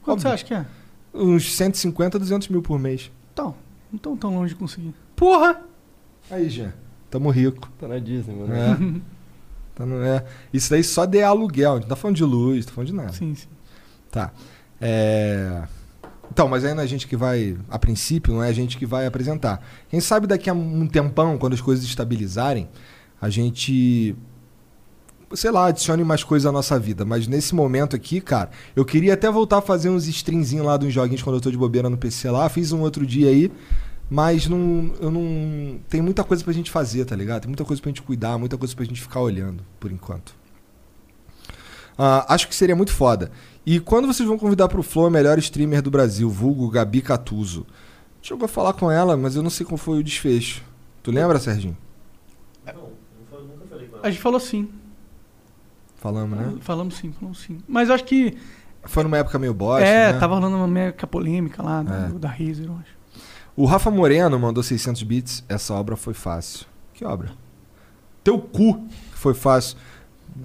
Quanto Óbvio. você acha que é? Uns 150, 200 mil por mês. Então, não tão tão longe de conseguir. Porra! Aí, Jean. Tamo rico. Tá na Disney, mano. É. Tá no- é. Isso daí só de aluguel. A gente não tá falando de luz, não tá falando de nada. Sim, sim. Tá. É... Então, mas aí não é a gente que vai, a princípio, não é a gente que vai apresentar. Quem sabe daqui a um tempão, quando as coisas estabilizarem, a gente, sei lá, adicione mais coisas à nossa vida. Mas nesse momento aqui, cara, eu queria até voltar a fazer uns streamzinhos lá de uns joguinhos quando eu tô de bobeira no PC lá. Fiz um outro dia aí, mas não, eu não. Tem muita coisa pra gente fazer, tá ligado? Tem muita coisa pra gente cuidar, muita coisa pra gente ficar olhando, por enquanto. Ah, acho que seria muito foda. E quando vocês vão convidar pro Flow a melhor streamer do Brasil, vulgo Gabi Catuso? Chegou a falar com ela, mas eu não sei qual foi o desfecho. Tu lembra, Serginho? Não, foi- nunca falei com A ela. gente falou sim. Falamos, né? Falamos sim, falamos sim. Mas eu acho que. Foi numa época meio bosta, é, né? tava rolando uma meca polêmica lá É. do- da Razer, eu acho. O Rafa Moreno mandou 600 bits. Essa obra foi fácil. Que obra? Teu cu foi fácil.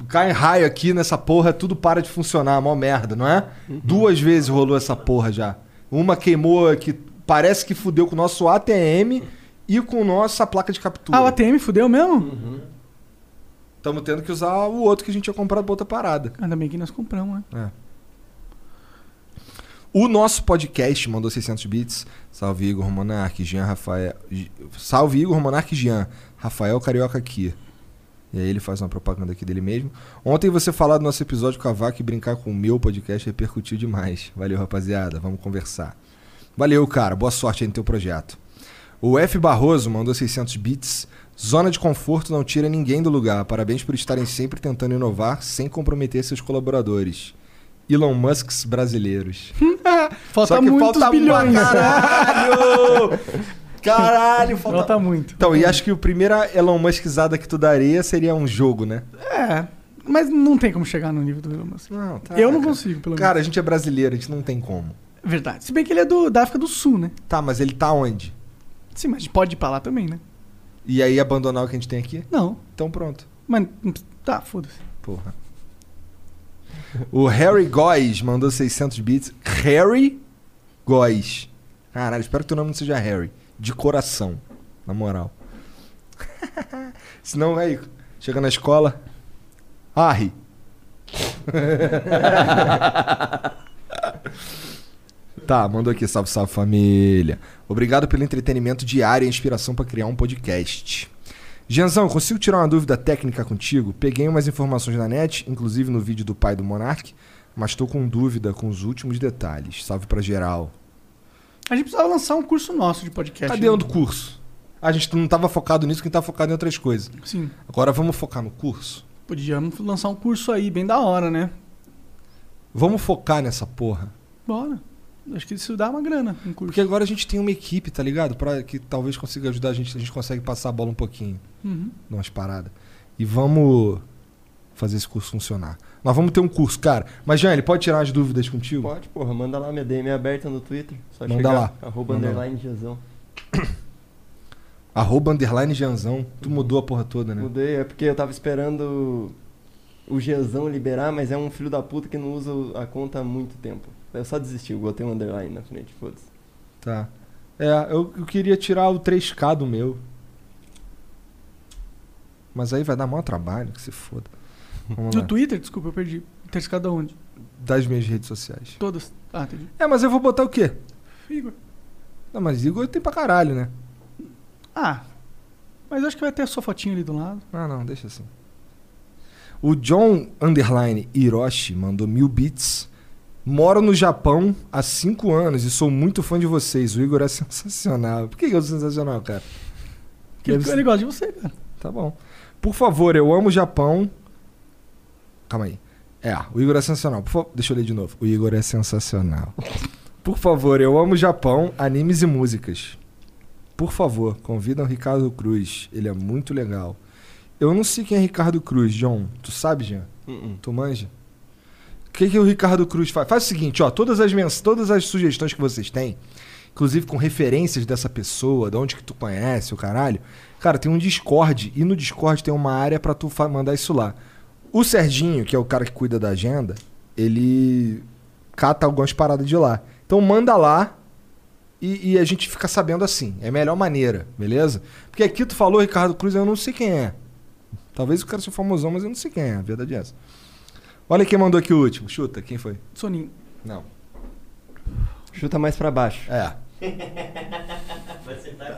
Cai raio aqui nessa porra, tudo para de funcionar. Mó merda, não é? Duas vezes rolou essa porra já. Uma queimou que parece que fudeu com o nosso ATM e com nossa placa de captura. Ah, o ATM fudeu mesmo? Uhum. Estamos tendo que usar o outro que a gente tinha comprado pra outra parada. Ainda bem que nós compramos, né? O nosso podcast mandou 600 bits. Salve Igor Monark, Jean Rafael. Salve Igor Monark e Jean. Rafael Carioca aqui. E aí ele faz uma propaganda aqui dele mesmo. Ontem você falar do nosso episódio com a Vaca e brincar com o meu podcast repercutiu demais. Valeu, rapaziada. Vamos conversar. Valeu, cara. Boa sorte aí no teu projeto. O F Barroso mandou 600 bits. Zona de conforto não tira ninguém do lugar. Parabéns por estarem sempre tentando inovar sem comprometer seus colaboradores. Elon Musks brasileiros. Falta Só que muitos falta bilhões. Pra caralho! Caralho, falta... Falta muito. Então, e acho que o primeiro Elon Muskizada que tu daria seria um jogo, né? É, mas não tem como chegar no nível do Elon Musk. Não, tá. Eu não cara. consigo, pelo Cara, a gente é brasileiro, a gente não tem como. menos. Verdade. Se bem que ele é do, da África do Sul, né? Tá, mas ele tá onde? Sim, mas a pode ir pra lá também, né? E aí abandonar o que a gente tem aqui? Não. Então pronto. Mas. Tá, foda-se. Porra. O Harry Góes mandou 600 bits. Harry Góes. Caralho, espero que teu nome não seja Harry. De coração. Na moral. Senão, aí, chega na escola. Harry. tá, mandou aqui. Salve, salve família. Obrigado pelo entretenimento diário e inspiração pra criar um podcast. Genzão, consigo tirar uma dúvida técnica contigo? Peguei umas informações na net, inclusive no vídeo do pai do Monark, mas tô com dúvida com os últimos detalhes. Salve pra geral. A gente precisava lançar um curso nosso de podcast. Cadê né? o do curso? A gente não tava focado nisso, quem tá focado em outras coisas. Sim. Agora vamos focar no curso? Podíamos lançar um curso aí, bem da hora, né? Vamos focar nessa porra. Bora. Acho que isso dá uma grana, um curso. Porque agora a gente tem uma equipe, tá ligado? Pra que talvez consiga ajudar a gente, a gente consegue passar a bola um pouquinho. Uhum. Numas paradas. E vamos fazer esse curso funcionar. Nós vamos ter um curso, cara. Mas, Jean, ele pode tirar as dúvidas contigo? Pode, porra, manda lá minha DM aberta no Twitter. Só Manda chegar, lá. Arroba Manda underline Jezão. Arroba underline Janzão. Tu mudou a porra toda, né? Mudei, é porque eu tava esperando o Jezão liberar, mas é um filho da puta que não usa a conta há muito tempo. Eu só desisti, eu botei um underline na frente, foda-se. Tá. É, eu, eu queria tirar o 3K do meu. Mas aí vai dar maior trabalho, que se foda. Vamos No lá. Twitter, desculpa, eu perdi. Ter cada onde? Das minhas redes sociais. Todas. Ah, entendi. É, mas eu vou botar o quê? Igor. Não, mas Igor tem pra caralho, né? Ah. Mas eu acho que vai ter a sua fotinha ali do lado. Ah, não, deixa assim. O John Underline Hiroshi mandou mil bits. Moro no Japão há cinco anos e sou muito fã de vocês. O Igor é sensacional. Por que eu sou sensacional, cara? Porque Deve ele gosta de você, cara. Tá bom. Por favor, eu amo o Japão. Calma aí. É, o Igor é sensacional. Por fa- Deixa eu ler de novo. O Igor é sensacional. Por favor, eu amo o Japão, animes e músicas. Por favor, convidam o Ricardo Cruz. Ele é muito legal. Eu não sei quem é Ricardo Cruz, John. Tu sabe, Jean? Uh-uh. Tu manja? Que, que o Ricardo Cruz faz? Faz o seguinte, ó. Todas as, mens... todas as sugestões que vocês têm, inclusive com referências dessa pessoa, de onde que tu conhece, o caralho. Cara, tem um Discord e no Discord tem uma área pra tu mandar isso lá. O Serginho, que é o cara que cuida da agenda, ele cata algumas paradas de lá. Então manda lá e, e a gente fica sabendo assim. É a melhor maneira, beleza? Porque aqui tu falou Ricardo Cruz, eu não sei quem é. Talvez o cara seja famosão, mas eu não sei quem é. A verdade é essa. Olha quem mandou aqui o último. Chuta, quem foi? Soninho. Não. Chuta mais pra baixo. É.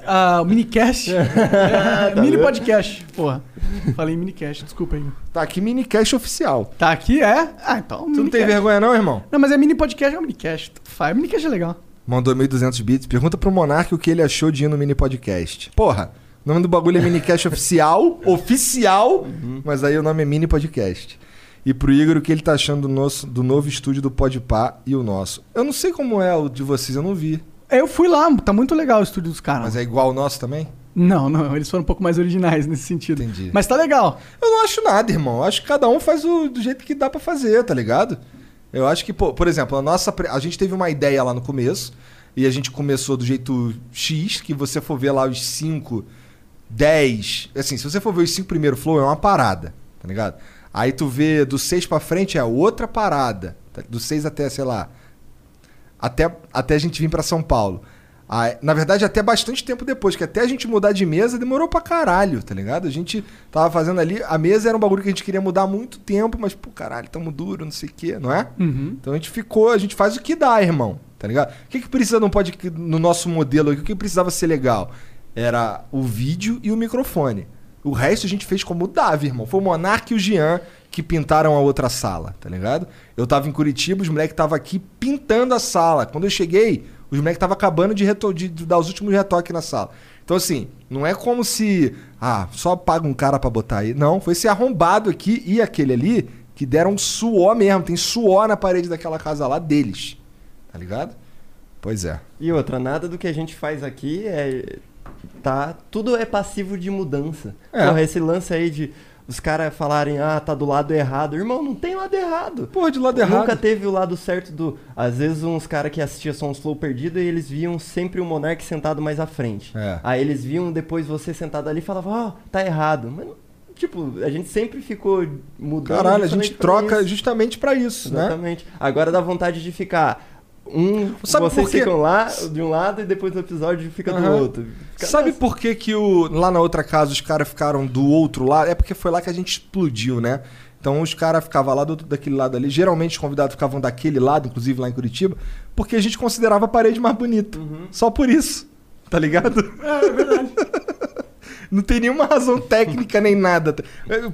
Ah, o minicast. é, mini podcast. Porra. Falei minicast, desculpa aí. Tá aqui minicast oficial. Tá aqui, é? Ah, então. Tu não tem vergonha não, irmão? Não, mas é mini podcast, é um minicast. Tanto Faz. Minicast é legal. Mandou 1.200 bits. Pergunta pro Monark o que ele achou de ir no mini podcast. Porra, o nome do bagulho é minicast oficial. Oficial. Mas aí o nome é mini podcast. E pro Igor o que ele tá achando do, nosso, do novo estúdio do Podpah e o nosso. Eu não sei como é o de vocês, eu não vi. Eu fui lá, tá muito legal o estúdio dos caras. Mas é igual o nosso também? Não, não, eles foram um pouco mais originais nesse sentido. Entendi. Mas tá legal. Eu não acho nada, irmão. Eu acho que cada um faz o, do jeito que dá pra fazer, tá ligado? Eu acho que, pô, por exemplo, a nossa. A gente teve uma ideia lá no começo. E a gente começou do jeito X, que você for ver lá os 5, 10. Assim, se você for ver os 5 primeiros flow, é uma parada, tá ligado? Aí tu vê do 6 pra frente é outra parada. tá? Do 6 até, sei lá. Até, até a gente vir pra São Paulo. Aí, na verdade, até bastante tempo depois, que até a gente mudar de mesa demorou pra caralho, tá ligado? A gente tava fazendo ali. A mesa era um bagulho que a gente queria mudar há muito tempo, mas, pô, caralho, tamo duro, não sei o quê, não é? Uhum. Então a gente ficou, a gente faz o que dá, irmão, tá ligado? O que, que precisa não pode no nosso modelo aqui? O que precisava ser legal? Era o vídeo e o microfone. O resto a gente fez como dava, irmão. Foi o Monark e o Jean que pintaram a outra sala, tá ligado? Eu tava em Curitiba, os moleques estavam aqui pintando a sala. Quando eu cheguei, os moleques estavam acabando de, reto- de- dar os últimos retoques na sala. Então, assim, não é como se. Ah, só paga um cara pra botar aí. Não, foi esse arrombado aqui e aquele ali que deram suor mesmo. Tem suor na parede daquela casa lá deles. Tá ligado? Pois é. E outra, nada do que a gente faz aqui é. Tá. Tudo é passivo de mudança. É. Porra, esse lance aí de os caras falarem, ah, tá do lado errado. Irmão, não tem lado errado. Porra, de lado Nunca errado. teve o lado certo do. Às vezes uns caras que assistiam Sons Flow perdido e eles viam sempre o Monark sentado mais à frente. É. Aí eles viam depois você sentado ali e falavam, ó, tá errado. Mas, tipo, a gente sempre ficou mudando. Caralho, a gente troca isso. justamente pra isso, né? Exatamente. Agora dá vontade de ficar. Um, Sabe vocês por quê? ficam lá de um lado e depois do episódio fica do Aham. outro. Fica Sabe por que, que o, lá na outra casa os caras ficaram do outro lado? É porque foi lá que a gente explodiu, né? Então os caras ficavam lá do, daquele lado ali. Geralmente os convidados ficavam daquele lado, inclusive lá em Curitiba, porque a gente considerava a parede mais bonita. Só por isso. Tá ligado? É, verdade. Não tem nenhuma razão técnica nem nada.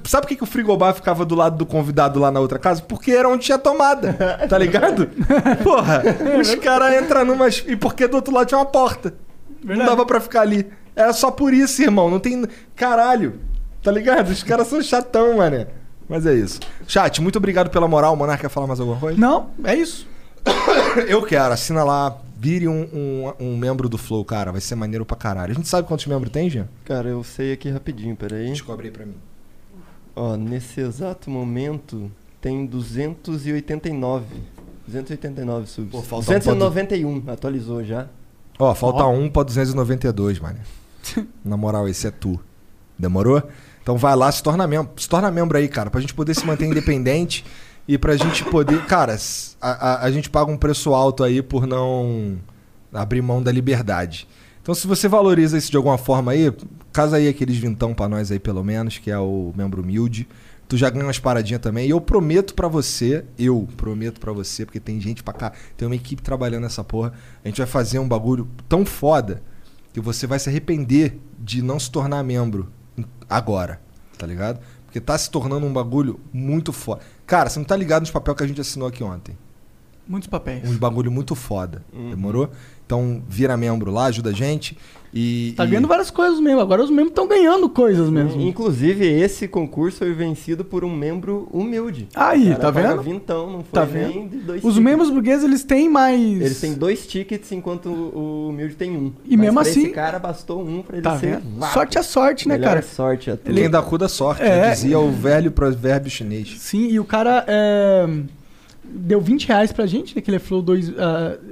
Sabe por que, que o frigobar ficava do lado do convidado lá na outra casa? Porque era onde tinha tomada. Tá ligado? Porra, os caras entram numas. E porque do outro lado tinha uma porta. Não Verdade. dava pra ficar ali. Era só por isso, irmão. Não tem. Caralho. Tá ligado? Os caras são chatão, mané. Mas é isso. Chat, muito obrigado pela moral. O Monarca quer falar mais alguma coisa? Não, é isso. Eu quero. Assina lá. Vire um, um, um membro do Flow, cara. Vai ser maneiro pra caralho. A gente sabe quantos membros tem, Jean? Cara, eu sei aqui rapidinho, peraí. Descobre aí pra mim. Ó, nesse exato momento tem 289. 289 subs. Pô, falta um 291, atualizou já. Ó, falta Ó. um pra 292, mano. Na moral, esse é tu. Demorou? Então vai lá, se torna membro. Se torna membro aí, cara, pra gente poder se manter independente e pra gente poder. Cara, a, a, a gente paga um preço alto aí por não abrir mão da liberdade. Então, se você valoriza isso de alguma forma aí, casa aí aqueles vintão pra nós aí, pelo menos, que é o membro humilde. Tu já ganha umas paradinhas também. E eu prometo pra você, eu prometo pra você, porque tem gente pra cá, tem uma equipe trabalhando nessa porra. A gente vai fazer um bagulho tão foda que você vai se arrepender de não se tornar membro agora, tá ligado? Porque tá se tornando um bagulho muito foda. Cara, você não tá ligado nos papéis que a gente assinou aqui ontem. Muitos papéis. Um bagulho muito foda. Uhum. Demorou? Então vira membro lá, ajuda a gente. E. Tá e- ganhando várias coisas mesmo. Agora os membros estão ganhando coisas mesmo. Inclusive, esse concurso foi vencido por um membro humilde. Aí, cara tá vendo? Vintão, não foi Tá nem vendo? de dois Os tickets. membros burgueses, eles têm mais. Eles têm dois tickets, enquanto o humilde tem um. E Mas mesmo pra assim- Esse cara bastou um pra ele Tá ser. vendo? Sorte é sorte, né, Melhor cara? sorte a Quem dá cu dá sorte, É. dizia o velho provérbio chinês. Sim, e o cara é, deu 20 reais pra gente, né? Que ele falou dois,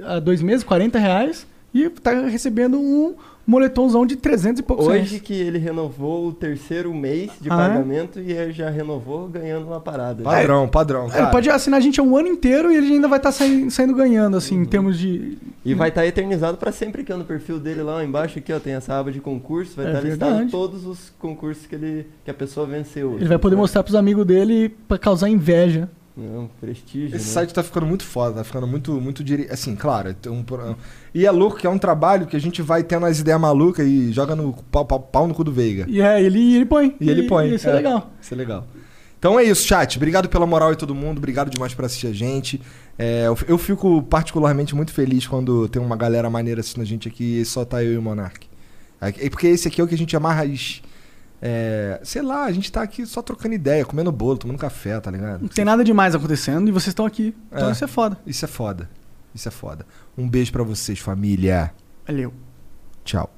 há dois meses, 40 reais. E tá recebendo um moletomzão de 300 e poucos Hoje reais. que ele renovou o terceiro mês de Ah, é? pagamento e ele já renovou ganhando uma parada. Padrão, padrão. Ele Cara. pode assinar a gente um ano inteiro e ele ainda vai estar saindo, saindo ganhando, assim, Uhum. em termos de. E vai estar eternizado pra sempre aqui ó, no perfil dele lá embaixo aqui, ó, tem essa aba de concurso, vai É estar verdade. listado todos os concursos que ele que a pessoa venceu. Ele vai poder mostrar pros amigos dele pra causar inveja. Não, prestígio, Esse né? site tá ficando muito foda, tá ficando muito, muito dire... Assim, claro, tem um... e é louco que é um trabalho que a gente vai tendo as ideias malucas e joga no pau, pau, pau no cu do Veiga. E é, ele, ele põe. E ele põe. Isso é, legal. Isso é legal. Então é isso, chat. Obrigado pela moral aí todo mundo. Obrigado demais por assistir a gente. É, eu, eu fico particularmente muito feliz quando tem uma galera maneira assistindo a gente aqui e só tá eu e o Monark. É porque esse aqui é o que a gente é mais. É, sei lá, a gente tá aqui só trocando ideia, comendo bolo, tomando café, tá ligado? Não tem nada demais acontecendo e vocês estão aqui. Então É. isso é foda. Isso é foda. Isso é foda. Um beijo pra vocês, família. Valeu. Tchau.